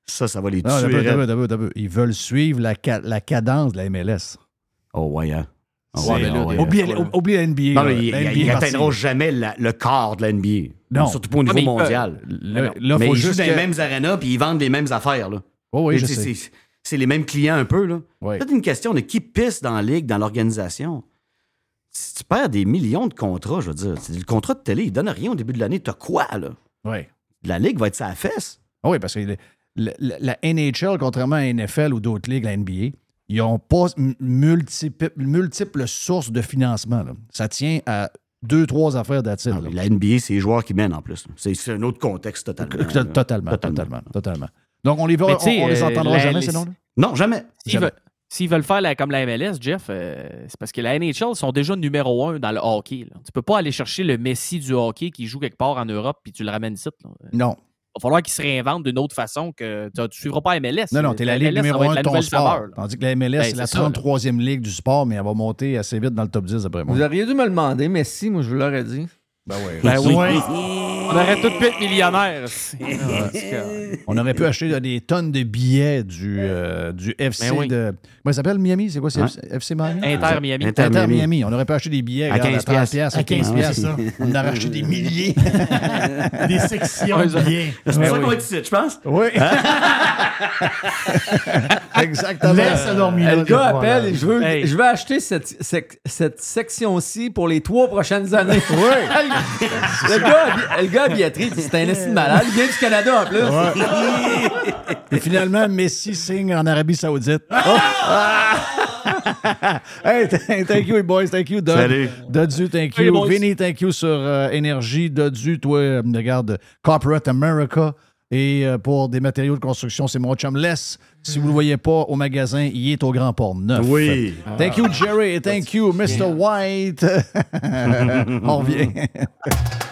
ça, ça va les tuer. Non, d'abord, raide. d'abord, d'abord, d'abord. Ils veulent suivre la, ca- la cadence de la MLS. Oh, ouais, hein. Ah ah ouais, oublie, oublie la NBA. Non, là. ils La NBA ils est n'atteindront jamais la- le quart de la NBA. Non. Surtout pas au niveau peuvent. mondial. Mais non. là, mais faut ils jouent dans les mêmes arénas puis ils vendent les mêmes affaires. Là. Oh oui, c'est- sais. c'est- C'est les mêmes clients un peu. là. C'est une question de qui pisse dans la ligue, dans l'organisation. Si tu perds des millions de contrats, je veux dire, le contrat de télé, il donne rien au début de l'année. T'as quoi, là? Oui. La ligue va être sa fesse. Ah oui, parce que la, la NHL, contrairement à la NFL ou d'autres ligues, la NBA, ils n'ont pas multiples, sources de financement. là. Ça tient à deux, trois affaires d'attitude. La NBA, c'est les joueurs qui mènent en plus. C'est un autre contexte totalement. Totalement, totalement, totalement. Donc, on les, sais, on, on les euh, entendra jamais, les- ces noms-là? Non, jamais. S'ils veulent, s'ils veulent faire la- comme la MLS, Jeff, euh, c'est parce que la NHL sont déjà numéro un dans le hockey. là. Tu peux pas aller chercher le Messi du hockey qui joue quelque part en Europe puis tu le ramènes ici. là. Non. Il va falloir qu'ils se réinventent d'une autre façon que tu ne suivras pas MLS. Non, non, t'es la ligue MLS, ça numéro va être un de la ton nouvelle sport. saveur. Tandis que la MLS, Ben, c'est la c'est ça, là. 33e ligue du sport, mais elle va monter assez vite dans le top 10, d'après moi. Vous auriez dû me le demander, mais si, moi, je vous l'aurais dit. Ben oui. Ben oui. Ouais. On aurait tout pu être millionnaires. On aurait pu acheter des tonnes de billets du, euh, du FC Ben oui. de. Comment ça s'appelle Miami? C'est quoi C'est Ouais. FC, Miami? Inter Miami. Inter, Inter Miami. Miami. On aurait pu acheter des billets À regarde, 15 30 piastres, À 15 piastres, c'est ça. On aurait acheté des milliers. Des sections Ouais, de billets. C'est pour Ben ça oui. qu'on va être ici, je pense. oui. Exactement. Laisse dormir. Le gars appelle et je veux, Hey. je veux acheter cette, sec- cette section-ci pour les trois prochaines années. Oui. le, gars, le gars billetterie, dit, c'est un estime malade. Il vient du Canada en plus. Et finalement, Messi signe en Arabie Saoudite. Oh. hey, th- thank you, boys. Thank you, Doug. Salut. Dodu, thank you. Vinny, thank you sur euh, Énergie. Dodu, toi, euh, regarde, Corporate America. Et euh, pour des matériaux de construction, c'est mon chum Les. Si vous ne le voyez pas au magasin, il est au Grand Port Neuf. Oui. Thank you, Jerry. Et thank you, Mr. White. On revient.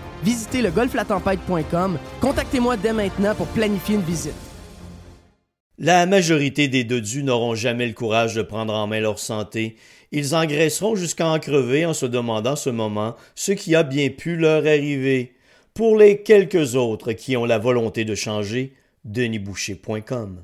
Visitez le golflatempête.com. Contactez-moi dès maintenant pour planifier une visite. La majorité des dodus n'auront jamais le courage de prendre en main leur santé. Ils engraisseront jusqu'à en crever en se demandant ce moment ce qui a bien pu leur arriver. Pour les quelques autres qui ont la volonté de changer, denisboucher.com.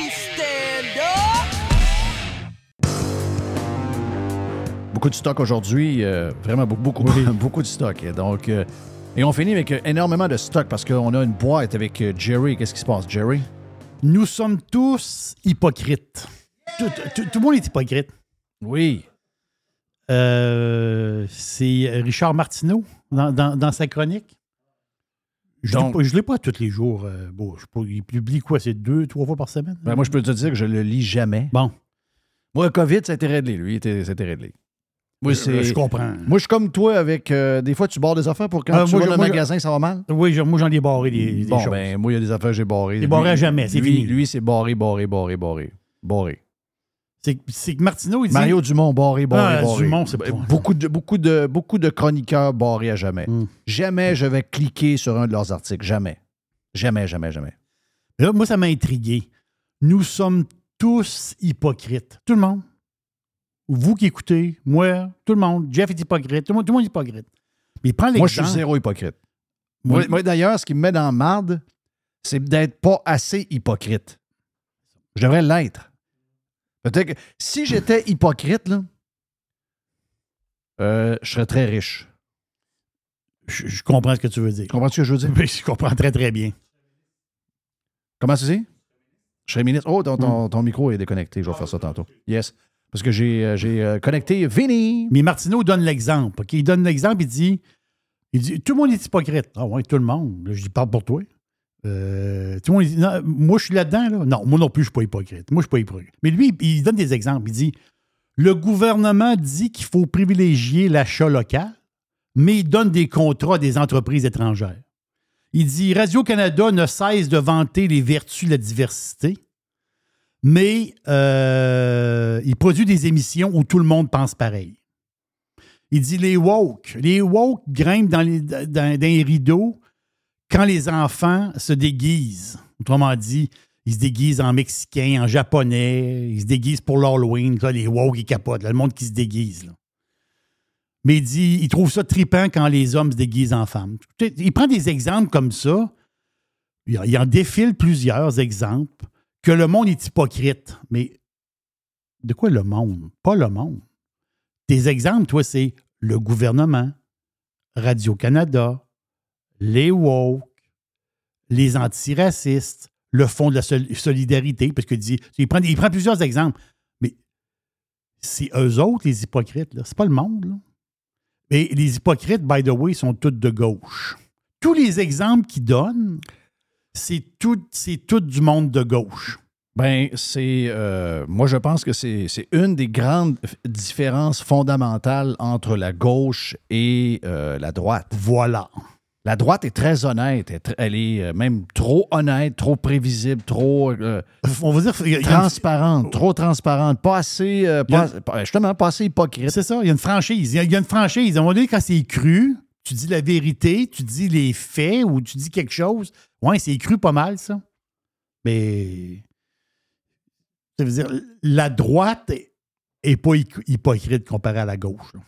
Beaucoup de stock aujourd'hui, euh, vraiment beaucoup, beaucoup, beaucoup de stock. Et Donc, euh, et on finit avec euh, énormément de stock parce qu'on a une boîte avec Jerry. Qu'est-ce qui se passe, Jerry? Nous sommes tous hypocrites. Tout, tout- tout le monde est hypocrite. Oui. Euh, c'est Richard Martineau dans, dans- dans sa chronique. Je ne l'ai pas tous les jours. euh, bon, je il publie quoi? C'est deux, trois fois par semaine? Ben, moi, je peux te dire que je le lis jamais. Bon. Moi, le COVID, ça a été réglé. Lui, ça a été réglé. Moi, Euh, c'est- je comprends. Moi, je suis comme toi avec. euh, des fois, tu barres des affaires pour quand Ah, tu moi, vas je- dans le moi, je- magasin, ça va mal? Oui, je- moi, j'en ai barré des, des bon, choses. ben, moi, il y a des affaires j'ai barrées. C'est barré à jamais, c'est lui- fini. Lui, c'est barré, barré, barré, barré. Barré. C'est c'est que Martineau, il dit... Mario Dumont, barré, barré, Ah, barré. Dumont, c'est pas- beaucoup de, beaucoup, de, beaucoup de chroniqueurs barrés à jamais. Hmm. Jamais je vais cliquer sur un de leurs articles. Jamais. Jamais, jamais, jamais. Là, moi, ça m'a intrigué. Nous sommes tous hypocrites. Tout le monde. Vous qui écoutez, moi, tout le monde. Jeff est hypocrite. Tout le monde, tout le monde est hypocrite. Mais prends. Moi, je suis zéro hypocrite. Moi, d'ailleurs, ce qui me met dans la marde, c'est d'être pas assez hypocrite. Je devrais l'être. Peut-être que si j'étais hypocrite, là, euh, je serais très riche. Je, je comprends ce que tu veux dire. Tu comprends ce que je veux dire? Oui, je comprends très, très bien. Comment tu dis? Je serais ministre. Oh, ton, ton- ton micro est déconnecté. Je vais faire ça tantôt. Yes. Parce que j'ai euh, euh, connecté Vinny. Mais Martineau donne l'exemple. Il donne l'exemple, il dit, il dit Tout le monde est hypocrite. Ah ouais, tout le monde. Là, je dis Parle pour toi. Euh, tout le monde moi, je suis là-dedans. Là. Non, moi non plus, je ne suis pas hypocrite. Moi, je ne suis pas hypocrite. Mais lui, il donne des exemples. Il dit Le gouvernement dit qu'il faut privilégier l'achat local, mais il donne des contrats à des entreprises étrangères. Il dit Radio-Canada ne cesse de vanter les vertus de la diversité, mais euh, il produit des émissions où tout le monde pense pareil. Il dit les woke. Les woke grimpent dans les, rideaux quand les enfants se déguisent. Autrement dit, ils se déguisent en mexicain, en japonais, ils se déguisent pour l'Halloween. Les woke, ils capotent. le monde qui se déguise. Mais il dit, il trouve ça trippant quand les hommes se déguisent en femmes. Il prend des exemples comme ça. Il en défile plusieurs exemples que le monde est hypocrite. Mais de quoi le monde? Pas le monde. Tes exemples, toi, c'est le gouvernement, Radio-Canada, les woke, les antiracistes, le Fonds de la sol- solidarité, parce qu'il dit, il prend, il prend plusieurs exemples. Mais c'est eux autres, les hypocrites, là. C'est pas le monde, là. Les hypocrites, by the way, sont tous de gauche. Tous les exemples qu'il donne, c'est tout, du monde de gauche. Ben, c'est. euh, moi, je pense que c'est une des grandes différences fondamentales entre la gauche et euh, la droite. Voilà. La droite est très honnête. Elle est euh, même trop honnête, trop prévisible, trop. euh, On va dire. il y a- il y a une- transparente, trop transparente, pas assez. a- pas- justement, pas assez hypocrite. C'est ça, il y a une franchise. Il y a, il y a une franchise. À un moment donné, quand c'est cru, tu dis la vérité, tu dis les faits ou tu dis quelque chose. Ouais, c'est cru pas mal, ça. Mais. Ça veut dire, la droite est, est pas hy- hypocrite comparée à la gauche. là.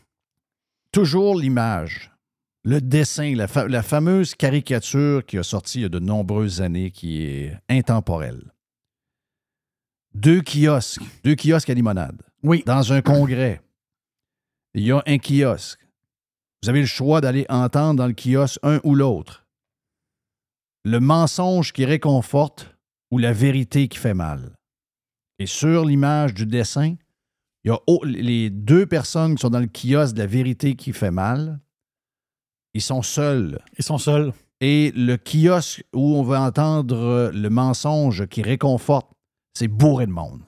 Toujours l'image, le dessin, la, fa- la fameuse caricature qui a sorti il y a de nombreuses années, qui est intemporelle. Deux kiosques, deux kiosques à limonade. Oui. Dans un congrès, il y a un kiosque. Vous avez le choix d'aller entendre dans le kiosque un ou l'autre. Le mensonge qui réconforte ou la vérité qui fait mal. Et sur l'image du dessin, il y a les deux personnes qui sont dans le kiosque de la vérité qui fait mal. Ils sont seuls. Ils sont seuls. Et le kiosque où on va entendre le mensonge qui réconforte, c'est bourré de monde.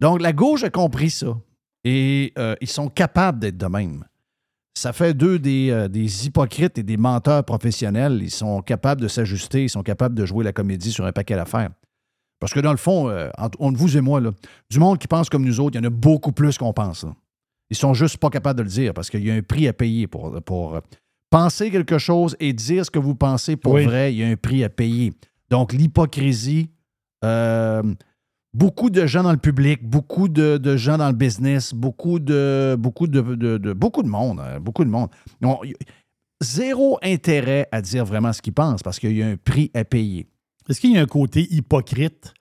Donc, la gauche a compris ça. Et euh, ils sont capables d'être de même. Ça fait d'eux des, euh, des hypocrites et des menteurs professionnels. Ils sont capables de s'ajuster, ils sont capables de jouer la comédie sur un paquet d'affaires. Parce que dans le fond, euh, entre, entre vous et moi, là, du monde qui pense comme nous autres, il y en a beaucoup plus qu'on pense. là. Ils sont juste pas capables de le dire parce qu'il y a un prix à payer pour, pour euh, penser quelque chose et dire ce que vous pensez pour Oui. vrai. Il y a un prix à payer. Donc, l'hypocrisie, euh, beaucoup de gens dans le public, beaucoup de, de gens dans le business, beaucoup de beaucoup de, de- de- beaucoup de monde, hein, beaucoup de monde. On- zéro intérêt à dire vraiment ce qu'ils pensent parce qu'il y a un prix à payer. Est-ce qu'il y a un côté hypocrite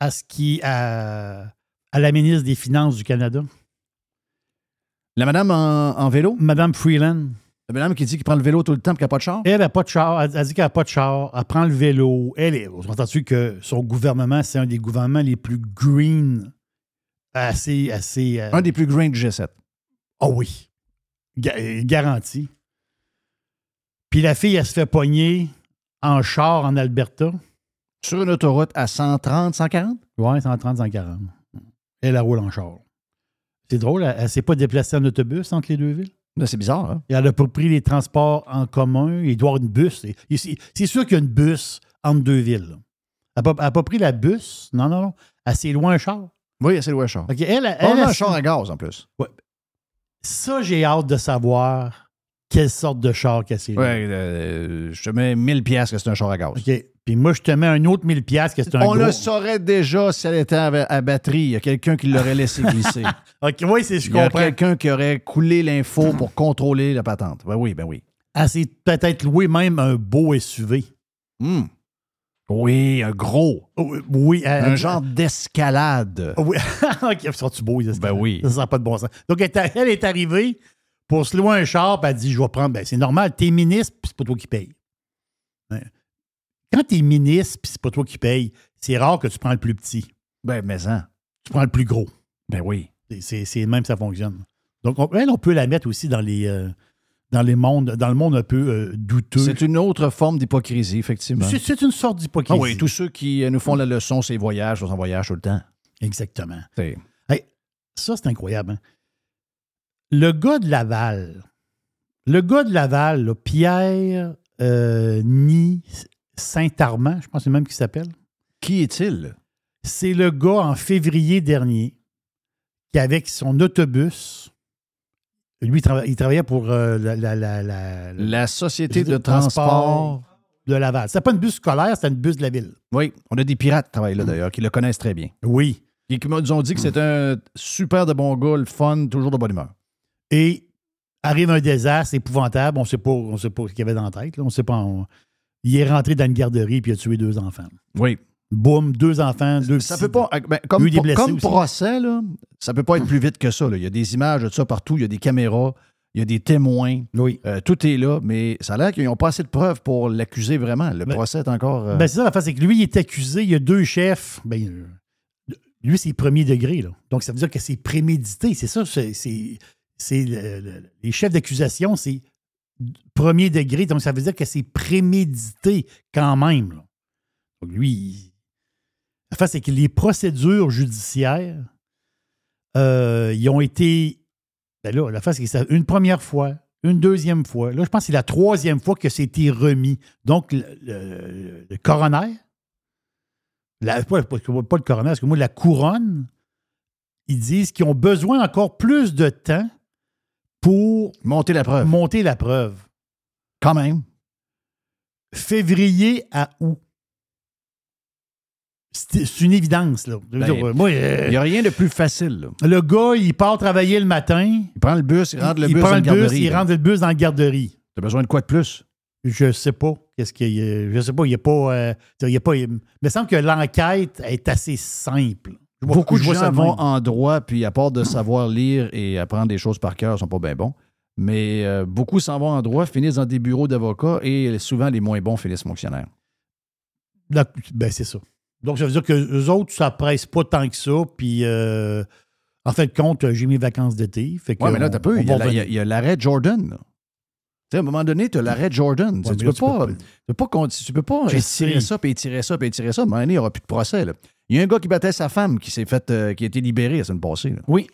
à ce qui à, à la ministre des Finances du Canada? La madame en, en vélo? Madame Freeland. La madame qui dit qu'il prend le vélo tout le temps et qu'elle n'a pas de char? Elle n'a pas de char. Elle, elle dit qu'elle n'a pas de char. Elle prend le vélo. Elle est. On entend-tu que son gouvernement, c'est un des gouvernements les plus green. Assez. assez euh, Un des plus green du G7. Ah oui. Ga- garanti. Puis la fille, elle se fait pogner en char en Alberta. Sur une autoroute à 130, 140? Oui, 130, 140. Elle, elle roule en char. C'est drôle, elle ne s'est pas déplacée en autobus entre les deux villes? Là, C'est bizarre, hein? Elle n'a pas pris les transports en commun. Il doit y avoir une bus. C'est sûr qu'il y a une bus entre deux villes. là. Elle n'a pas, pas pris la bus. Non, non, non. Elle s'est loin un char. Oui, c'est le char. OK, elle, elle, a un char à gaz en plus. Ouais. Ça, j'ai hâte de savoir quelle sorte de char qu'elle s'est Oui, euh, je te mets 1000 pièces que c'est un char à gaz. OK. Puis moi, je te mets un autre 1000 pièces que c'est un On gros... le saurait déjà si elle était à, à batterie. Il y a quelqu'un qui l'aurait laissé glisser. OK, oui, c'est je Il y a comprends. quelqu'un qui aurait coulé l'info pour contrôler la patente. Ben oui, ben oui. Elle s'est peut-être loué même un beau SUV. Hmm. Oui, un gros. Oui. elle- Un genre d'escalade. Oui. OK, sont-tu beaux, les Ben oui. Ça n'a pas de bon sens. Donc, elle, est- elle est arrivée pour se louer un char, puis elle dit Je vais prendre. Ben, c'est normal, t'es ministre, puis c'est pas toi qui paye. Quand t'es ministre, puis c'est pas toi qui paye, c'est rare que tu prends le plus petit. Ben, mais hein. Tu prends le plus gros. Ben oui. C'est- même ça fonctionne. Donc, on, elle, on peut la mettre aussi dans les. euh, dans, les mondes, dans le monde un peu euh, douteux. C'est une autre forme d'hypocrisie, effectivement. C'est- une sorte Ah d'hypocrisie. oui, tous ceux qui euh, nous font la leçon, c'est voyages, sont en voyage tout le temps. Exactement. Hey, ça, c'est incroyable. hein. Le gars de Laval, le gars de Laval, là, Pierre euh, Ni Saint-Armand, je pense que c'est le même qui s'appelle. Qui est-il? C'est le gars en février dernier qui, avec son autobus, lui, il, trava- il travaillait pour euh, la, la- la- la- La société de transport. de Laval. C'était pas une bus scolaire, c'était une bus de la ville. Oui, on a des pirates qui travaillent là d'ailleurs, qui le connaissent très bien. Oui. Et qui nous ont dit que c'est un super de bon gars, le fun, toujours de bonne humeur. Et arrive un désastre épouvantable. On ne sait pas, on sait pas ce qu'il y avait dans la tête. là. On sait pas. on- Il est rentré dans une garderie puis il a tué deux enfants. Oui. Boum, deux enfants, deux Ça petits- peut pas. ben, comme des blessés comme aussi. procès, là, ça peut pas être plus vite que ça. là. Il y a des images de ça partout, il y a des caméras, il y a des témoins. Oui. Euh, tout est là, mais ça a l'air qu'ils n'ont pas assez de preuves pour l'accuser vraiment. Le Ben- procès est encore. euh, Ben, c'est ça, la face, c'est que lui, il est accusé. Il y a deux chefs. Ben, euh, lui, c'est premier degré. Là. Donc, ça veut dire que c'est prémédité. C'est ça. C'est, c'est, c'est le- le- les chefs d'accusation, c'est premier degré. Donc, ça veut dire que c'est prémédité quand même. Donc, lui, la face, c'est que les procédures judiciaires, euh, ils ont été. Ben là, la face, c'est une première fois, une deuxième fois. Là, je pense que c'est la troisième fois que c'était remis. Donc, le, coroner, la- pas, pas- pas le coroner, parce que moi, la couronne, ils disent qu'ils ont besoin encore plus de temps pour monter la preuve. Monter la preuve. Quand même. Février à août. C'est une évidence, là. Ben, dire, moi, euh, Il n'y a rien de plus facile. là. le gars, il part travailler le matin. Il prend le bus, il rentre le il bus prend dans le une bus, garderie. il rentre le bus dans la garderie. T'as besoin de quoi de plus? Je sais pas. Qu'est-ce qu'il y a- Je sais pas. Il n'y a pas. euh, il y a pas. Il me semble que l'enquête est assez simple. Beaucoup de gens de vont en droit, puis à part de savoir lire et apprendre des choses par cœur, sont pas bien bons. Mais euh, beaucoup s'en vont en droit, finissent dans des bureaux d'avocats et souvent les moins bons finissent fonctionnaires. La- ben, c'est ça. Donc, ça veut dire que les autres, ça presse pas tant que ça. Puis, euh, en fait, compte, j'ai mes vacances d'été. Fait que mais là, t'as peu. Il y a l'arrêt Jordan. là. Tu sais, à un moment donné, tu as l'arrêt Jordan. Tu Ouais, peux là, tu pas, peux tu peux pas, tu peux étirer ça, puis étirer ça, puis étirer ça. À un moment donné, il n'y aura plus de procès. là. Il y a un gars qui battait sa femme qui s'est fait, euh, qui a été libéré la semaine passée. là. Oui.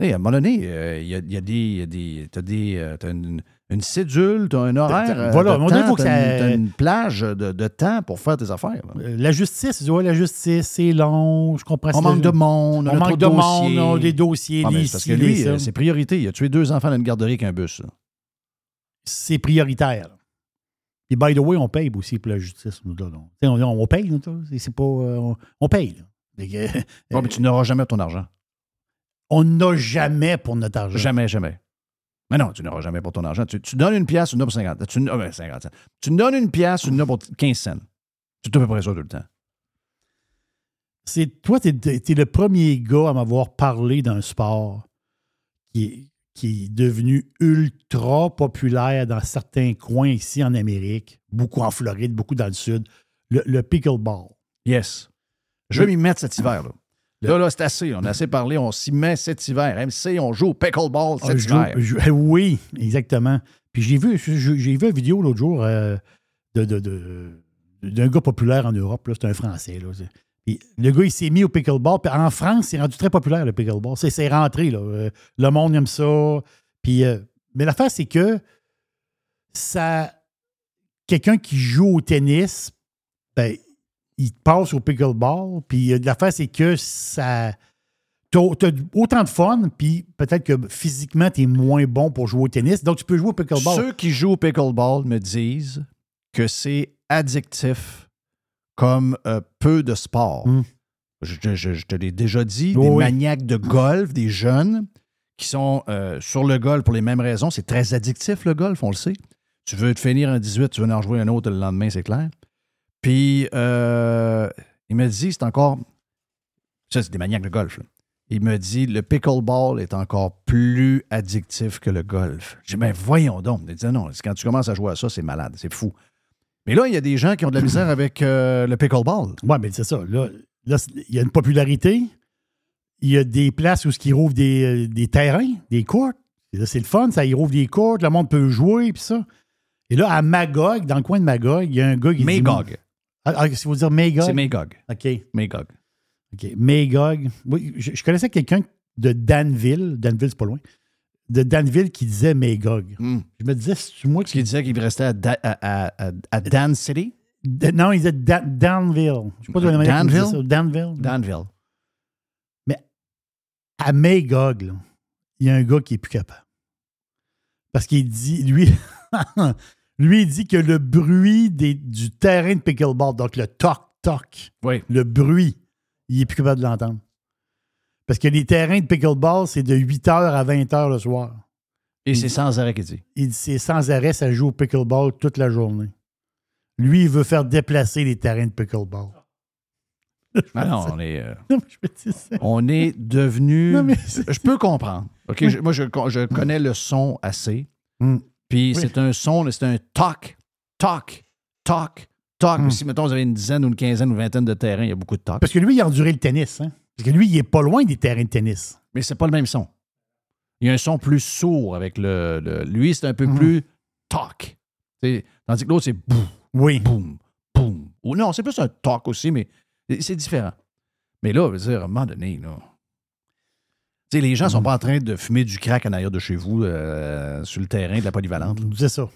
Tu sais, à un moment donné, euh, il y, a, il y a des. il y a des t'as des euh, t'as une, une cédule, tu as un horaire. euh, Voilà, à un de moment donné, temps, faut que t'as ça- une, t'as une plage de, de temps pour faire tes affaires. là. Euh, La justice, ouais, la justice, c'est long. Je comprends On manque de monde, on, On a trop manque de dossiers. monde, on a des dossiers, Ah, mais c'est parce que lui, ça. euh, c'est priorité. Il a tué deux enfants dans une garderie avec un bus. là. c'est prioritaire. Puis, by the way, on paye aussi pour la justice. nous, là. Tu On, on paye, toi. C'est- pas. euh, on, on paye. là. Que, Ouais, mais tu n'auras jamais ton argent. on n'a jamais pour notre argent. Jamais, jamais. Mais non, tu n'auras jamais pour ton argent. Tu, tu donnes une pièce, tu n'as pour 50. Tu, 50 cents. Tu donnes une pièce, tu n'as pour 15 cents. C'est à peu près ça tout le temps. C'est toi, tu es, le premier gars à m'avoir parlé d'un sport qui est, qui est devenu ultra populaire dans certains coins ici en Amérique, beaucoup en Floride, beaucoup dans le sud, le, le pickleball. Yes. Je vais m'y mettre cet hiver. Là, là, là c'est assez. On a assez parlé. On s'y met cet hiver. MC, on joue au pickleball cet Ah, je joue- hiver. je- oui, exactement. Puis j'ai vu, j'ai vu une vidéo l'autre jour euh, de- d'un gars populaire en Europe. C'est un Français. Là. Le gars, il s'est mis au pickleball. Puis en France, c'est rendu très populaire, le pickleball. C'est, rentré. Là. Euh, Le monde aime ça. Puis, euh, mais l'affaire, c'est que ça. Quelqu'un qui joue au tennis, ben, il passe au pickleball. Puis euh, l'affaire, c'est que ça. T'as t'as autant de fun, puis peut-être que physiquement, tu es moins bon pour jouer au tennis. Donc, tu peux jouer au pickleball. Ceux qui jouent au pickleball me disent que c'est addictif comme euh, peu de sports. Je, je- je- je te l'ai déjà dit, des maniaques de golf, des jeunes qui sont euh, sur le golf pour les mêmes raisons. C'est très addictif, le golf, on le sait. Tu veux te finir un 18, tu veux en jouer un autre le lendemain, c'est clair. Puis, euh, il me dit, c'est encore... Ça, c'est des maniaques de golf. là. Il me dit, le pickleball est encore plus addictif que le golf. J'ai dit, ben voyons donc. Il dit, non, quand tu commences à jouer à ça, c'est malade, c'est fou. Mais là, il y a des gens qui ont de la misère avec euh, le pickleball. Oui, mais c'est ça. Là, là, il y a une popularité. Il y a des places où ils rouvrent des, euh, des terrains, des courts. Et là, c'est le fun, ça, ils rouvrent des courts, le monde peut jouer, puis ça. Et là, à Magog, dans le coin de Magog, il y a un gars qui dit- Magog. Ah, ah, c'est vous dire Magog? C'est Magog. OK. Magog. OK. Magog. Oui, je, je connaissais quelqu'un de Danville. Danville, c'est pas loin. De Danville qui disait Magog. Je me disais, c'est moi qui. Qui disait qu'il restait à, Da- à, à- à- à Dan City? Non, il disait Da- Danville. Je sais pas de la disait ça. Danville? Danville. Mais à Magog, là, il y a un gars qui est plus capable. Parce qu'il dit, lui, lui, il dit que le bruit des- du terrain de pickleball, donc le toc-toc, le bruit, il est plus capable de l'entendre. Parce que les terrains de pickleball, c'est de 8h à 20h le soir. Et c'est sans arrêt qu'il dit. Il dit c'est sans arrêt, ça joue au pickleball toute la journée. Lui, il veut faire déplacer les terrains de pickleball. Ah non, on est, euh, Non, je on est devenu. Non, mais je peux comprendre. OK, je- moi, je, je connais le son assez. Hmm. Puis Oui. c'est un son, c'est un toc, toc, toc, toc. Hmm. Si, mettons, vous avez une dizaine ou une quinzaine ou une vingtaine de terrains, il y a beaucoup de toc. Parce que lui, il a enduré le tennis. Hein? Parce que lui, il est pas loin des terrains de tennis. Mais c'est pas le même son. Il y a un son plus sourd avec le. le- lui, c'est un peu plus toc. C'est- Tandis que l'autre, c'est boum, oui. boum, boum. Ou non, c'est plus un toc aussi, mais c'est- différent. Mais là, je veux dire, à un moment donné, là. Tu sais, les gens sont pas en train de fumer du crack en arrière de chez vous euh, sur le terrain de la polyvalente. C'est ça.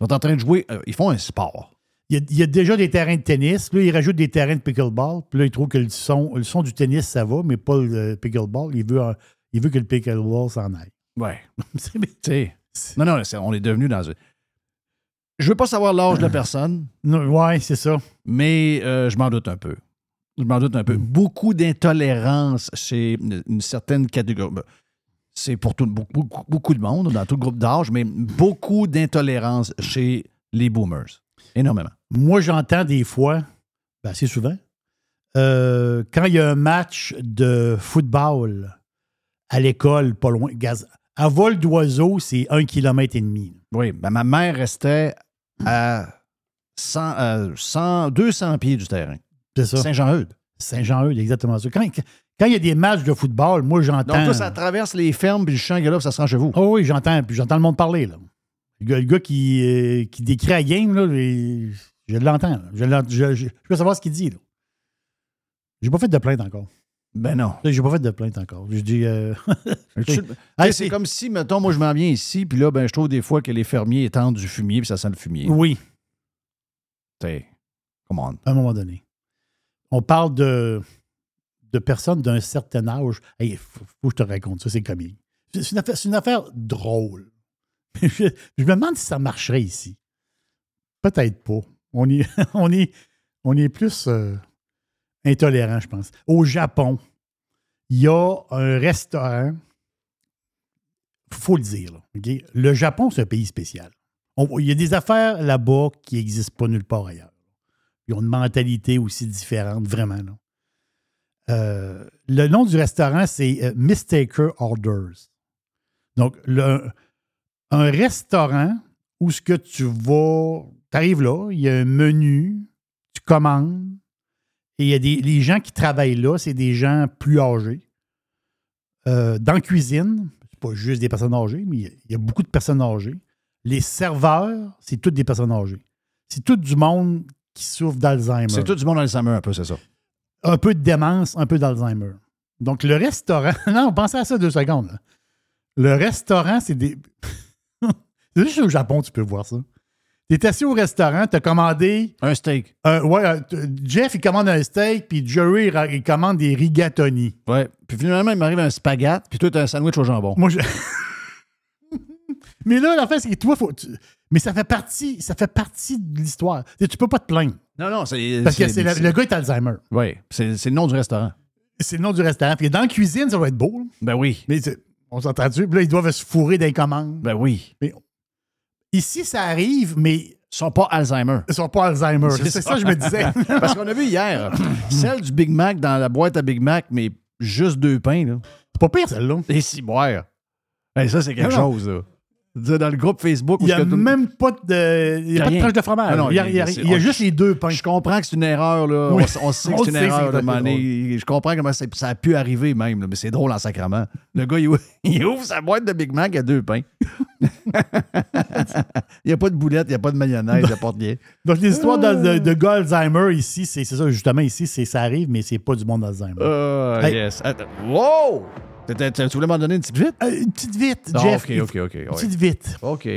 Ils sont en train de jouer. euh, ils font un sport. Il y, a, il y a déjà des terrains de tennis. Là, il rajoute des terrains de pickleball. Puis là, il trouve que le son, le son du tennis, ça va, mais pas le pickleball. Il veut, un- il veut que le pickleball s'en aille. Ouais. C'est- Tu sais. Non, non, on est devenu dans un. Je veux pas savoir l'âge de la personne. Non, ouais, c'est ça. Mais euh, je m'en doute un peu. Je m'en doute un peu. Beaucoup d'intolérance chez une, une certaine catégorie. Ben, C'est pour tout, beaucoup, beaucoup- beaucoup de monde, dans tout groupe d'âge, mais beaucoup d'intolérance chez les boomers. Énormément. Moi, j'entends des fois, ben, assez souvent, euh, quand il y a un match de football à l'école, pas loin, à vol d'oiseau, c'est un kilomètre et demi. Oui, ben, ma mère restait à 100, euh, 100 200 pieds du terrain. C'est ça. Saint-Jean-Eudes. Saint-Jean-Eudes, exactement ça. Quand, quand il y a des matchs de football, moi, j'entends. Donc, toi, ça traverse les fermes, puis le champ là, ça se rend chez vous. Oh oui, j'entends, puis j'entends le monde parler. Là. Le gars, le gars qui, euh, qui décrit la game, là, je l'entends. Je, je, peux savoir ce qu'il dit. J'ai pas fait de plainte encore. Ben non. J'ai pas fait de plainte encore. Je dis. euh, c'est comme si, mettons, moi, je m'en viens ici, puis là, ben, je trouve des fois que les fermiers étendent du fumier, puis ça sent le fumier. Oui, Tu sais, come on. à un moment donné. On parle de, de personnes d'un certain âge. Il faut, faut que je te raconte ça, c'est comique. C'est une affaire, une affaire drôle. Je, je me demande si ça marcherait ici. Peut-être pas. On est, on on est plus euh, intolérant, je pense. Au Japon, il y a un restaurant faut le dire, là, le Japon, c'est un pays spécial. Il y a des affaires là-bas qui n'existent pas nulle part ailleurs. Ils ont une mentalité aussi différente, vraiment. là. Euh, le nom du restaurant, c'est euh, Mistaker Orders. Donc, un restaurant où ce que tu vas, tu arrives là, il y a un menu, tu commandes, et il y a des les gens qui travaillent là, c'est des gens plus âgés. Euh, dans la cuisine, c'est pas juste des personnes âgées, mais il y a- il y, a beaucoup de personnes âgées. Les serveurs, c'est toutes des personnes âgées. C'est tout du monde qui souffre d'Alzheimer. C'est tout du monde Alzheimer, un peu, c'est ça. Un peu de démence, un peu d'Alzheimer. Donc, le restaurant. non, pensez à ça deux secondes. là. Le restaurant, c'est des. c'est juste au Japon, tu peux voir ça. Tu es assis au restaurant, tu as commandé. Un steak. ouais, euh, Jeff, il commande un steak, puis Jerry, il commande des rigatoni. Ouais. Puis finalement, il m'arrive un spaghette, puis toi, t'as un sandwich au jambon. Moi, je. Mais là, la fait, c'est que toi, faut. tu- Mais ça fait partie, ça fait partie de l'histoire. Tu peux pas te plaindre. Non, non, c'est. Parce que c'est le, le gars est Alzheimer. Oui, c'est le nom du restaurant. C'est le nom du restaurant. Puis dans la cuisine, ça va être beau. là. Ben oui. Mais on s'entend-tu? Puis là, ils doivent se fourrer des commandes. Ben oui. Mais ici, ça arrive, mais. Ils sont pas Alzheimer. Ils sont pas Alzheimer. C'est ça. que je me disais. Parce qu'on a vu hier, celle du Big Mac dans la boîte à Big Mac, mais juste deux pains. C'est pas pire, celle-là. Et si boire. Hey, ça, c'est quelque non. chose. Là. Dans le groupe Facebook. Il n'y a même pas de, il y a pas de rien. tranche de fromage. Ah non, il y a, il y a- c'est- il y a on- juste les deux pains. Je comprends que c'est une erreur. Là. Oui. On, on sait que c'est une erreur. à donné. Je comprends comment ça a pu arriver même, là, mais c'est drôle en sacrement. Le gars, il, ou- il ouvre sa boîte de Big Mac, a deux pains. il n'y a pas de boulette, il n'y a pas de mayonnaise, il n'y a pas de rien. Donc, l'histoire de, de, de gars Alzheimer ici, c'est ça, justement, ici, ça arrive, mais c'est pas du monde Alzheimer. Ah, Hey. yes. Attends. Wow! Tu voulais m'en donner une petite vite? Euh, une petite vite, Ah, Jeff. OK, OK, OK. Une ouais. petite vite. OK.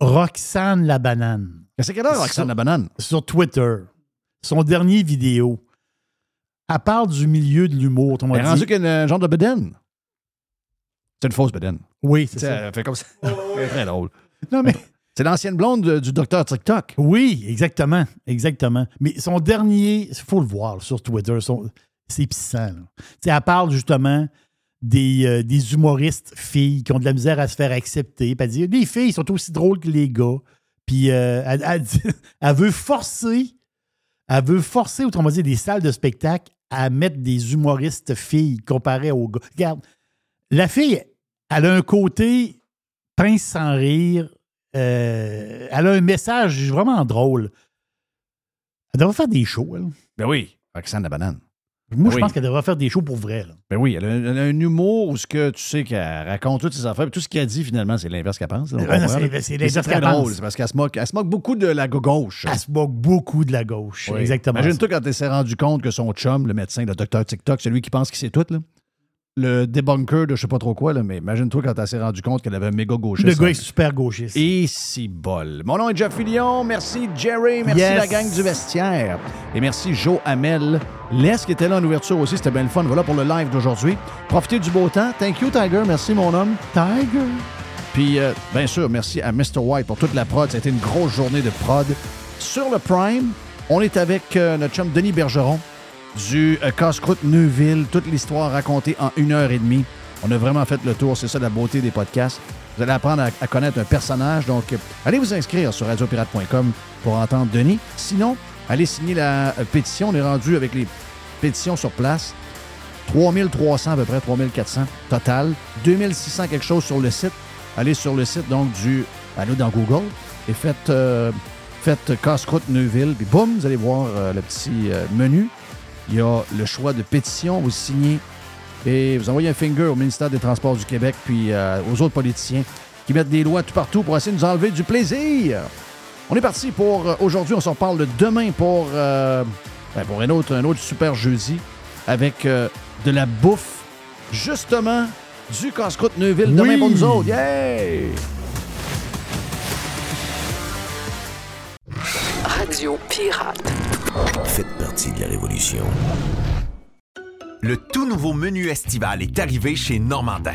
Roxane la banane. Qu'est-ce qu'elle a, Roxane la banane? Sur Twitter. Son dernier vidéo. Elle parle du milieu de l'humour. Elle est rendue qu'un euh, genre de bedaine. C'est une fausse bedaine. Oui, c'est ça. Elle fait comme ça. C'est très drôle. Non, mais. C'est l'ancienne blonde de- du docteur TikTok. Oui, exactement. Exactement. Mais son dernier, il faut le voir là, sur Twitter, son- c'est sais, Elle parle justement des, euh, des humoristes filles qui ont de la misère à se faire accepter. Puis elle dit les filles sont aussi drôles que les gars. Puis euh, elle, veut forcer, elle veut forcer, autrement dit, des salles de spectacle à mettre des humoristes filles comparés aux gars. Regarde, la fille, elle a un côté pince sans rire. euh, elle a un message vraiment drôle. Elle devrait faire des shows, elle. Ben oui, Roxane la banane. Moi, je pense qu'elle devrait faire des shows pour vrai. là. Ben oui, elle a, un- elle a un humour où ce que tu sais qu'elle raconte toutes ses affaires. puis Tout ce qu'elle dit, finalement, c'est l'inverse qu'elle pense. c'est- l'inverse qu'elle drôle. pense. C'est parce qu'elle se moque, elle se moque beaucoup de la gauche. Elle se moque beaucoup de la gauche. Oui. Exactement. Imagine-toi quand elle s'est rendu compte que son chum, le médecin, le docteur TikTok, celui qui pense qu'il sait tout, là. Le débunker de je sais pas trop quoi, là, mais imagine-toi quand elle s'est rendu compte qu'elle avait un méga gauchiste. Le gars est super gauchiste. Et si bol. Mon nom est Jeff Fillion. Merci Jerry. Merci Yes. la gang du vestiaire. Et merci Joe Hamel. Les qui était là en ouverture aussi. C'était bien le fun. Voilà pour le live d'aujourd'hui. Profitez du beau temps. Thank you, Tiger. Merci, mon homme. Tiger. Puis, euh, bien sûr, merci à Mr. White pour toute la prod. Ça a été une grosse journée de prod. Sur le Prime, on est avec euh, notre chum Denis Bergeron du euh, Casse-Croûte Neuville. Toute l'histoire racontée en une heure et demie. On a vraiment fait le tour. C'est ça la beauté des podcasts. Vous allez apprendre à, connaître un personnage. Donc, euh, allez vous inscrire sur radiopirate.com pour entendre Denis. Sinon, allez signer la euh, pétition. On est rendu avec les pétitions sur place. 3300 à peu près, 3400 total. 2600 quelque chose sur le site. Allez sur le site donc du... Allez dans Google et faites, euh, faites Casse-Croûte Neuville. Puis boum, vous allez voir euh, le petit euh, menu. Il y a le choix de pétition. Vous signez et vous envoyez un finger au ministère des Transports du Québec puis euh, aux autres politiciens qui mettent des lois tout partout pour essayer de nous enlever du plaisir. On est parti pour euh, aujourd'hui. On s'en parle de demain pour, euh, ben, pour un, autre, un autre super jeudi avec euh, de la bouffe, justement, du casse-croûte Neuville demain Oui. pour nous autres. Yeah! Radio Pirate. Faites partie de la révolution. Le tout nouveau menu estival est arrivé chez Normandin.